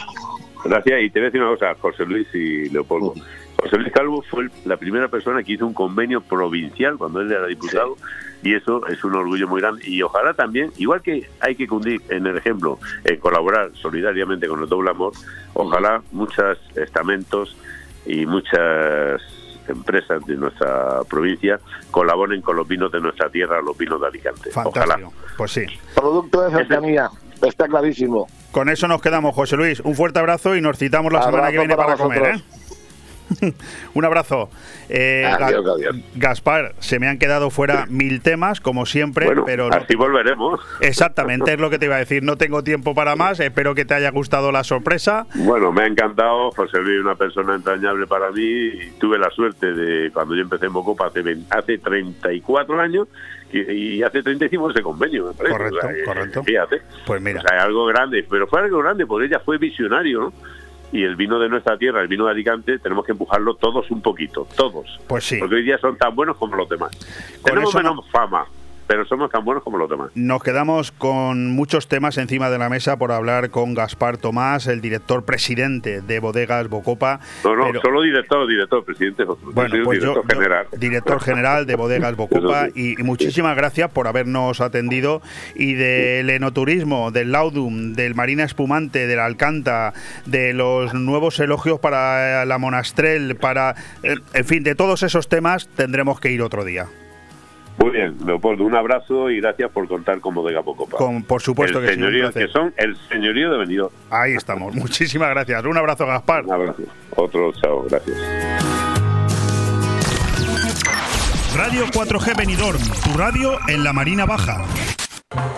Speaker 11: Gracias, y te voy a decir una cosa, José Luis y Leopoldo. José Luis Calvo fue el- la primera persona que hizo un convenio provincial cuando él era diputado y eso es un orgullo muy grande. Y ojalá también, igual que hay que cundir en el ejemplo, en colaborar solidariamente con el doble amor, ojalá muchos estamentos y muchas empresas de nuestra provincia colaboren con los vinos de nuestra tierra, los vinos de Alicante. Ojalá.
Speaker 1: Fantástico. Pues sí.
Speaker 12: Producto de cercanía, está clarísimo.
Speaker 1: Con eso nos quedamos, José Luis. Un fuerte abrazo y nos citamos la semana que viene
Speaker 12: para
Speaker 1: para, comer. ¿eh? Un abrazo. Eh,
Speaker 12: Adiós,
Speaker 1: Ga-
Speaker 12: adiós.
Speaker 1: Gaspar, se me han quedado fuera mil temas, como siempre,
Speaker 11: Bueno,
Speaker 1: pero no-
Speaker 11: así volveremos.
Speaker 1: exactamente es lo que te iba a decir. No tengo tiempo para más. Espero que te haya gustado la sorpresa.
Speaker 11: Bueno, me ha encantado. José Luis, una persona entrañable para mí. Y tuve la suerte de, cuando yo empecé en Bocopa hace, 20 hace 34 años, y, hace 35 ese convenio, me parece.
Speaker 1: Correcto,
Speaker 11: O sea,
Speaker 1: correcto.
Speaker 11: Fíjate.
Speaker 1: Pues mira.
Speaker 11: O sea, algo grande. Pero fue algo grande porque ella fue visionario, ¿no? Y el vino de nuestra tierra, el vino de Alicante, tenemos que empujarlo todos un poquito, todos.
Speaker 1: Pues sí.
Speaker 11: Porque hoy día son tan buenos como los demás. Tenemos
Speaker 1: eso no-
Speaker 11: menos fama, pero somos tan buenos como los demás.
Speaker 1: Nos quedamos con muchos temas encima de la mesa por hablar con Gaspar Tomás, el director presidente de Bodegas Bocopa.
Speaker 11: No, no,
Speaker 1: Pero-
Speaker 11: solo director, director, presidente. es otro.
Speaker 1: Bueno, pues
Speaker 11: director
Speaker 1: yo,
Speaker 11: general.
Speaker 1: director general de Bodegas Bocopa, y, y muchísimas gracias por habernos atendido. Y del enoturismo, del Laudum, del Marina Espumante, del Alcanta, de los nuevos elogios para la Monastrel, para. eh, En fin, de todos esos temas tendremos que ir otro día.
Speaker 11: Muy bien, Leopoldo, un abrazo y gracias por contar con Bodega Bocopa.
Speaker 1: Con, por supuesto
Speaker 11: el
Speaker 1: que sí. un
Speaker 11: señorío,
Speaker 1: placer.
Speaker 11: que son el señorío de Benidorm.
Speaker 1: Ahí estamos. Muchísimas gracias. Un abrazo, Gaspar.
Speaker 11: Un abrazo. Otro, chao, gracias.
Speaker 6: Radio 4G Benidorm, tu radio en la Marina Baja.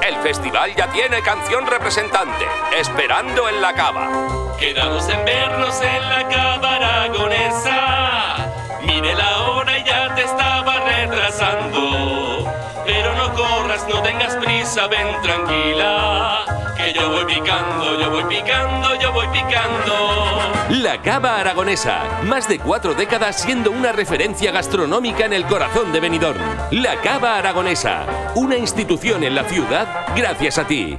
Speaker 13: El festival ya tiene canción representante, Esperando en la Cava.
Speaker 8: Quedamos en vernos en la cava aragonesa. Mire la hora y ya te estaba retrasando. Pero no corras, no tengas prisa, ven tranquila. Que yo voy picando, yo voy picando, yo voy picando.
Speaker 5: La Cava Aragonesa, más de cuatro décadas siendo una referencia gastronómica en el corazón de Benidorm. La Cava Aragonesa, una institución en la ciudad gracias a ti.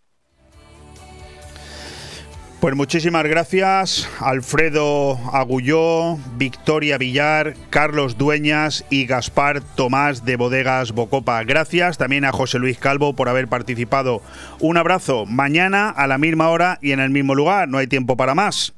Speaker 1: Pues muchísimas gracias, Alfredo Agulló, Victoria Villar, Carlos Dueñas y Gaspar Tomás de Bodegas Bocopa. Gracias también a José Luis Calvo por haber participado. Un abrazo mañana a la misma hora y en el mismo lugar. No hay tiempo para más.